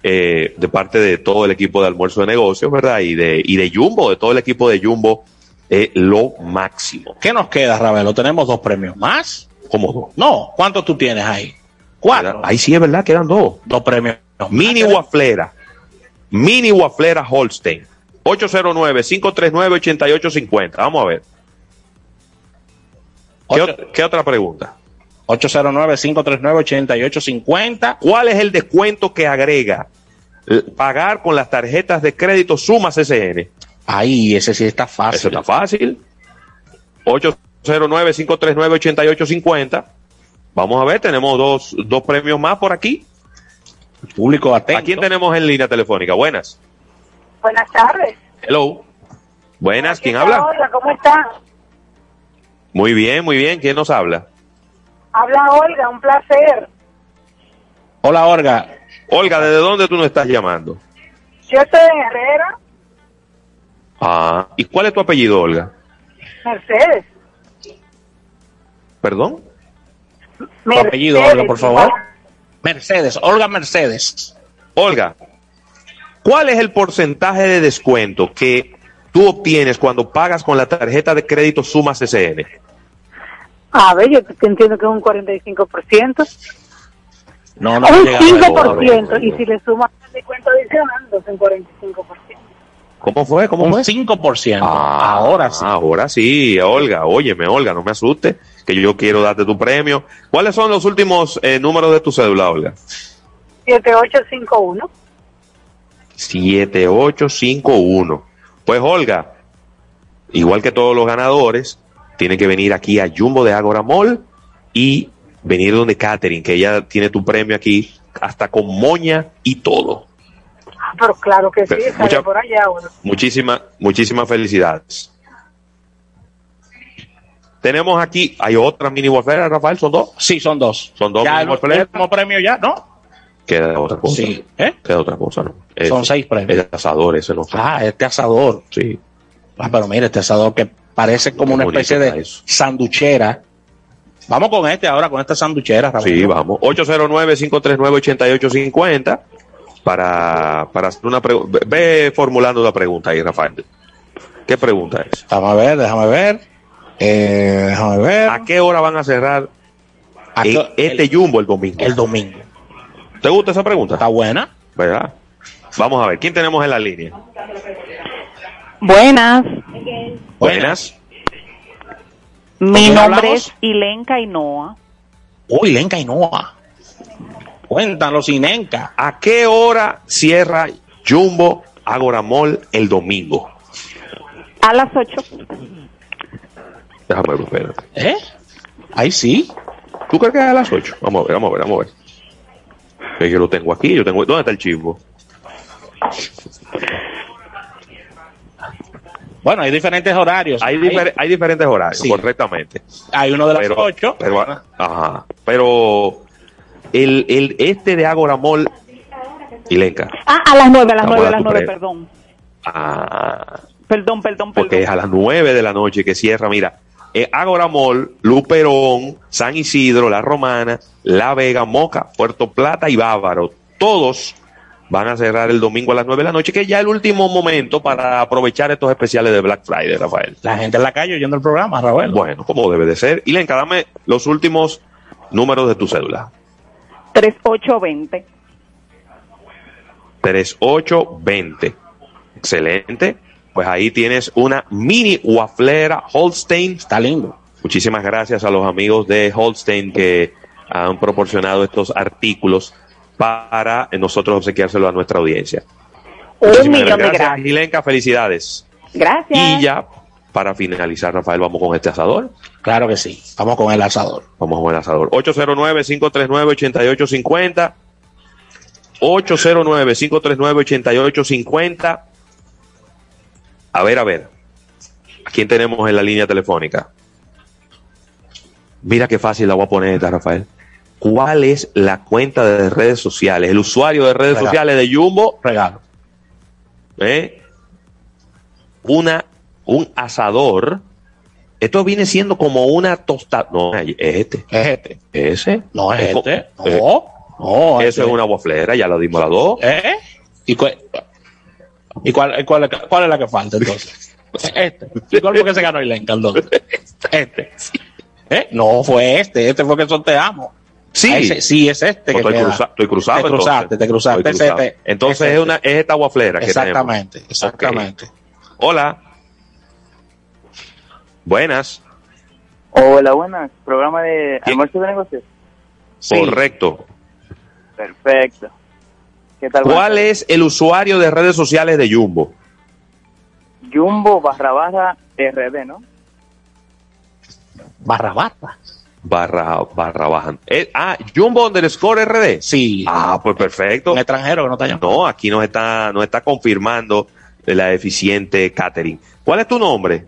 eh, de parte de todo el equipo de almuerzo de negocios, ¿verdad? Y de, y de Jumbo, de todo el equipo de Jumbo, eh, lo máximo. ¿Qué nos queda, Ravelo? Tenemos dos premios más. ¿Cómo dos? No, ¿cuántos tú tienes ahí? Cuatro. Ahí sí es verdad, quedan dos. Dos premios. Mini Waflera. Mini Waflera Holstein. 809-539-8850. Vamos a ver. ¿Qué, ot- qué otra pregunta? 809-539-8850. ¿Cuál es el descuento que agrega pagar con las tarjetas de crédito Sumas SN? Ahí, ese sí está fácil. Eso está fácil. 809-539-8850. Vamos a ver, tenemos dos, dos premios más por aquí. Público atento. ¿A quién tenemos en línea telefónica? Buenas. Buenas tardes. Hello. Buenas, ¿quién habla? Hola, ¿cómo están? Muy bien, muy bien. ¿Quién nos habla? Habla Olga, un placer. Hola, Olga. Olga, ¿desde dónde tú nos estás llamando? Yo estoy en Herrera, Ah, ¿y cuál es tu apellido, Olga? Mercedes. ¿Perdón? Tu apellido, Olga, por favor. Mercedes, Olga Mercedes. Olga, ¿cuál es el porcentaje de descuento que tú obtienes cuando pagas con la tarjeta de crédito Suma CCN? A ver, yo entiendo que es un 45%. No, no un llega a eso, 5%. Y si le sumas el descuento adicional, es un 45%. ¿Cómo fue? ¿Cómo Un fue? 5%. Ah, ahora sí. Ahora sí, Olga. Óyeme, Olga, no me asustes, que yo quiero darte tu premio. ¿Cuáles son los últimos eh, números de tu cédula, Olga? 7851. 7851. Pues Olga, igual que todos los ganadores, tiene que venir aquí a Jumbo de Agora Mall y venir donde Catherine, que ella tiene tu premio aquí, hasta con moña y todo. Ah, pero claro que sí, mucha- por allá. Bueno. Muchísimas, muchísimas felicidades. Tenemos aquí, hay otra mini waffle, Rafael, ¿son dos? Sí, son dos. Son dos Ya mini el waffle. último premio ya, ¿no? Queda otra cosa. Sí. ¿Eh? Queda otra cosa, ¿no? Son seis premios. El asador, ese no. Ah, este asador. Sí. Ah, pero mira, este asador que parece como una especie de eso. sanduchera. Vamos con este ahora, con esta sanduchera. Rafael. Sí, vamos. 809-539-8850 para, para hacer una pregunta. Ve formulando una pregunta ahí, Rafael. ¿Qué pregunta es? Déjame ver, déjame ver. Eh, déjame ver. ¿A qué hora van a cerrar en este jumbo el domingo? El domingo. ¿Te gusta esa pregunta? Está buena. ¿Verdad? Vamos a ver, ¿quién tenemos en la línea? Buenas, Buenas. mi nombre hablamos? es Ilenka Inoa. Uy, Lenca y Noa. Cuéntanos, Inenca. ¿A qué hora cierra Jumbo Agora Mall el domingo? A las 8. Déjame ver, espérate. ¿Eh? Ahí sí. ¿Tú crees que es a las 8? Vamos a ver, vamos a ver, vamos a ver. Que yo lo tengo aquí, yo tengo... ¿Dónde está el chivo? Bueno, hay diferentes horarios. Hay, difer- hay diferentes horarios, Sí. correctamente. Hay uno de las Pero- 8. Pero, ajá. Pero el, el, este de Agora Mall, Ilenca, Ah, a las 9, a las Vamos 9, a las tu 9, premio. perdón. ah, Perdón, perdón, porque es perdón. a las 9 de la noche que cierra. Mira, eh, Agora Mall, Luperón, San Isidro, La Romana, La Vega, Moca, Puerto Plata y Bávaro, todos van a cerrar el domingo a las 9 de la noche, que es ya el último momento para aprovechar estos especiales de Black Friday, Rafael. La gente en la calle oyendo el programa, Rafael. Bueno, como debe de ser. Y Lenca, dame los últimos números de tu cédula. 3820. 3820. Excelente. Pues ahí tienes una mini waflera Holstein. Está lindo. Muchísimas gracias a los amigos de Holstein que han proporcionado estos artículos para nosotros obsequiárselo a nuestra audiencia. Un Muchísimas millón de gracias. Gilenka, felicidades. Gracias. Y ya, para finalizar, Rafael, vamos con este asador. Claro que sí. Vamos con el asador. Vamos con el asador. 809-539-8850. 809-539-8850. A ver, a ver. ¿A quién tenemos en la línea telefónica? Mira qué fácil la voy a poner esta, Rafael. ¿Cuál es la cuenta de redes sociales? El usuario de redes Regalo. sociales de Jumbo. Regalo. ¿eh? Una, un asador. Esto viene siendo como una tostada. No, es este. Es este. Ese. No es co- este. eh, No. No. Eso este. es una waflera, ya lo dimos las dos. ¿Eh? ¿Y, ¿Y cuál, cuál, es- cuál es la que falta entonces? Este. ¿Y cuál fue que se ganó el entonces? Este. ¿Eh? No, fue este. Este fue que sorteamos. Sí. Ese- sí, es este. Pues que estoy, queda. cruza- estoy cruzado. Te cruzaste, entonces. te cruzaste. Cruzado. este- entonces es, una, es esta waflera que Exactamente, tenemos. exactamente. Ok. Hola. Buenas. Hola, buenas. Programa de almuerzo de negocios. Correcto. Perfecto. ¿Qué tal? ¿Cuál es el usuario de redes sociales de Jumbo? Jumbo barra barra RD, ¿no? Barra barra. Barra, barra baja. Eh, ah, Jumbo underscore RD. Sí. Ah, pues perfecto. Un extranjero que no está llamando. No, aquí nos está, nos está confirmando la eficiente catering. ¿Cuál es tu nombre?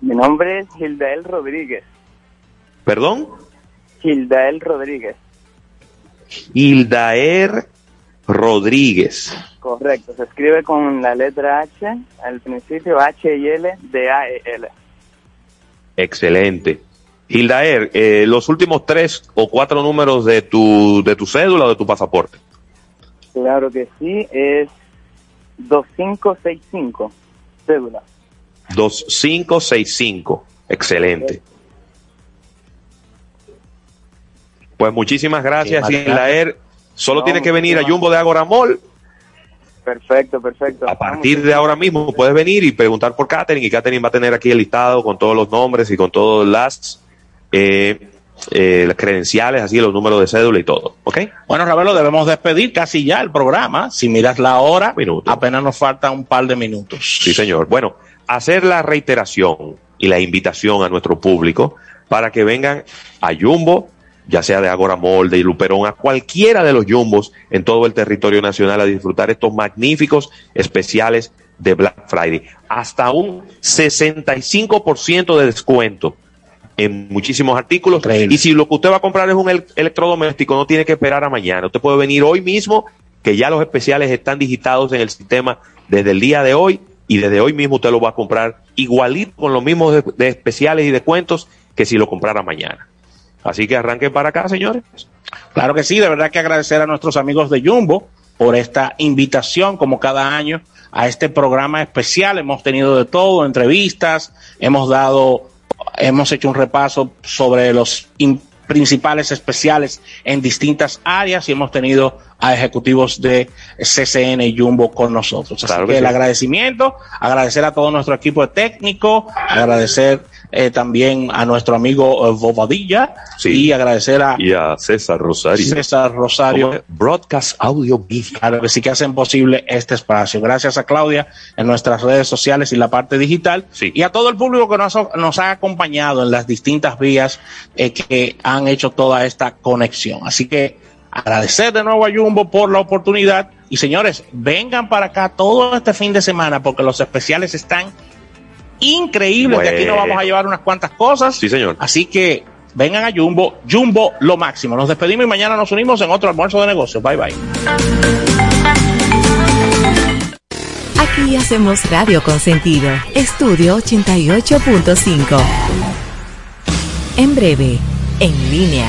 Mi nombre es Gildael Rodríguez. Perdón. Gildael Rodríguez. Hildaer Rodríguez. Correcto. Se escribe con la letra H al principio, H y L de A E L. Excelente. Hildaer, eh, los últimos tres o cuatro números de tu, de tu cédula o de tu pasaporte. Claro que sí, es 2565. Cédula. 2565. Excelente. Pues muchísimas gracias, Sí, Islaer. Solo No, tiene que venir a Jumbo de Agoramol. Perfecto, perfecto. A partir de ahora mismo puedes venir y preguntar por Catherine y Catherine va a tener aquí el listado con todos los nombres y con todas las, eh, eh, las credenciales, así los números de cédula y todo. ¿Ok? Bueno, Ravelo, debemos despedir casi ya el programa. Si miras la hora, apenas nos falta un par de minutos. Sí, señor. Bueno, hacer la reiteración y la invitación a nuestro público para que vengan a Jumbo, ya sea de Agora Mall, de Luperón, a cualquiera de los Jumbos en todo el territorio nacional a disfrutar estos magníficos especiales de Black Friday. Hasta un 65% de descuento en muchísimos artículos. Y si lo que usted va a comprar es un el- electrodoméstico, no tiene que esperar a mañana. Usted puede venir hoy mismo, que ya los especiales están digitados en el sistema desde el día de hoy y desde hoy mismo usted lo va a comprar igualito con los mismos de, de especiales y descuentos que si lo comprara mañana. Así que arranquen para acá, señores. Claro que sí, de verdad que agradecer a nuestros amigos de Jumbo por esta invitación, como cada año, a este programa especial. Hemos tenido de todo, entrevistas, hemos dado, hemos hecho un repaso sobre los in- principales especiales en distintas áreas y hemos tenido a ejecutivos de CCN y Jumbo con nosotros. Así Claro que, que el agradecimiento, agradecer a todo nuestro equipo de técnico, agradecer eh, también a nuestro amigo eh, Bobadilla y agradecer a Y a César Rosario. César Rosario. Broadcast Audio Media. Claro que sí que hacen posible este espacio. Gracias a Claudia en nuestras redes sociales y la parte digital. Y a todo el público que nos, nos ha acompañado en las distintas vías eh, que han hecho toda esta conexión. Así que agradecer de nuevo a Jumbo por la oportunidad. Y señores, vengan para acá todo este fin de semana porque los especiales están increíbles. De aquí nos Bueno. vamos a llevar unas cuantas cosas. Sí, señor. Así que vengan a Jumbo, Jumbo lo máximo. Nos despedimos y mañana nos unimos en otro almuerzo de negocios. Bye bye. Aquí hacemos radio con sentido. Estudio 88.5. En breve, en línea.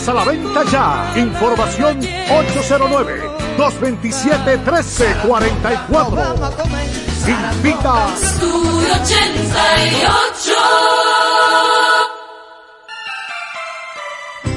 a la venta ya. Información 809 227 1344. Invita. Estudio 88.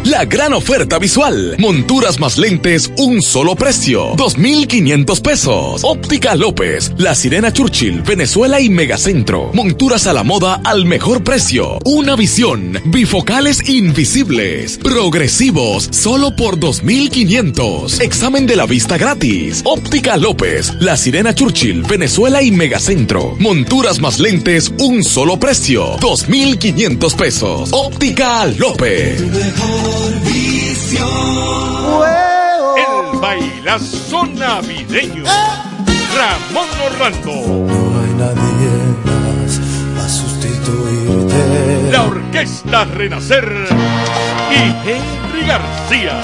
La gran oferta visual. Monturas más lentes, un solo precio. 2,500 pesos. Óptica López, La Sirena Churchill, Venezuela y Megacentro. Monturas a la moda al mejor precio. Una visión. Bifocales invisibles. Progresivos, solo por 2,500. Examen de la vista gratis. Óptica López, La Sirena Churchill, Venezuela y Megacentro. Monturas más lentes, un solo precio. 2,500 pesos. Óptica López. El bailazo navideño. Ramón Orlando. No hay nadie más a sustituirte. La Orquesta Renacer. Y Henry García.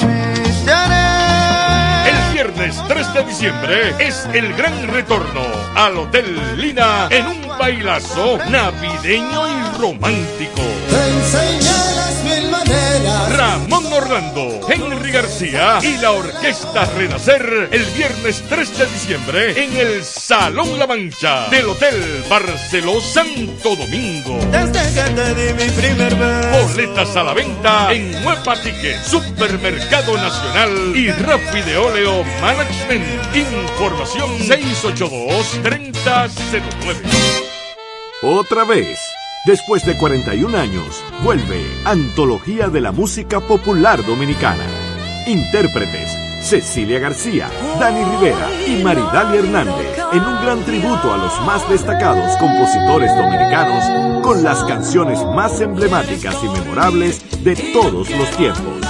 El viernes 3 de diciembre es el gran retorno al Hotel Lina en un bailazo navideño y romántico. Te Orlando, Henry García y la Orquesta Renacer el viernes 3 de diciembre en el Salón La Mancha del Hotel Barceló Santo Domingo. Desde que te di mi primer beso. Boletas a la venta en Huepa Ticket, Supermercado Nacional y Rappi de Óleo Management. Información 682-3009. Otra vez, después de 41 años, vuelve Antología de la Música Popular Dominicana. Intérpretes, Cecilia García, Dani Rivera y Maridalia Hernández en un gran tributo a los más destacados compositores dominicanos con las canciones más emblemáticas y memorables de todos los tiempos.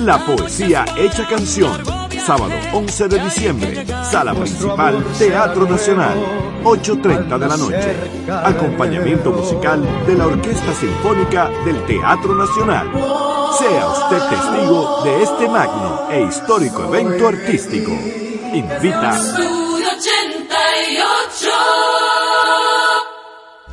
La poesía hecha canción, sábado 11 de diciembre, sala principal, Teatro Nacional, 8.30 de la noche. Acompañamiento musical de la Orquesta Sinfónica del Teatro Nacional. Sea usted testigo de este magno e histórico evento artístico. Invita Estudio 88.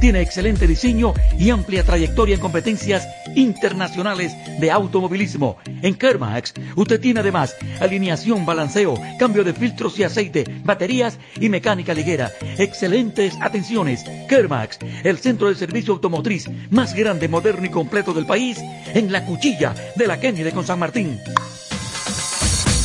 tiene excelente diseño y amplia trayectoria en competencias internacionales de automovilismo. En Kermax, usted tiene además alineación, balanceo, cambio de filtros y aceite, baterías y mecánica ligera. Excelentes atenciones. Kermax, el centro de servicio automotriz más grande, moderno y completo del país, en la cuchilla de la Kennedy con San Martín.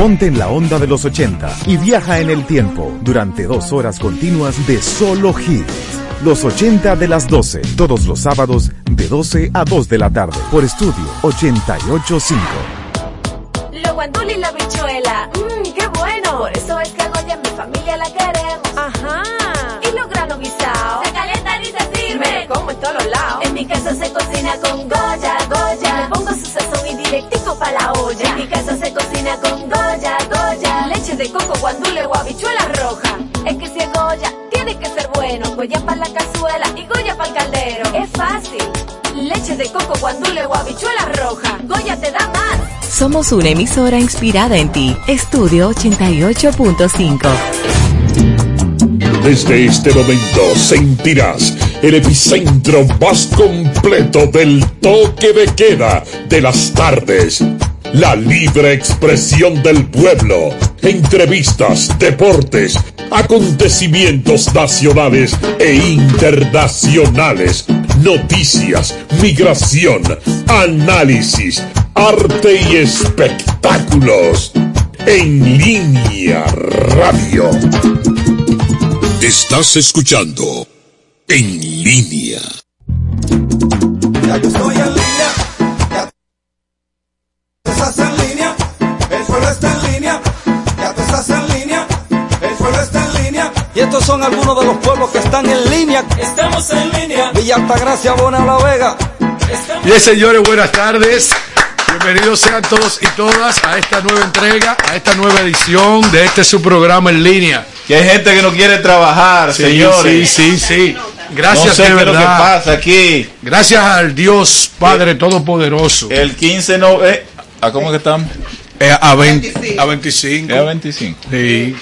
Ponte en la onda de los 80 y viaja en el tiempo durante dos horas continuas de solo hits. Los 80 de las 12, todos los sábados de 12 a 2 de la tarde por estudio 885. Los guandules y la bichuela, mmm, qué bueno. Por eso es que a mi familia la queremos. Ajá. Y los granos guisados. Se calientan y se sirven. Me lo como en todos lados. En mi casa se cocina con Goya, Goya. Directico para la olla. En mi casa se cocina con Goya, Goya. Leche de coco, guandule o habichuela roja. Es que si es Goya, tiene que ser bueno. Goya para la cazuela y Goya para el caldero. Es fácil. Leche de coco, guandule o habichuela roja. Goya te da más. Somos una emisora inspirada en ti. Estudio 88.5. Desde este momento sentirás el epicentro más completo del toque de queda de las tardes. La libre expresión del pueblo, entrevistas, deportes, acontecimientos nacionales e internacionales, noticias, migración, análisis, arte y espectáculos. En línea radio. Estás escuchando En línea. Ya yo estoy en línea, ya tú estás en línea, el pueblo está en línea, ya tú estás en línea, el pueblo está en línea. Y estos son algunos de los pueblos que están en línea. Estamos en línea. Villa Altagracia, Bona La Vega. Bien, señores, buenas tardes. Bienvenidos sean todos y todas a esta nueva entrega, a esta nueva edición de este su programa en línea. Que hay gente que no quiere trabajar, Sí, señores. Sí, sí, sí. Gracias no sé de es lo que verdad. pasa aquí. Gracias al Dios Padre Todopoderoso. El 15 no. Eh, ¿A cómo que estamos? Eh, a, 20 a 25. Es a 25. Sí.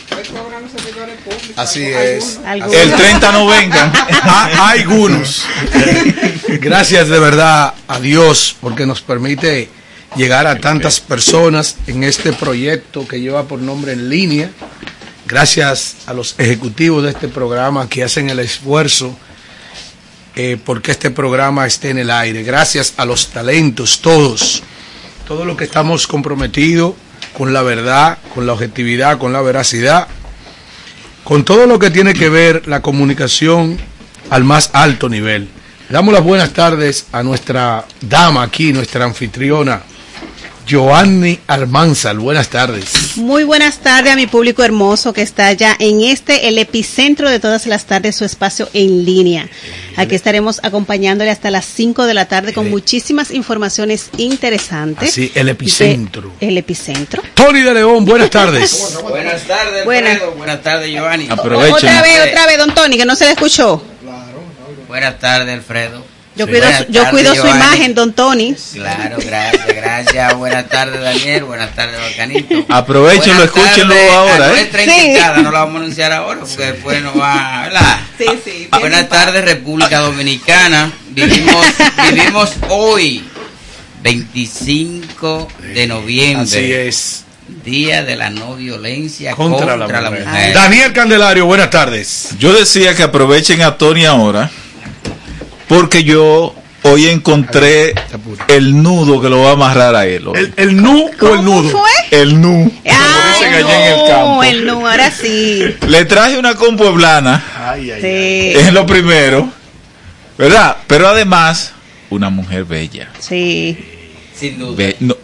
Así es. El 30 no vengan. Ah, algunos. Gracias de verdad a Dios porque nos permite llegar a tantas personas en este proyecto que lleva por nombre en línea. Gracias a los ejecutivos de este programa que hacen el esfuerzo eh, porque este programa esté en el aire. Gracias a los talentos, todos, todos los que estamos comprometidos con la verdad, con la objetividad, con la veracidad, con todo lo que tiene que ver la comunicación al más alto nivel. Damos las buenas tardes a nuestra dama aquí, nuestra anfitriona, Joanny Almanzar. Buenas tardes. Muy buenas tardes a mi público hermoso que está ya en este, el epicentro de todas las tardes, su espacio en línea. Aquí estaremos acompañándole hasta las 5 de la tarde con muchísimas informaciones interesantes. Sí, el epicentro. De- el epicentro. Tony de León, buenas tardes. Buenas tardes, Buenas. Alfredo. Buenas tardes, Giovanni. Otra vez, otra vez, don Tony, que no se le escuchó. Buenas tardes, Alfredo. Yo Sí. cuido, yo cuido su Giovanni. imagen, don Tony. Claro, gracias, gracias. Buenas tardes, Daniel. Buenas tardes, Bacanito. Aprovechenlo, escúchenlo ahora, ¿eh? Nuestra Sí. invitada, no la vamos a anunciar ahora porque después nos va, ¿verdad? Sí, sí. Buenas tardes, República Dominicana. Vivimos, vivimos hoy, 25 de noviembre. Así es. Día de la no violencia Contra, contra, la, la, mujer. mujer. Daniel Candelario, buenas tardes. Yo decía que aprovechen a Tony ahora, porque yo hoy encontré el nudo que lo va a amarrar a él. hoy. ¿El, el nu o el nudo? fue? El nu. Ay, dicen allá en el no, campo. el no, ahora sí. Le traje una con pueblana, Ay, ay, Sí, es lo primero, ¿verdad? Pero además, una mujer bella. sí. Sin duda. Be- no,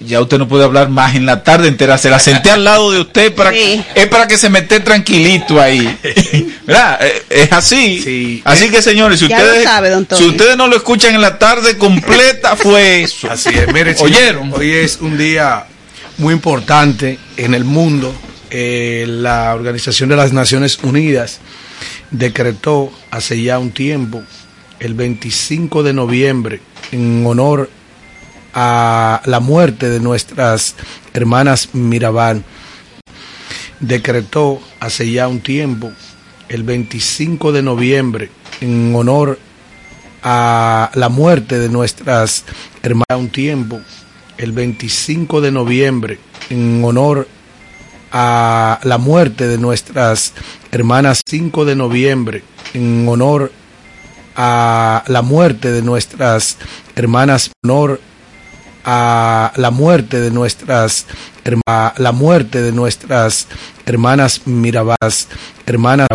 ya usted no puede hablar más en la tarde entera. Se la senté al lado de usted para Sí. es para que se me esté tranquilito ahí. ¿Verdad? Eh, Es así. Sí. Así que señores, si Ya ustedes sabe, si ustedes no lo escuchan en la tarde completa fue eso. Así es, mire, ¿Oyeron? Hoy es un día muy importante en el mundo. Eh, la Organización de las Naciones Unidas decretó hace ya un tiempo, el 25 de noviembre, en honor a la muerte de nuestras hermanas Mirabal, decretó hace ya un tiempo, el 25 de noviembre, en honor a la muerte de nuestras hermanas un tiempo, el 25 de noviembre, en honor a la muerte de nuestras hermanas 5 de noviembre, en honor a la muerte de nuestras hermanas, honor a la muerte de nuestras herma- la muerte de nuestras hermanas Mirabal, hermanas